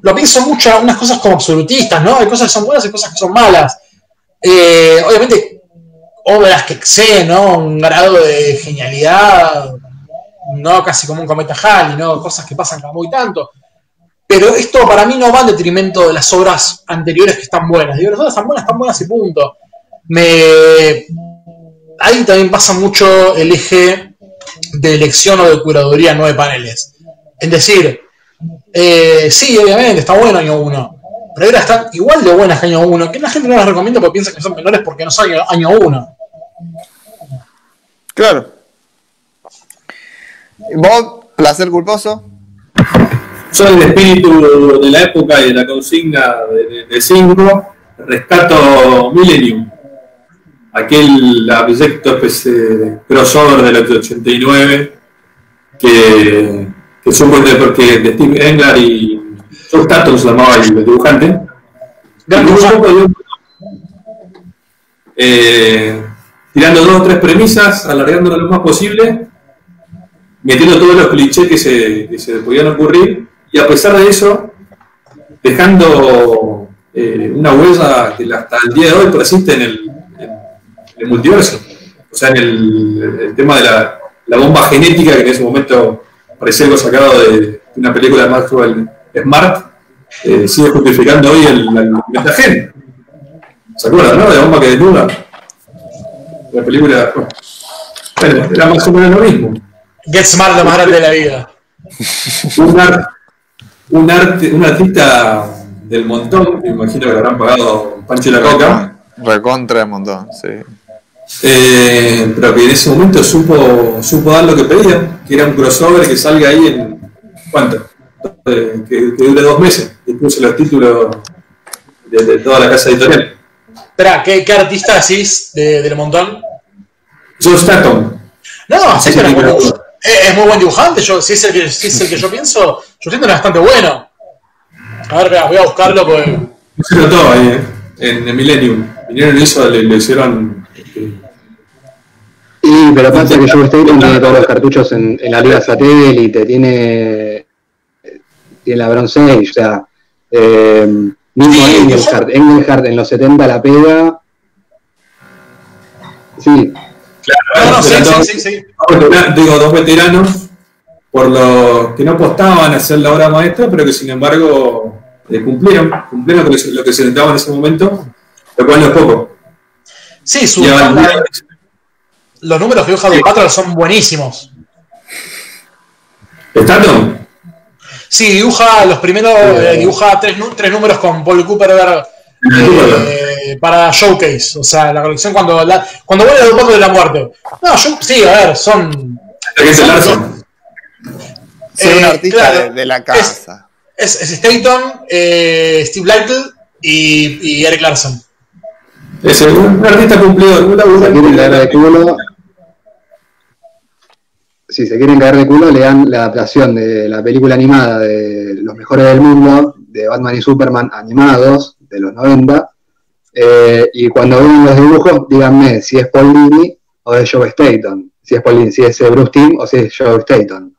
lo pienso mucho, unas cosas como absolutistas, ¿no? Hay cosas que son buenas y cosas que son malas. Eh, obviamente, obras que exceden, ¿no? Un grado de genialidad, no casi como un cometa Halley, ¿no? Cosas que pasan cada muy tanto. Pero esto para mí no va en detrimento de las obras anteriores que están buenas. Digo, las obras están buenas, están buenas y punto. Me, ahí también pasa mucho el eje de elección o de curaduría nueve paneles. Es decir, eh, sí, obviamente, está bueno año 1, pero ahora están igual de buenas que año 1, que la gente no las recomienda porque piensa que son menores porque no son año 1. Claro. ¿Vos, placer culposo? Yo el espíritu de la época y de la consigna de 5, rescato Millennium. Aquel proyecto pues, eh, crossover del 89 que, que supo de, porque de Steve Engler y George Tatum se llamaba el dibujante. Eh, tirando dos o tres premisas, alargándolo lo más posible, metiendo todos los clichés que se, que se podían ocurrir y a pesar de eso, dejando eh, una huella que hasta el día de hoy persiste en el, multiverso. O sea, en el, tema de la, bomba genética que en ese momento parecía algo sacado de una película de Maxwell Smart, eh, sigue justificando hoy el, la ¿Se acuerdan, no? De la bomba que desnuda. La película. Bueno, era más o menos lo mismo. Get Smart, lo más grande de la vida. un, arte, un artista del montón, me imagino que le habrán pagado Pancho y la Coca. Recontra de montón, sí. Eh, pero que en ese momento supo, supo dar lo que pedía, que era un crossover que salga ahí en. ¿Cuánto? Eh, que, dure dos meses, y puso los títulos de, toda la casa editorial. Espera, ¿qué, qué artista decís de, del montón? Joe Staton. No, sí, pero es, muy buen dibujante. Yo, si, es el que, si es el que yo pienso, yo siento que es bastante bueno. A ver, voy a buscarlo porque. Se notó ahí, ¿eh? en, el Millennium. Vinieron eso, le, le hicieron. Sí, pero pasa que Joe Staten tiene todos los cartuchos en, en, la Liga Satélite, tiene, tiene la Bronze Age, o sea, eh, mismo sí, Engelhardt, Engelhardt en los 70 la pega. Sí. Claro, no, no, sí, sí, sí, sí. Digo, dos veteranos por lo que no apostaban a hacer la obra maestra, pero que sin embargo eh, cumplieron, cumplieron lo que, lo que se en ese momento, lo cual no es poco. Sí, su los números que dibuja sí. Patrol son buenísimos. ¿Estando? Sí, dibuja los primeros, eh, dibuja tres, tres, números con Paul Cooper eh, para Showcase, o sea, la colección cuando, la, cuando vuelve al de la muerte. No, yo, sí, a ver, son. son soy un eh, artista de, la casa. Es, es, Staton, eh, Steve Lytle y, y, Eric Larson. Es un artista cumplido. Si quieren caer de culo, si se quieren caer de culo, lean la adaptación de la película animada de Los Mejores del Mundo, de Batman y Superman animados, de los 90. Eh, y cuando vean los dibujos, díganme si es Paul Dini o es Joe Staton. Si es Paul Dini, si es Bruce Timm o si es Joe Staton.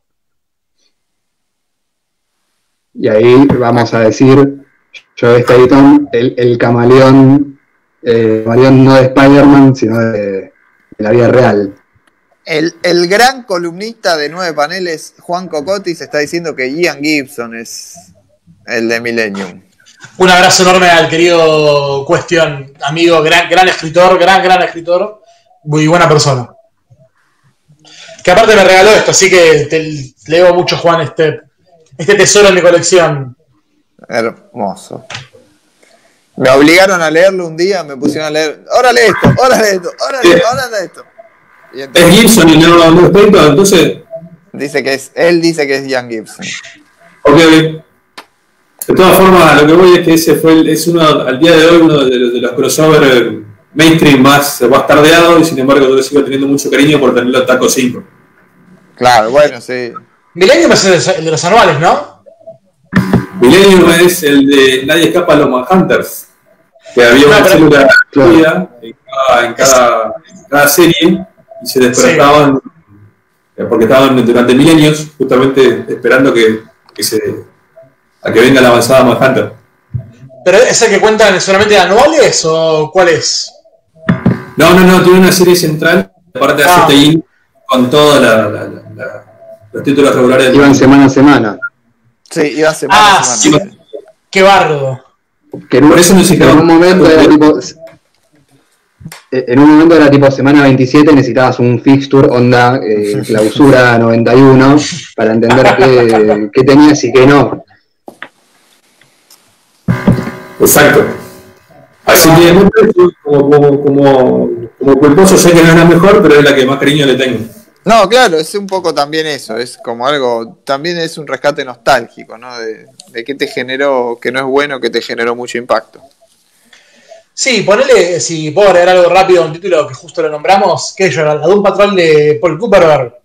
Y ahí vamos a decir, Joe Staton, el, el camaleón, eh, no de Spider-Man, sino de, la vida real. El, el, gran columnista de nueve paneles, Juan Cocotti, se está diciendo que Ian Gibson es el de Millennium. Un abrazo enorme al querido Cuestión, amigo, gran, gran escritor, gran, gran escritor, muy buena persona. Que aparte me regaló esto, así que te leo mucho, Juan, este, este tesoro en mi colección. Hermoso. Me obligaron a leerlo un día, me pusieron a leer. Ahora lee esto, ahora lee esto, ahora lee esto. es Gibson y no, no es entonces. Dice que es, él dice que es Ian Gibson. Ok, De todas formas, lo que voy es que ese fue el, es uno, al día de hoy, uno de los, de los crossover mainstream más bastardeado y sin embargo yo le sigo teniendo mucho cariño por tenerlo Taco 5. Claro, bueno, sí. Millennium es el de los anuales, ¿no? Millennium es el de Nadie escapa a los Manhunters. Que había una célula en, cada, en, cada, serie y se despertaban porque estaban durante milenios justamente esperando que, que se, a que venga la avanzada Manhunter. ¿Pero es el que cuentan solamente anuales o cuál es? No, no, no, tiene una serie central, aparte de ah. con toda la, la los títulos regulares. Iban semana a semana. Sí, iba semana a semana. Qué bardo. Que en, Por eso en un momento era tipo. En un momento era tipo semana 27, necesitabas un fixture onda eh, clausura 91 para entender qué, qué tenías y qué no. Exacto. Así que como, como, como, como culposo sé que no es la mejor, pero es la que más cariño le tengo. No, claro, es un poco también eso, es como algo, también es un rescate nostálgico, ¿no? De, de qué te generó, que no es bueno, que te generó mucho impacto. Sí, ponele, si puedo agregar algo rápido, un título que justo lo nombramos, que es la Doom Patrol de Paul Cooper.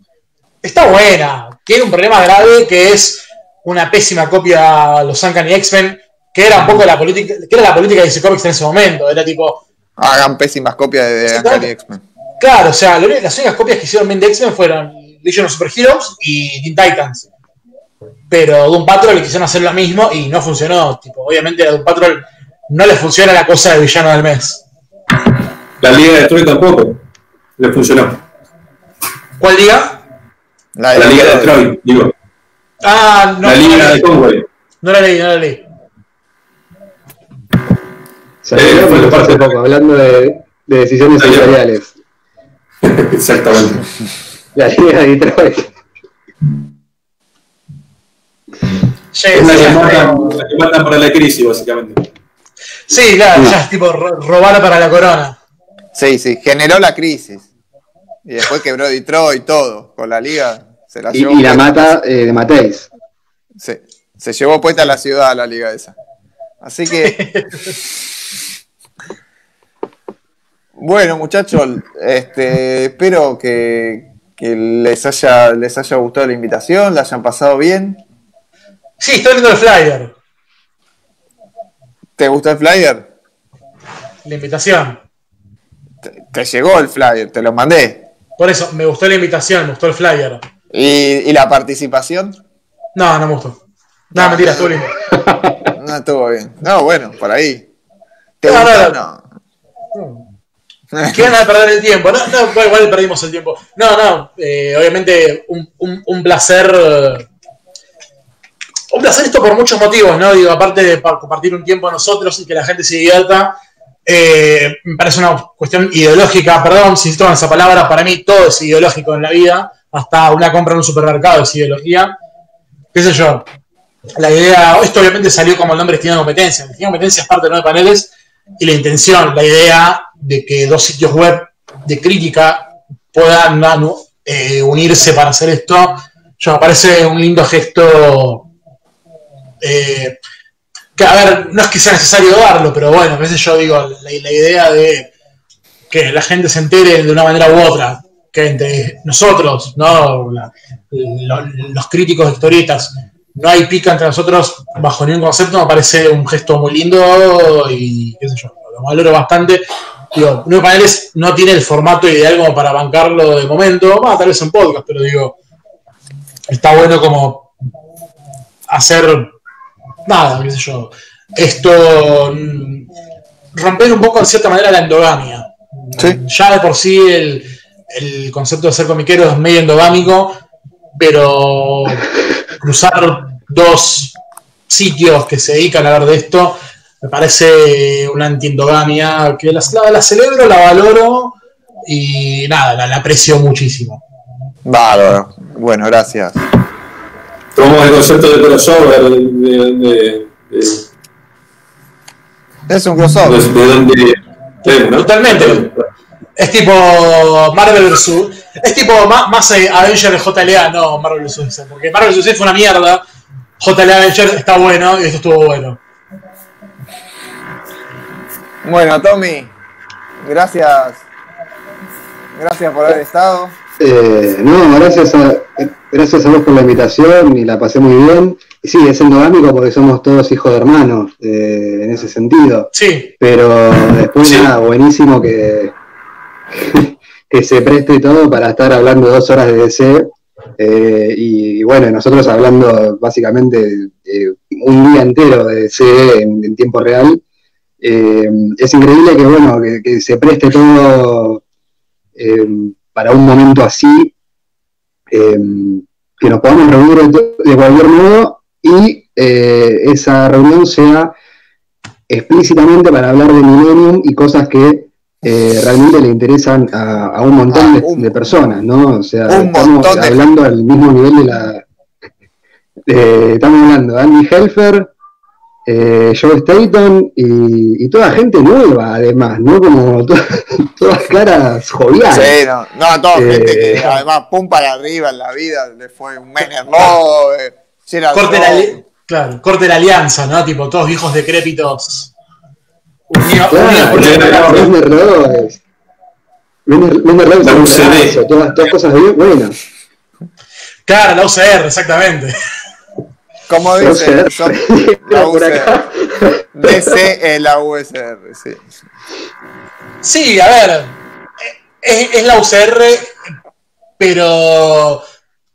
Está buena, tiene un problema grave que es una pésima copia de los Uncanny X-Men, que era un poco la política, que era la política de DC Comics en ese momento, era tipo... Hagan pésimas copias de Uncanny. X-Men. Claro, o sea, las únicas copias que hicieron bien de X-Men fueron Legion of Superheroes y Teen Titans. Pero Doom Patrol le quisieron hacer lo mismo y no funcionó. Tipo, obviamente a Doom Patrol no le funciona la cosa de villano del mes. La Liga de Detroit tampoco le funcionó. ¿Cuál diga? La, La Liga de Detroit, digo. Ah, no, la no, Liga la de Conway. no la leí, no la leí. Salió Eh, fue hace parte- poco, hablando de, de decisiones editoriales. Exactamente. La Liga de Detroit. Sí, Es la sí, que ya, matan, la que matan para la crisis, básicamente. sí, claro, ya es tipo ro- robar para la corona. Sí, sí, generó la crisis. Y después quebró Detroit, todo. Con la liga se la Y, llevó. y la mata eh, de Mateis. Se, se llevó puesta la ciudad la liga esa. Así que. bueno, muchachos, este, espero que, que les, haya, les haya gustado la invitación, la hayan pasado bien. Sí, estoy viendo el flyer, ¿Te gustó el flyer? la invitación. Te, te llegó el flyer, te lo mandé. Por eso, me gustó la invitación, me gustó el flyer. ¿Y, y la participación? No, no me gustó. No, mentira, estuvo lindo. No estuvo bien. No, bueno, por ahí. ¿Te No, gustó? no, No. Qué ganas de perder el tiempo. No, no, igual, perdimos el tiempo. No, no, eh, obviamente un, un- un placer. eh, un placer esto por muchos motivos, ¿no? Digo, aparte de pa- compartir un tiempo nosotros y que la gente se divierta, eh, me parece una cuestión ideológica, perdón si toman esa palabra, para mí todo es ideológico en la vida, hasta una compra en un supermercado es ideología. ¿Qué sé yo? La idea, esto obviamente salió como el nombre Destino de Competencia. Destino de Competencia es parte de nueve paneles y la intención, la idea de que dos sitios web de crítica puedan eh, unirse para hacer esto, yo me parece un lindo gesto. eh, que a ver, no es que sea necesario darlo, pero bueno, a veces yo digo, la, idea de que la gente se entere de una manera u otra, que entre nosotros, ¿no? Los críticos de historietas, no hay pica entre nosotros bajo ningún concepto, me parece un gesto muy lindo y qué sé yo, lo valoro bastante. Digo, Nueve Paneles no tiene el formato ideal como para bancarlo de momento, va, tal vez en podcast, pero digo, está bueno como hacer nada, qué sé yo, esto, mm, romper un poco en cierta manera la endogamia. Sí. Ya de por sí el, el concepto de ser comiquero es medio endogámico, pero cruzar dos sitios que se dedican a hablar de esto me parece una antiendogamia que la, la- la celebro, la valoro y nada, la, la aprecio muchísimo. Bárbaro. Bueno, gracias. Tomamos el concepto de crossover, de, de, de, de- Es un crossover. de- de donde. de- ¿no? Totalmente. Es tipo Marvel vs. Es tipo más, más Avenger de JLA, no Marvel vs. DC, Porque Marvel vs. DC fue una mierda. JLA Avenger está bueno y esto estuvo bueno. Bueno, Tommy, gracias. Gracias por haber estado. Eh, no, gracias a, gracias a vos por la invitación y la pasé muy bien. Y sí, es endogámico porque somos todos hijos de hermanos, eh, en ese sentido. Sí, Pero después Sí. nada, buenísimo que, que se preste todo para estar hablando dos horas de DC. eh, y, bueno, nosotros hablando básicamente un día entero de DC en, tiempo real. Eh, es increíble que bueno, que, que se preste todo eh, para un momento así, que nos podamos reunir de, cualquier modo y esa reunión sea explícitamente para hablar de Millennium y cosas que eh, realmente le interesan a, a un montón Ah, de, un- de personas, ¿no? O sea, un estamos de- hablando al mismo nivel de la... de- estamos hablando de Andy Helfer, eh, Joe Staton y, y toda gente nueva, además, ¿no? Como to- todas caras joviales. Sí, no, no, toda Eh, gente que además pum para arriba en la vida, le fue un Mener Love, Gerald Corte la, claro, corte la alianza, ¿no? Tipo, todos viejos decrépitos. Unidos, Claro, Mender Lopez La es UCD. todas, todas cosas bien buenas. Claro, la UCR, exactamente. Como UCR, son la acá. DC en la USR, sí. Sí, a ver, es, es la UCR, pero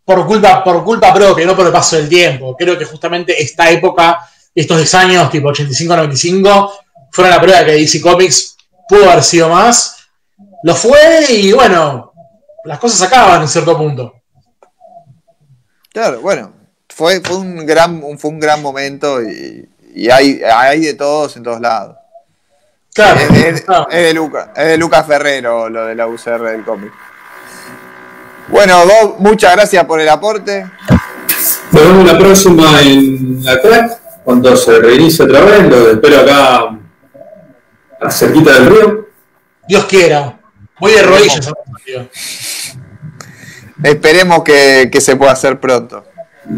por culpa, por culpa propia, no por el paso del tiempo. Creo que justamente esta época, estos 10 años, tipo 85-95, fueron la prueba que DC Comics pudo haber sido más. Lo fue y bueno, las cosas acaban en cierto punto. Claro, bueno, fue, fue un gran, un- fue un gran momento y, y hay, hay de todos en todos lados. Claro, Es, es- claro. es de Luca, es de Lucas Ferrero lo de la UCR del cómic. Bueno, Bob, muchas gracias por el aporte. Nos vemos la próxima en la crack, cuando se reinicie otra vez. Lo espero acá, cerquita del río. Dios quiera. Voy de rodillas. Esperemos que, que se pueda hacer pronto.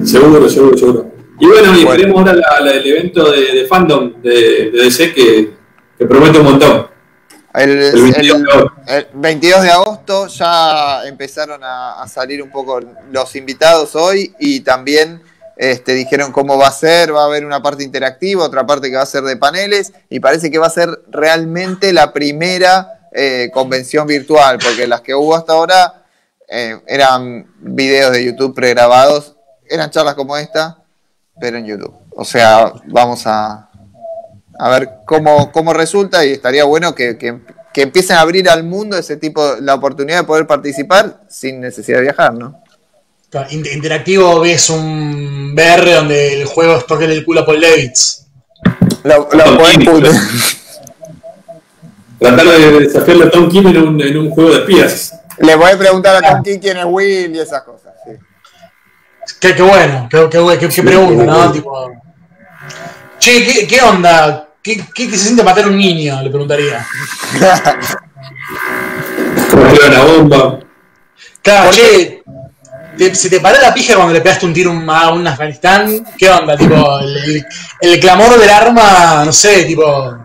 Seguro, seguro, seguro. Y bueno, y Bueno. esperemos ahora la- la- el evento de, de fandom de, de DC que, que promete un montón. El, El 22 de agosto. el 22 de agosto ya empezaron a, a salir un poco los invitados hoy y también este, dijeron cómo va a ser, va a haber una parte interactiva, otra parte que va a ser de paneles y parece que va a ser realmente la primera eh, convención virtual, porque las que hubo hasta ahora eh, eran videos de YouTube pregrabados, eran charlas como esta, pero en YouTube. O sea, vamos a, a ver cómo, cómo resulta y estaría bueno que, que- que empiecen a abrir al mundo ese tipo, la oportunidad de poder participar sin necesidad de viajar, ¿no? Interactivo ves un VR donde el juego es toque el culo a Paul Levitz. King, pu- claro. Tratar de desafiarle a Tom Kim en un, en un juego de espías. Le voy a preguntar a Tom King quién es Will y esas cosas. sí. Qué, qué bueno, qué, qué, qué- qué pregunta, ¿no? Tipo, che, ¿qué, qué onda? ¿Qué, qué, qué se siente matar a un niño? Le preguntaría. Como que era una bomba. Claro, che, te- ¿se te paró la pija cuando le pegaste un tiro a un Afganistán? ¿Qué onda? Tipo, el, el- el clamor del arma, no sé, tipo,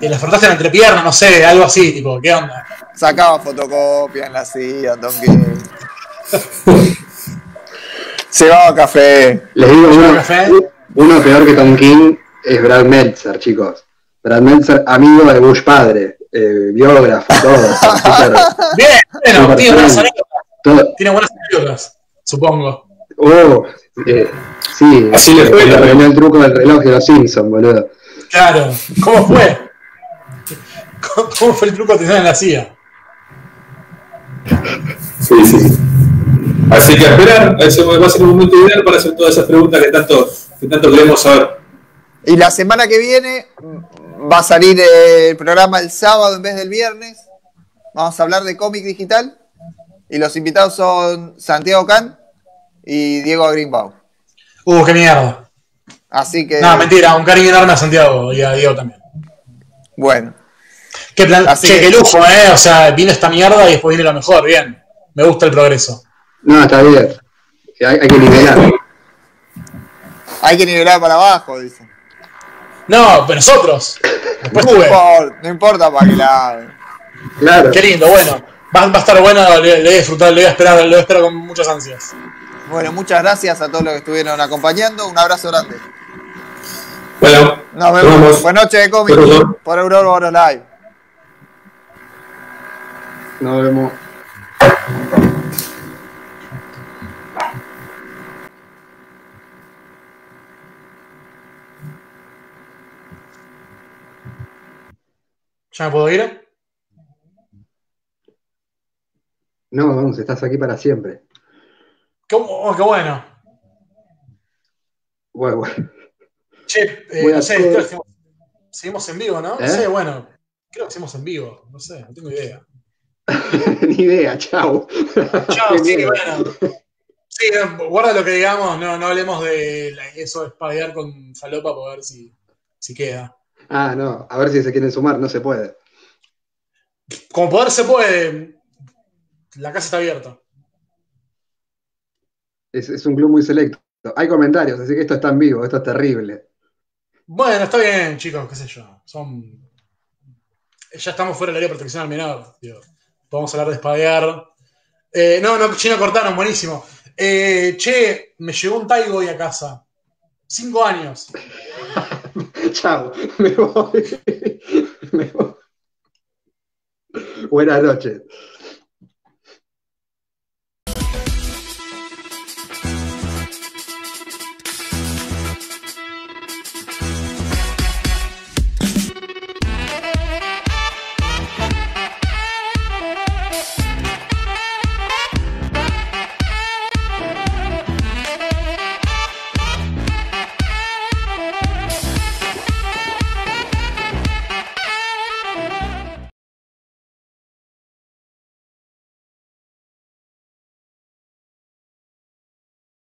te la frotaste en la entrepierna, no sé, algo así, tipo, ¿qué onda? Sacaba fotocopias en la silla, Tom King. Llevaba café. Les digo, ¿Lleva uno, café? uno peor que Tom King es Brad Meltzer, chicos. Brad Meltzer, amigo de Bush padre, eh, biógrafo, todo. Bien, bueno, bien. anécdotas, todo. tiene buenas anécdotas, supongo. Oh, eh, sí, Así le fue le también. reveló el truco del reloj de los Simpsons, boludo. Claro, ¿cómo fue? ¿Cómo, cómo fue el truco de tener en la CIA? Sí, sí, sí. Así que a esperar, ese va a ser un momento ideal para hacer todas esas preguntas que tanto, que tanto queremos saber. Y la semana que viene mm, va a salir eh, el programa el sábado en vez del viernes. Vamos a hablar de cómic digital. Y los invitados son Santiago Can y Diego Greenbaum. Uh, qué mierda. Así que, No, mentira, un cariño enorme a Santiago y a Diego también. bueno. Qué plan, Así che, que- qué lujo, eh. O sea, vino esta mierda y después viene lo mejor, bien. Me gusta el progreso. No, está bien. Hay, hay que nivelar. Hay que nivelar para abajo, dicen. No, pero nosotros. Después No tuve. importa, no importa para qué lado. Claro. Qué lindo, bueno. Va, va a estar bueno, le, le voy a disfrutar, le voy a esperar, le voy a esperar con muchas ansias. Bueno, muchas gracias a todos los que estuvieron acompañando. Un abrazo grande. Bueno, Nos vemos. vamos. Buenas noches de cómic por Aurora Live. Nos vemos. ¿Ya me puedo ir? No, vamos, estás aquí para siempre. Qué, oh, qué bueno. Bueno, bueno. Che, eh, no sé, todo- creo que seguimos, en vivo, ¿no? No ¿Eh? sé, bueno. Creo que seguimos en vivo. No sé, no tengo idea. Ni idea, chao. Chao, Qué sí, bueno. Sí, guarda lo que digamos, no, no hablemos de eso de espadear con falopa para ver si, si queda. Ah, no, a ver si se quieren sumar, no se puede. Como poder se puede, la casa está abierta. Es, un club muy selecto. Hay comentarios, así que esto está en vivo, esto es terrible. Bueno, está bien, chicos, qué sé yo. Son. Ya estamos fuera del área de protección al menor. Podemos hablar de espadear. Eh, no, no, Chino cortaron, buenísimo. Eh, che, me llegó un Taigo hoy a casa. Cinco años. Chao, me voy. me voy. Buenas noches.